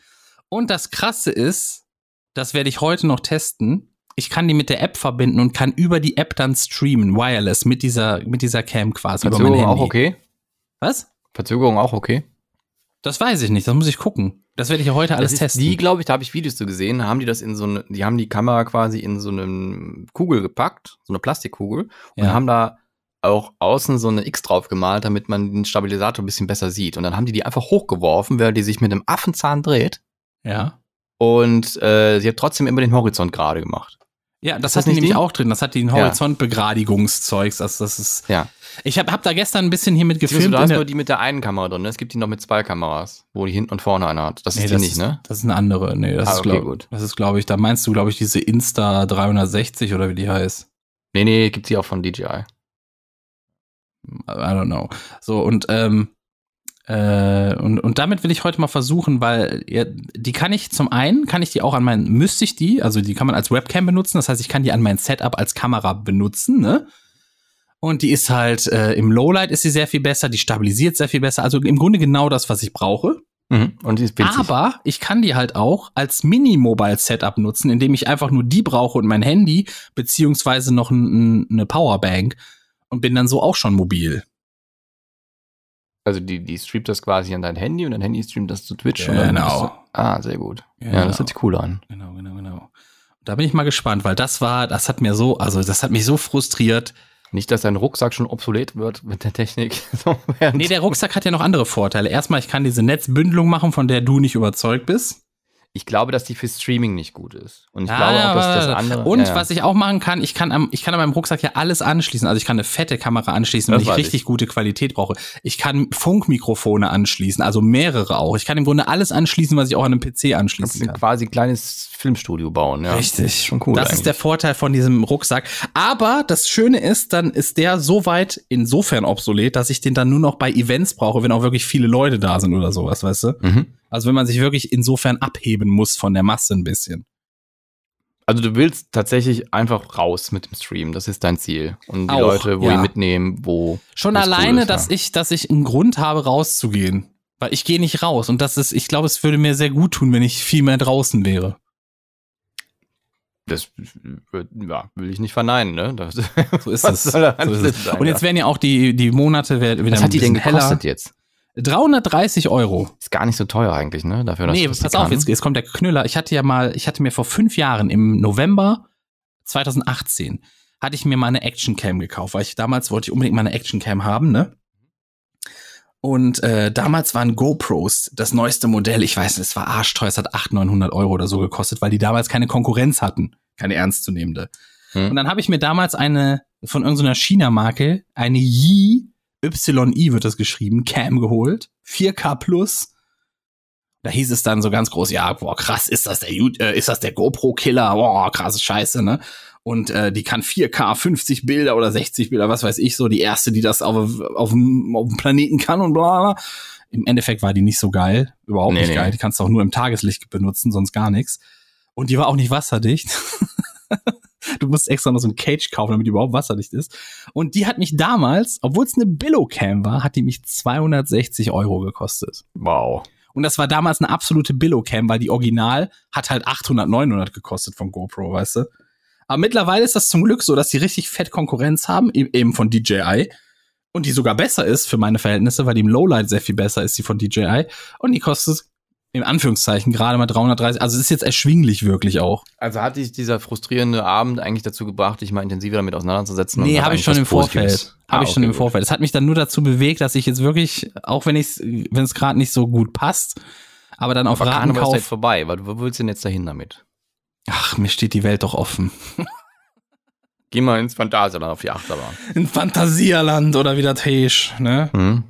Und das Krasse ist, das werde ich heute noch testen. Ich kann die mit der App verbinden und kann über die App dann streamen, wireless, mit dieser, mit dieser Cam quasi. Verzögerung auch okay? Was? Verzögerung auch okay? Das weiß ich nicht, das muss ich gucken. Das werde ich ja heute alles testen. Die, glaube ich, da habe ich Videos zu gesehen, haben die das in so eine, die haben die Kamera quasi in so eine Kugel gepackt, so eine Plastikkugel, und Ja. haben da auch außen so eine X drauf gemalt, damit man den Stabilisator ein bisschen besser sieht. Und dann haben die die einfach hochgeworfen, während die sich mit einem Affenzahn dreht. ja. Und äh, sie hat trotzdem immer den Horizont gerade gemacht. Ja, das, Ist das hat die nämlich die? auch drin. Das hat den Horizontbegradigungszeugs. Also das ist. Ja. Ich habe hab da gestern ein bisschen hier mit Gefilmt, du hast nur die mit der einen Kamera drin. ne? Es gibt die noch mit zwei Kameras, wo die hinten und vorne eine hat. Das Nee, ist die das nicht, ne? Das ist eine andere. Nee, das Ah, ist okay, glaub, gut. Das ist, glaube ich, da meinst du, glaube ich, diese Insta 360 oder wie die heißt. Nee, nee, gibt sie auch von DJI. I don't know. So, und, ähm, äh, und, und damit will ich heute mal versuchen, weil ja, die kann ich zum einen, kann ich die auch an mein, müsste ich die, also die kann man als Webcam benutzen, das heißt, ich kann die an mein Setup als Kamera benutzen, ne? Und die ist halt, äh, im Lowlight ist sie sehr viel besser, die stabilisiert sehr viel besser, also im Grunde genau das, was ich brauche. Mhm. Und die ist winzig. Aber ich kann die halt auch als Mini-Mobile-Setup nutzen, indem ich einfach nur die brauche und mein Handy, beziehungsweise noch ein, ein, eine Powerbank und bin dann so auch schon mobil. Also die, die streamt das quasi an dein Handy und dein Handy streamt das zu Twitch. Und dann Genau. ah, sehr gut. Ja, Genau. das hört sich cool an. Genau, genau, genau. Da bin ich mal gespannt, weil das war, das hat mir so, also das hat mich so frustriert. Nicht, dass dein Rucksack schon obsolet wird mit der Technik. Nee, der Rucksack hat ja noch andere Vorteile. Erstmal, ich kann diese Netzbündelung machen, von der du nicht überzeugt bist. Ich glaube, dass die für Streaming nicht gut ist. Und ich Ja, glaube auch, dass das andere. Und ja, was ich auch machen kann, ich kann, am, ich kann an meinem Rucksack ja alles anschließen. Also ich kann eine fette Kamera anschließen, wenn ich richtig ich. gute Qualität brauche. Ich kann Funkmikrofone anschließen, also mehrere auch. Ich kann im Grunde alles anschließen, was ich auch an einem PC anschließen kann. quasi ein kleines Filmstudio bauen. Ja. Richtig. Das ist schon cool. Das eigentlich. ist der Vorteil von diesem Rucksack. Aber das Schöne ist, dann ist der so weit insofern obsolet, dass ich den dann nur noch bei Events brauche, wenn auch wirklich viele Leute da sind oder sowas, weißt du? Mhm. Also wenn man sich wirklich insofern abheben muss von der Masse ein bisschen. Also du willst tatsächlich einfach raus mit dem Stream. Das ist dein Ziel. Und die Auch, Leute, wo ja. die mitnehmen, wo. Schon wo's cool alleine, ist, dass ja. ich, dass ich einen Grund habe, rauszugehen. Weil ich gehe nicht raus. Und das ist, ich glaube, es würde mir sehr gut tun, wenn ich viel mehr draußen wäre. Das ja, will ich nicht verneinen, ne? Das, So ist es. So ist es. Und jetzt werden ja auch die, die Monate wieder Was ein hat die denn gekostet heller. jetzt? 330 Euro. Ist gar nicht so teuer eigentlich, ne? Dafür, dass Nee, das pass auf, jetzt, jetzt kommt der Knüller. Ich hatte ja mal, ich hatte mir vor fünf Jahren im November 2018 hatte ich mir mal eine Actioncam gekauft, weil ich damals wollte ich unbedingt mal eine Actioncam haben, ne? Und äh, damals waren GoPros das neueste Modell. Ich weiß, nicht, es war arschteuer, es hat 800, 900 Euro oder so gekostet, weil die damals keine Konkurrenz hatten, keine ernstzunehmende. Hm. Und dann habe ich mir damals eine von irgendeiner China-Marke, eine Yi, YI wird das geschrieben, Cam geholt, 4K Plus. Da hieß es dann so ganz groß, ja, boah, krass, ist das der, äh, ist das der GoPro-Killer? Boah, krasse Scheiße, ne? Und äh, die kann 4K 50 Bilder oder 60 Bilder, was weiß ich, so die erste, die das auf, auf, dem, auf dem Planeten kann und bla bla. Im Endeffekt war die nicht so geil, überhaupt Nee, nicht nee. geil. Die kannst du auch nur im Tageslicht benutzen, sonst gar nichts. Und die war auch nicht wasserdicht. du musst extra noch so ein Cage kaufen, damit die überhaupt wasserdicht ist. Und die hat mich damals, obwohl es eine Billo-Cam war, hat die mich 260 Euro gekostet. Wow. Und das war damals eine absolute Billo-Cam, weil die Original hat halt 800, 900 gekostet von GoPro, weißt du? Aber mittlerweile ist das zum Glück so, dass die richtig fett Konkurrenz haben, e- eben von DJI. Und die sogar besser ist für meine Verhältnisse, weil die im Lowlight sehr viel besser ist, die von DJI. Und die kostet in Anführungszeichen gerade mal 330. Also ist jetzt erschwinglich wirklich auch. Also hat dich dieser frustrierende Abend eigentlich dazu gebracht, dich mal intensiver damit auseinanderzusetzen? Nee, habe ich eigentlich schon im? Vorfeld. Habe Ah, ich schon okay, im gut. Vorfeld. Das hat mich dann nur dazu bewegt, dass ich jetzt wirklich, auch wenn ich wenn es gerade nicht so gut passt, aber dann auf Aber Karneval ist Ratenkauf. jetzt vorbei. weil Wo willst du denn jetzt dahin damit? Ach, mir steht die Welt doch offen. Geh mal ins Phantasialand auf die Achterbahn. in Phantasialand oder wie das heißt, ne? Hm?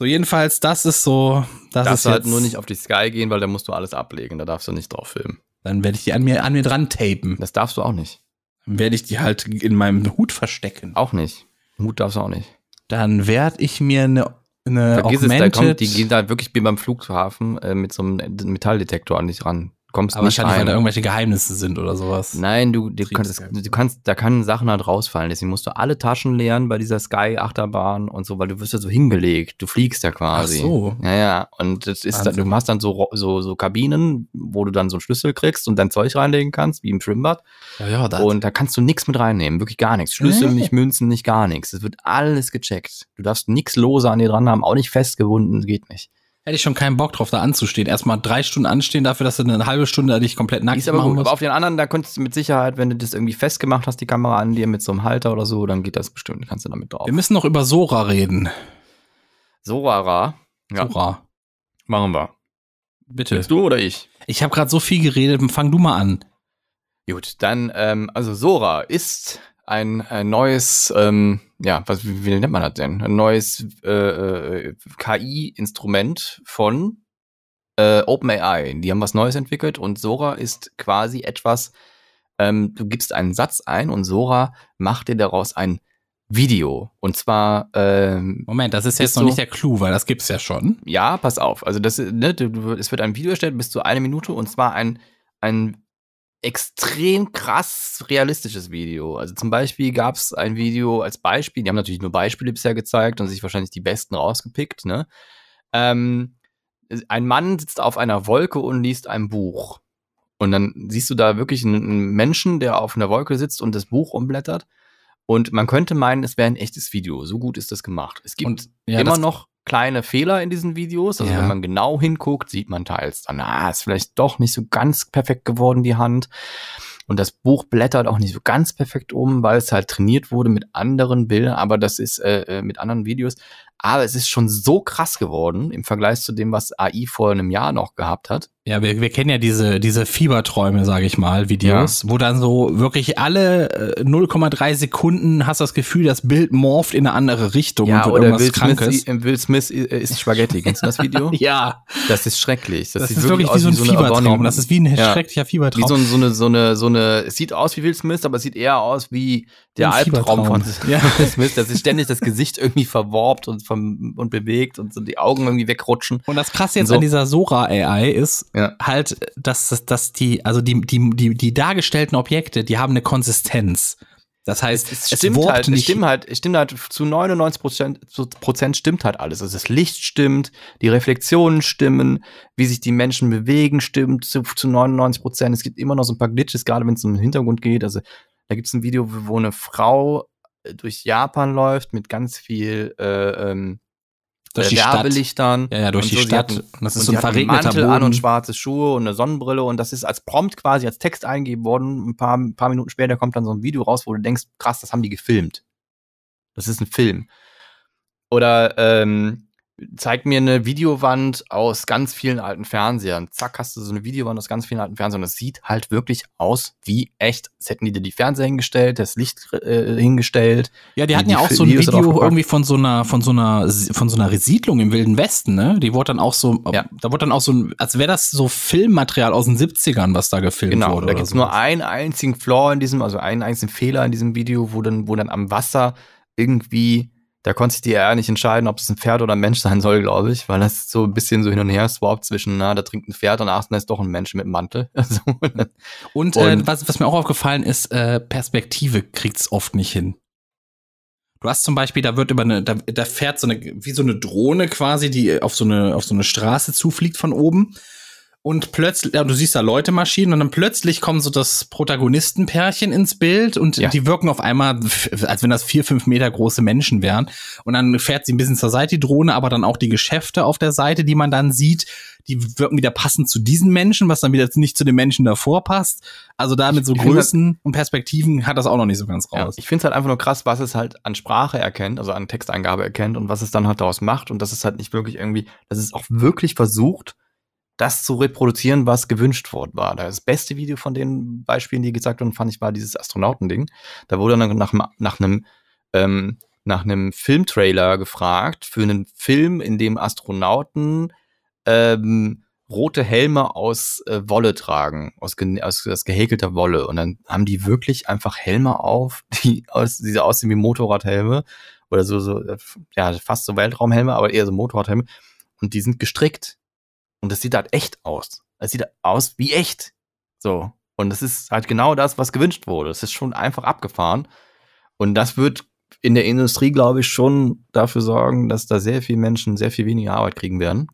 So, jedenfalls, das ist so, das Darfst ist du halt nur nicht auf die Sky gehen, weil da musst du alles ablegen. Da darfst du nicht drauf filmen. dann werde ich die an mir, an mir dran tapen. Das darfst du auch nicht. Dann werde ich die halt in meinem Hut verstecken. Auch nicht. Mut darfst du auch nicht. Dann werde ich mir eine, eine Vergiss es, da kommt, die gehen da wirklich wie beim Flughafen äh, mit so einem Metalldetektor an dich ran. Kommst aber nicht wahrscheinlich, weil rein. da irgendwelche Geheimnisse sind oder sowas. Nein, du, du, kannst, du kannst, da können Sachen halt rausfallen. Deswegen musst du alle Taschen leeren bei dieser Sky-Achterbahn und so, weil du wirst ja so hingelegt. Du fliegst ja quasi. Ach so. Ja, ja. Und das ist dann, du hast dann so, so, so Kabinen, wo du dann so einen Schlüssel kriegst und dein Zeug reinlegen kannst, wie im Schwimmbad. Ja, ja, das. Und da kannst du nichts mit reinnehmen. Wirklich gar nichts. Schlüssel, nicht Münzen, nicht gar nichts. Es wird alles gecheckt. Du darfst nichts lose an dir dran haben, auch nicht festgebunden, geht nicht. Hätte ich schon keinen Bock drauf, da anzustehen. Erstmal drei Stunden anstehen dafür, dass du eine halbe Stunde dich komplett nackt Ist aber machen gut. musst. Aber auf den anderen, da könntest du mit Sicherheit, wenn du das irgendwie festgemacht hast, die Kamera an dir mit so einem Halter oder so, dann geht das bestimmt. Kannst du damit drauf. Wir müssen noch über Sora reden. Sorara. Ja, Sora. machen wir. Bitte. Willst du oder ich? Ich habe gerade so viel geredet, fang du mal an. Gut, dann, ähm, also Sora ist ein, ein neues, ähm, ja, was, wie, wie nennt man das denn? Ein neues äh, äh, KI-Instrument von äh, OpenAI. Die haben was Neues entwickelt und Sora ist quasi etwas, ähm, du gibst einen Satz ein und Sora macht dir daraus ein Video. Und zwar, ähm, Moment, das ist jetzt noch so- nicht der Clou, weil das gibt's ja schon. ja, pass auf. Also das, ne, du, es wird ein Video erstellt bis zu eine Minute und zwar ein, ein extrem krass realistisches Video. Also zum Beispiel gab es ein Video als Beispiel, die haben natürlich nur Beispiele bisher gezeigt und sich wahrscheinlich die besten rausgepickt, ne? Ähm, ein Mann sitzt auf einer Wolke und liest ein Buch. Und dann siehst du da wirklich einen, Menschen, der auf einer Wolke sitzt und das Buch umblättert. Und man könnte meinen, es wäre ein echtes Video. So gut ist das gemacht. Es gibt Und ja, immer noch kleine Fehler in diesen Videos. Also Ja. wenn man genau hinguckt, sieht man teils dann, ah, ist vielleicht doch nicht so ganz perfekt geworden, die Hand. Und das Buch blättert auch nicht so ganz perfekt um, weil es halt trainiert wurde mit anderen Bildern, aber das ist äh, äh, mit anderen Videos. Aber es ist schon so krass geworden im Vergleich zu dem, was AI vor einem Jahr noch gehabt hat. Ja, wir, wir kennen ja diese, diese Fieberträume, sage ich mal, Videos, wo dann so wirklich alle äh, 0,3 Sekunden hast das Gefühl, das Bild morpht in eine andere Richtung und wird irgendwas Will Krankes. Smith, äh, Will Smith äh, isst Spaghetti. Kennst du das Video? Ja, Das ist schrecklich. das, sieht ist wirklich wie so ein aus Fiebertraum. Abomin- Das ist wie ein Ja. schrecklicher Wie Fiebertraum. so, ein- so eine, so eine, so eine, es sieht aus wie Will Smith, aber es sieht eher aus wie der Ein Albtraum von Fiebertraum. Ja. Will Smith, dass sich ständig das Gesicht irgendwie verworbt und, vom, und bewegt und so die Augen irgendwie wegrutschen. Und das krasse jetzt So. an dieser Sora AI ist Ja. halt, dass, dass, dass die, also die, die, die, die dargestellten Objekte, die haben eine Konsistenz. Das heißt, Es stimmt warpt halt, es nicht. stimmt halt, es stimmt halt zu 99 Prozent, zu Prozent stimmt halt alles. Also das Licht stimmt, die Reflexionen stimmen, wie sich die Menschen bewegen stimmt zu, zu 99 Prozent. Es gibt immer noch so ein paar Glitches, gerade wenn es um den Hintergrund geht. Also da gibt es ein Video, wo eine Frau äh, durch Japan läuft mit ganz viel äh, ähm, Durch äh, die Stadt. Werbelichtern. Ja, ja, durch die so. Stadt. hat Und das ist so ein verregneter Mantel an und Boden. schwarze Schuhe und eine Sonnenbrille und das ist als Prompt quasi als Text eingegeben worden. Ein paar, ein paar Minuten später kommt dann so ein Video raus, wo du denkst, krass, das haben die gefilmt. Das ist ein Film. Oder ähm, zeig mir eine Videowand aus ganz vielen alten Fernsehern. Zack, hast du so eine Videowand aus ganz vielen alten Fernsehern. Das sieht halt wirklich aus wie echt. Es hätten die dir die Fernseher hingestellt, das Licht äh, hingestellt. Ja, die hatten die ja auch so ein Videos Video irgendwie von so einer, von so einer, von so einer Siedlung im Wilden Westen, ne? Die wurde dann auch so, Ja. da wurde dann auch so, ein- als wäre das so Filmmaterial aus den 70ern, was da gefilmt Genau, wurde. da oder gibt's so. nur einen einzigen Flaw in diesem, also einen einzigen Fehler in diesem Video, wo dann, wo dann am Wasser irgendwie Da konnte sich die AI nicht entscheiden, ob es ein Pferd oder ein Mensch sein soll, glaube ich, weil das so ein bisschen so hin und her swappt zwischen, na, da trinkt ein Pferd und ach, da ist doch ein Mensch mit einem Mantel. Also, Und, äh, was, was mir auch aufgefallen ist, äh, Perspektive kriegt's oft nicht hin. Du hast zum Beispiel, da wird über eine, da, da fährt so eine, wie so eine Drohne quasi, die auf so eine, auf so eine Straße zufliegt von oben. Und plötzlich, ja, du siehst da Leute marschieren und dann plötzlich kommt so das Protagonistenpärchen ins Bild und Ja. die wirken auf einmal, als wenn das vier, fünf Meter große Menschen wären. Und dann fährt sie ein bisschen zur Seite, die Drohne, aber dann auch die Geschäfte auf der Seite, die man dann sieht, die wirken wieder passend zu diesen Menschen, was dann wieder nicht zu den Menschen davor passt. Also da mit so Größen und Perspektiven hat das auch noch nicht so ganz Ja, raus. ich finde es halt einfach nur krass, was es halt an Sprache erkennt, also an Texteingabe erkennt und was es dann halt daraus macht und dass es halt nicht wirklich irgendwie, dass es auch wirklich versucht, das zu reproduzieren, was gewünscht worden war. Das beste Video von den Beispielen, die gesagt wurden, fand ich, war dieses Astronautending. Da wurde dann nach, nach einem ähm, nach einem Filmtrailer gefragt für einen Film, in dem Astronauten ähm, rote Helme aus äh, Wolle tragen, aus, ge aus, aus gehäkelter Wolle. Und dann haben die wirklich einfach Helme auf, die aus, die aussehen wie Motorradhelme oder so, so, äh, ja, fast so Weltraumhelme, aber eher so Motorradhelme. Und die sind gestrickt. Und das sieht halt echt aus. Es sieht aus wie echt. So. Und das ist halt genau das, was gewünscht wurde. Es ist schon einfach abgefahren. Und das wird in der Industrie, glaube ich, schon dafür sorgen, dass da sehr viele Menschen sehr viel weniger Arbeit kriegen werden.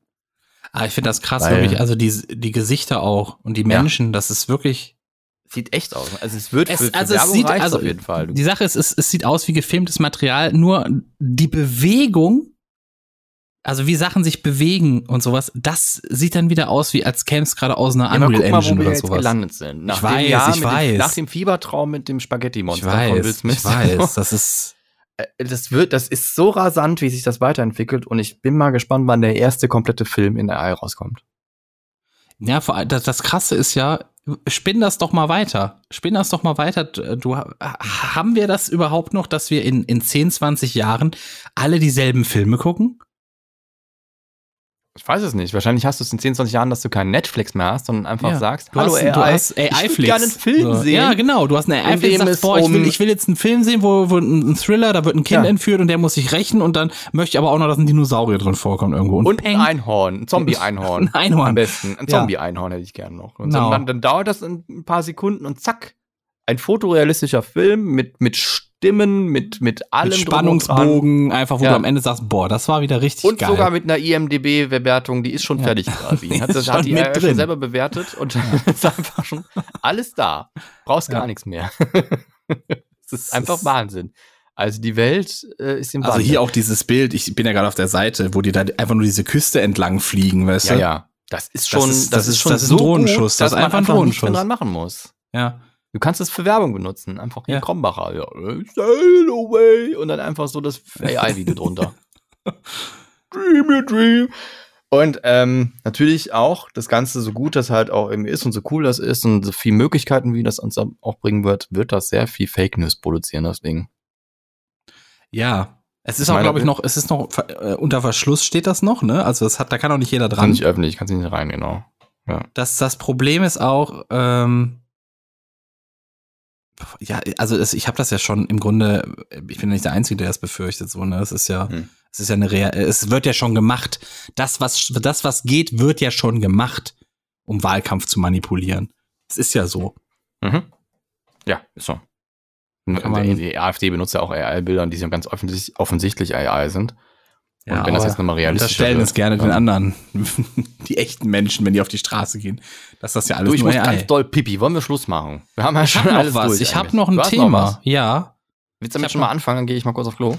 Ah, ich finde das krass, Weil- wirklich. Also die, die Gesichter auch und die Ja. Menschen, das ist wirklich. Sieht echt aus. Also es wird Es- für, für also es Werbung sieht- reicht's also auf jeden Fall. Die Sache ist, es, es sieht aus wie gefilmtes Material, nur die Bewegung, also wie Sachen sich bewegen und sowas, das sieht dann wieder aus, wie als käme es gerade aus einer Ja, Unreal guck mal, wo Engine wir oder jetzt sowas. gelandet sind. Nach Ich dem weiß, Jahr ich weiß. Dem, nach dem Fiebertraum mit dem Ich Spaghetti-Monster von Will weiß, Smith. ich weiß, das ist. Äh, das wird, das ist so rasant, wie sich das weiterentwickelt und ich bin mal gespannt, wann der erste komplette Film in der AI rauskommt. Ja, vor allem, das, das Krasse ist ja, spinn das doch mal weiter. Spinn das doch mal weiter. Du, haben wir das überhaupt noch, dass wir in, in 10, 20 Jahren alle dieselben Filme gucken? Ich weiß es nicht. Wahrscheinlich hast du es in 10, 20 Jahren, dass du keinen Netflix mehr hast, sondern einfach Ja. sagst, Du hallo hast, AI, du hast ich würde AI-Flix. gerne einen Film So. sehen. Ja, genau. Du hast eine in AI-Flix, sagst, es boah, ich will, um- ich will jetzt einen Film sehen, wo, wo ein Thriller, da wird ein Kind Ja. entführt und der muss sich rächen und dann möchte ich aber auch noch, dass ein Dinosaurier drin vorkommt irgendwo. Und peng, ein Einhorn, ein Zombie-Einhorn. Ein Einhorn. Am besten. Ein. Zombie-Einhorn hätte ich gern noch. Und Genau. dann, dann dauert das ein ein paar Sekunden und zack. Ein fotorealistischer Film mit, mit Stimmen, mit, mit allem. mit und. Spannungsbogen, einfach, wo Ja. du am Ende sagst, boah, das war wieder richtig Und geil. sogar mit einer IMDB-Bewertung, die ist schon Ja. fertig quasi. Die Hat, das hat die mit schon selber bewertet und ist einfach schon alles da. Brauchst gar Ja. nichts mehr. Es ist einfach Wahnsinn. Also die Welt äh, ist im also Wandel. hier auch dieses Bild, ich bin ja gerade auf der Seite, wo die da einfach nur diese Küste entlang fliegen, weißt Ja, du? ja. Das ist schon, Das ist- das ist, schon das ist so ein Drohnenschuss. Gut, Das dass ist man einfach ein Drohnenschuss. dran machen muss. ja. Du kannst es für Werbung benutzen. Einfach hier Ja. Krombacher. Ja, sail away. Und dann einfach so das AI-Video drunter. dream your dream. Und ähm, natürlich auch das Ganze, so gut das halt auch irgendwie ist und so cool das ist und so viele Möglichkeiten, wie das uns auch bringen wird, wird das sehr viel Fake News produzieren, deswegen. Ja. Es ist Ich auch, glaube ich, noch, es ist noch, äh, unter Verschluss steht das noch, ne? Also das hat, da kann auch nicht jeder Kann dran. nicht öffentlich, kannst nicht rein, genau. Das, das Problem ist auch, ähm, ja, also es, ich habe das ja schon im Grunde, ich bin nicht der Einzige, der das befürchtet, so, ne? Es ist ja, Hm. es ist ja eine Real, es wird ja schon gemacht. Das, was, das, was geht, wird ja schon gemacht, um Wahlkampf zu manipulieren. Es ist ja so. Mhm. Ja, ist so. Man- die AfD benutzt ja auch AI-Bilder, die so ganz offensichtlich AI sind. Und Ja, wenn das jetzt nochmal realistisch Unterstellen es gerne den ja. anderen, die echten Menschen, wenn die auf die Straße gehen, dass das ja alles Du, ich nur muss AI. ganz doll pipi. Wollen wir Schluss machen? Wir haben ja schon noch alles was. durch Ich habe noch ein Thema. was? ja. Willst du damit hab schon mal noch- anfangen? Dann gehe ich mal kurz auf Klo.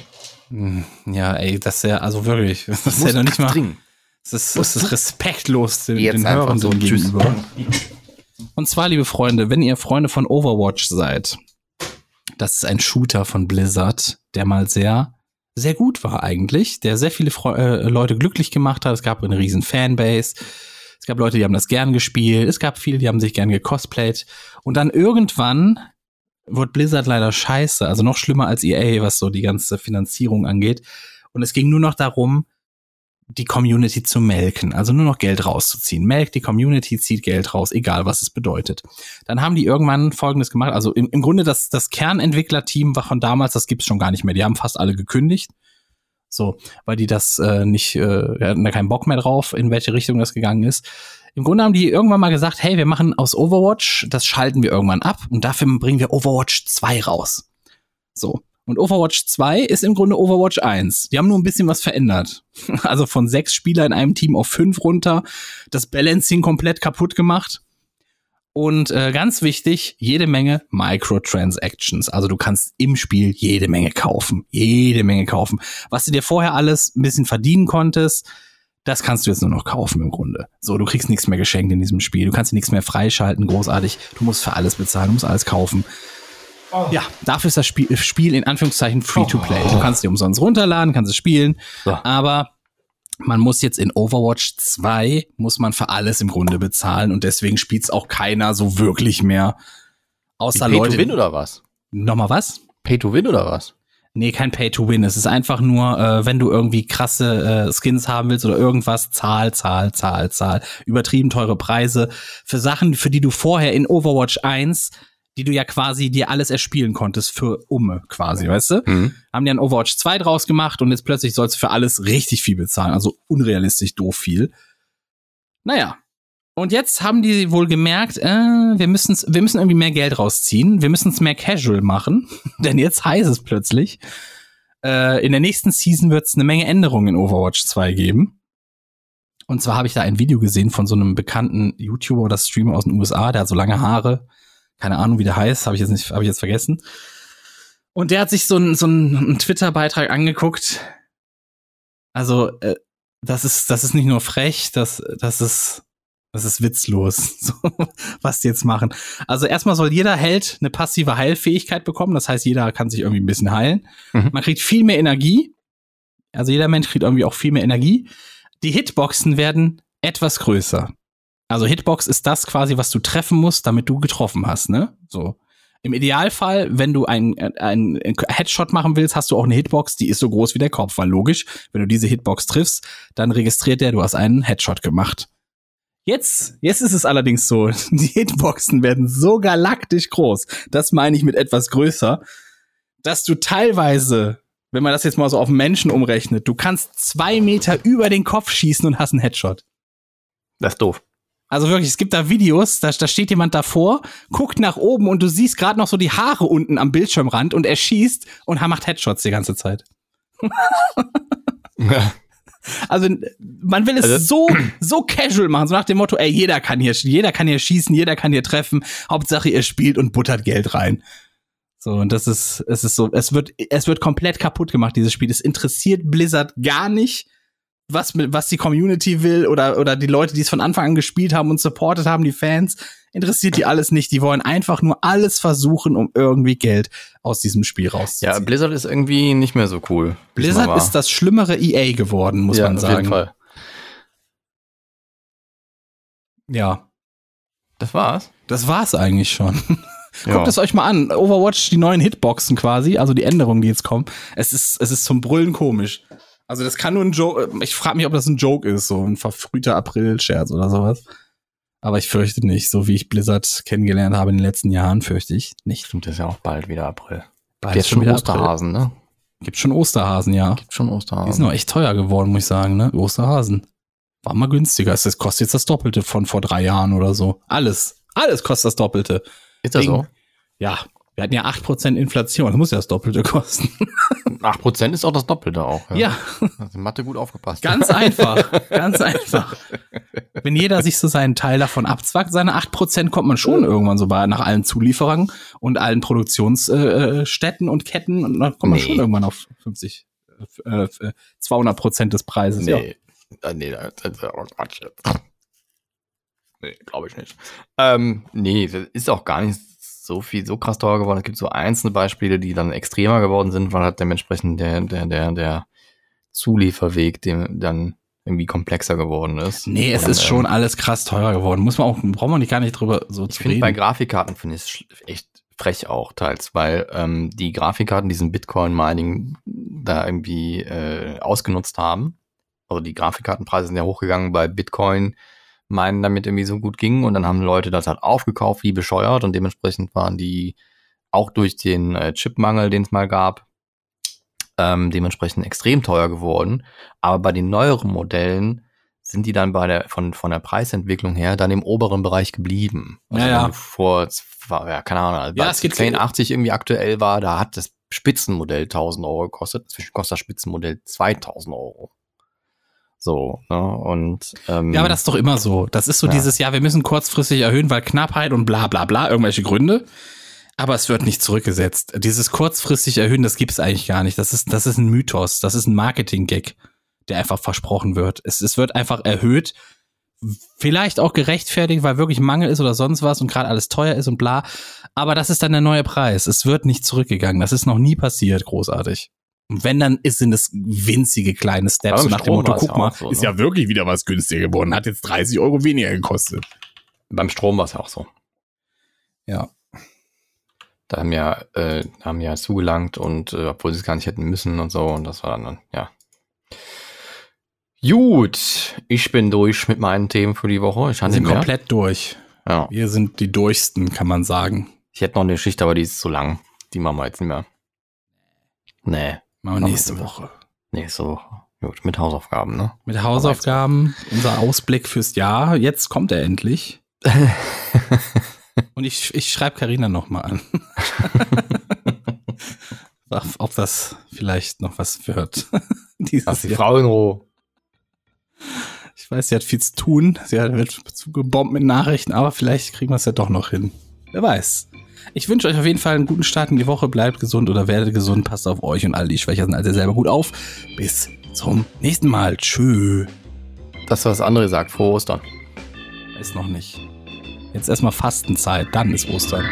Hm, Ja, ey, das ist ja, also wirklich, das ist ja noch nicht mal, dringend. das ist, das ist respektlos den, Jetzt den Hörern so. gegenüber. Und zwar, liebe Freunde, wenn ihr Freunde von Overwatch seid, das ist ein Shooter von Blizzard, der mal sehr, sehr gut war eigentlich, der sehr viele Freu äh, Leute glücklich gemacht hat. Es gab eine riesen Fanbase. Es gab Leute, die haben das gern gespielt. Es gab viele, die haben sich gern gecosplayt. Und dann irgendwann wurde Blizzard leider scheiße, also noch schlimmer als EA, was so die ganze Finanzierung angeht. Und es ging nur noch darum, die Community zu melken, also nur noch Geld rauszuziehen. Melkt die Community, zieht Geld raus, egal was es bedeutet. Dann haben die irgendwann Folgendes gemacht, also im, im Grunde das, das Kernentwicklerteam war von damals, das gibt's schon gar nicht mehr, die haben fast alle gekündigt. So, weil die das äh, nicht, äh, hatten da keinen Bock mehr drauf, in welche Richtung das gegangen ist. Im Grunde haben die irgendwann mal gesagt, hey, wir machen aus Overwatch, das schalten wir irgendwann ab und dafür bringen wir Overwatch 2 raus. So. Und Overwatch 2 ist im Grunde Overwatch 1. Die haben nur ein bisschen was verändert. Also von sechs Spieler in einem Team auf fünf runter, das Balancing komplett kaputt gemacht. Und äh, ganz wichtig, jede Menge Microtransactions. Also du kannst im Spiel jede Menge kaufen. Jede Menge kaufen. Was du dir vorher alles ein bisschen verdienen konntest, das kannst du jetzt nur noch kaufen im Grunde. So, du kriegst nichts mehr geschenkt in diesem Spiel. Du kannst dir nichts mehr freischalten, großartig. Du musst für alles bezahlen, du musst alles kaufen. Ja, dafür ist das Spiel, Spiel in Anführungszeichen free to play. Du kannst dir umsonst runterladen, kannst es spielen, So. aber man muss jetzt in Overwatch 2 muss man für alles im Grunde bezahlen und deswegen spielt's auch keiner so wirklich mehr. Außer Pay Leute. to win oder was? Nochmal was? Pay to win oder was? Nee, kein Pay to Win. Es ist einfach nur, äh, wenn du irgendwie krasse äh, Skins haben willst oder irgendwas, zahl, zahl, zahl, zahl. Übertrieben teure Preise für Sachen, für die du vorher in Overwatch 1, die du ja quasi dir alles erspielen konntest, für Umme quasi, weißt du? Mhm. Haben die ein Overwatch 2 draus gemacht und jetzt plötzlich sollst du für alles richtig viel bezahlen. Also unrealistisch doof viel. Naja. Und jetzt haben die wohl gemerkt, äh, wir, müssen's, wir müssen irgendwie mehr Geld rausziehen. Wir müssen es mehr casual machen. Denn jetzt heißt es plötzlich, äh, in der nächsten Season wird es eine Menge Änderungen in Overwatch 2 geben. Und zwar habe ich da ein Video gesehen von so einem bekannten YouTuber oder Streamer aus den USA, der hat so lange Haare. Keine Ahnung, wie der heißt, habe ich jetzt nicht, habe ich jetzt vergessen. Und der hat sich so einen so einen Twitter-Beitrag angeguckt. Also, äh, das ist, das ist nicht nur frech, das, das ist, das ist witzlos, so, was die jetzt machen. Also erstmal soll jeder Held eine passive Heilfähigkeit bekommen. Das heißt, jeder kann sich irgendwie ein bisschen heilen. Mhm. Man kriegt viel mehr Energie. Also jeder Mensch kriegt irgendwie auch viel mehr Energie. Die Hitboxen werden etwas größer. Also Hitbox ist das quasi, was du treffen musst, damit du getroffen hast, ne? So. Im Idealfall, wenn du einen ein Headshot machen willst, hast du auch eine Hitbox, die ist so groß wie der Kopf. Weil logisch, wenn du diese Hitbox triffst, dann registriert der, du hast einen Headshot gemacht. Jetzt, jetzt ist es allerdings so, die Hitboxen werden so galaktisch groß, das meine ich mit etwas größer, dass du teilweise, wenn man das jetzt mal so auf Menschen umrechnet, du kannst zwei Meter über den Kopf schießen und hast einen Headshot. Das ist doof. Also wirklich, es gibt da Videos, da, da steht jemand davor, guckt nach oben und du siehst gerade noch so die Haare unten am Bildschirmrand und er schießt und er macht Headshots die ganze Zeit. Also man will es Also- so so casual machen, so nach dem Motto, ey, jeder kann hier jeder kann hier schießen, jeder kann hier treffen, Hauptsache ihr spielt und buttert Geld rein. So und das ist es ist so, es wird es wird komplett kaputt gemacht dieses Spiel. Es interessiert Blizzard gar nicht, was was die Community will oder oder die Leute, die es von Anfang an gespielt haben und supportet haben, die Fans, interessiert die alles nicht. Die wollen einfach nur alles versuchen, um irgendwie Geld aus diesem Spiel rauszuziehen. Ja, Blizzard ist irgendwie nicht mehr so cool. Blizzard ist das schlimmere EA geworden, muss ja, man Auf sagen. jeden Fall. Ja, Das war's. das war's eigentlich schon. Ja. Guckt es euch mal an. Overwatch, die neuen Hitboxen quasi, also die Änderungen, die jetzt kommen. Es ist, es ist zum Brüllen komisch. Also das kann nur ein Joke, ich frage mich, ob das ein Joke ist, so ein verfrühter April-Scherz oder sowas. Aber ich fürchte nicht, so wie ich Blizzard kennengelernt habe in den letzten Jahren, fürchte ich nicht. Stimmt, das ist ja auch bald wieder April. Bald ist schon wieder Osterhasen, ne? April. Gibt schon Osterhasen, ja. Gibt schon Die Osterhasen. sind noch echt teuer geworden, muss ich sagen, ne? Osterhasen. War mal günstiger. Es kostet jetzt das Doppelte von vor drei Jahren oder so. Alles. Alles kostet das Doppelte. Ist das so? Ja, wir hatten ja 8% Inflation. Das muss ja das Doppelte kosten. 8% ist auch das Doppelte auch. Ja, in Mathe gut aufgepasst. ganz einfach. ganz einfach. Wenn jeder sich so seinen Teil davon abzwackt, seine 8% kommt man schon irgendwann so bei nach allen Zulieferern und allen Produktionsstätten äh, und Ketten und dann kommt man Nee. schon irgendwann auf 50, äh, äh, 200 Prozent des Preises. Ja. Nee. Äh, nee, das ist auch Quatsch. Nee, glaube ich nicht. Ähm, nee, das ist auch gar nicht so viel, so krass teuer geworden. Es gibt so einzelne Beispiele, die dann extremer geworden sind, weil halt dementsprechend der, der, der, der Zulieferweg dem dann irgendwie komplexer geworden ist. Nee, es Und, ist schon ähm, alles krass teurer geworden. Muss man auch, braucht man nicht gar nicht drüber so Ich zu finde, bei reden. Grafikkarten finde ich es echt frech auch teils, weil ähm, die Grafikkarten diesen Bitcoin-Mining da irgendwie äh, ausgenutzt haben. Also die Grafikkartenpreise sind ja hochgegangen, bei Bitcoin meinen damit irgendwie so gut ging und dann haben Leute das halt aufgekauft wie bescheuert und dementsprechend waren die auch durch den äh, Chipmangel, den es mal gab, ähm, dementsprechend extrem teuer geworden. Aber bei den neueren Modellen sind die dann bei der, von, von der Preisentwicklung her dann im oberen Bereich geblieben. Also Ja, ja. Vor, ja, keine Ahnung, Ja, als es geht- 1080 irgendwie aktuell war, da hat das Spitzenmodell 1000 Euro gekostet, inzwischen kostet das Spitzenmodell 2000 Euro. So, ne, und, ähm, Ja, aber das ist doch immer so. Das ist so Ja. dieses, ja, wir müssen kurzfristig erhöhen, weil Knappheit und bla bla bla, irgendwelche Gründe. Aber es wird nicht zurückgesetzt. Dieses kurzfristig erhöhen, das gibt's eigentlich gar nicht. Das ist, das ist ein Mythos. Das ist ein Marketing-Gag, der einfach versprochen wird. Es, es wird einfach erhöht. Vielleicht auch gerechtfertigt, weil wirklich Mangel ist oder sonst was und gerade alles teuer ist und bla. Aber das ist dann der neue Preis. Es wird nicht zurückgegangen. Das ist noch nie passiert, großartig. Und wenn, dann ist, sind es winzige kleine Steps. Im nach dem Strom Motto, war's guck ja mal, so, ist ne? ja wirklich wieder was günstiger geworden. Hat jetzt 30 Euro weniger gekostet. beim Strom war es ja auch so. Ja. Da haben ja, äh, haben ja zugelangt und äh, obwohl sie es gar nicht hätten müssen und so und das war dann, ja. Gut, ich bin durch mit meinen Themen für die Woche. Ich sind mehr. komplett durch. Ja. Wir sind die durchsten, kann man sagen. Ich hätte noch eine Geschichte, aber die ist zu lang. Die machen wir jetzt nicht mehr. Nee, Machen wir nächste. Woche. nächste Woche. Gut, mit Hausaufgaben, ne? Mit Hausaufgaben, unser Ausblick fürs Jahr. Jetzt kommt er endlich. Und ich, ich schreibe Karina noch mal an. Ob das vielleicht noch was wird. Dieses Lass die Jahr. Frau in Ruhe. Ich weiß, sie hat viel zu tun. Sie hat- wird zugebombt mit Nachrichten, aber vielleicht kriegen wir es ja doch noch hin. Wer weiß. Ich wünsche euch auf jeden Fall einen guten Start in die Woche. Bleibt gesund oder werdet gesund. Passt auf euch und alle, die schwächer sind als ihr selber gut auf. Bis zum nächsten Mal. Tschö. Das, was andere sagt, frohe Ostern. Ist noch nicht. Jetzt erstmal Fastenzeit, dann ist Ostern.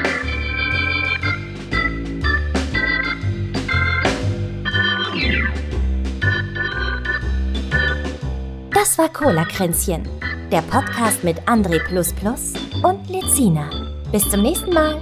Das war Cola Kränzchen, der Podcast mit André und Lezina. Bis zum nächsten Mal.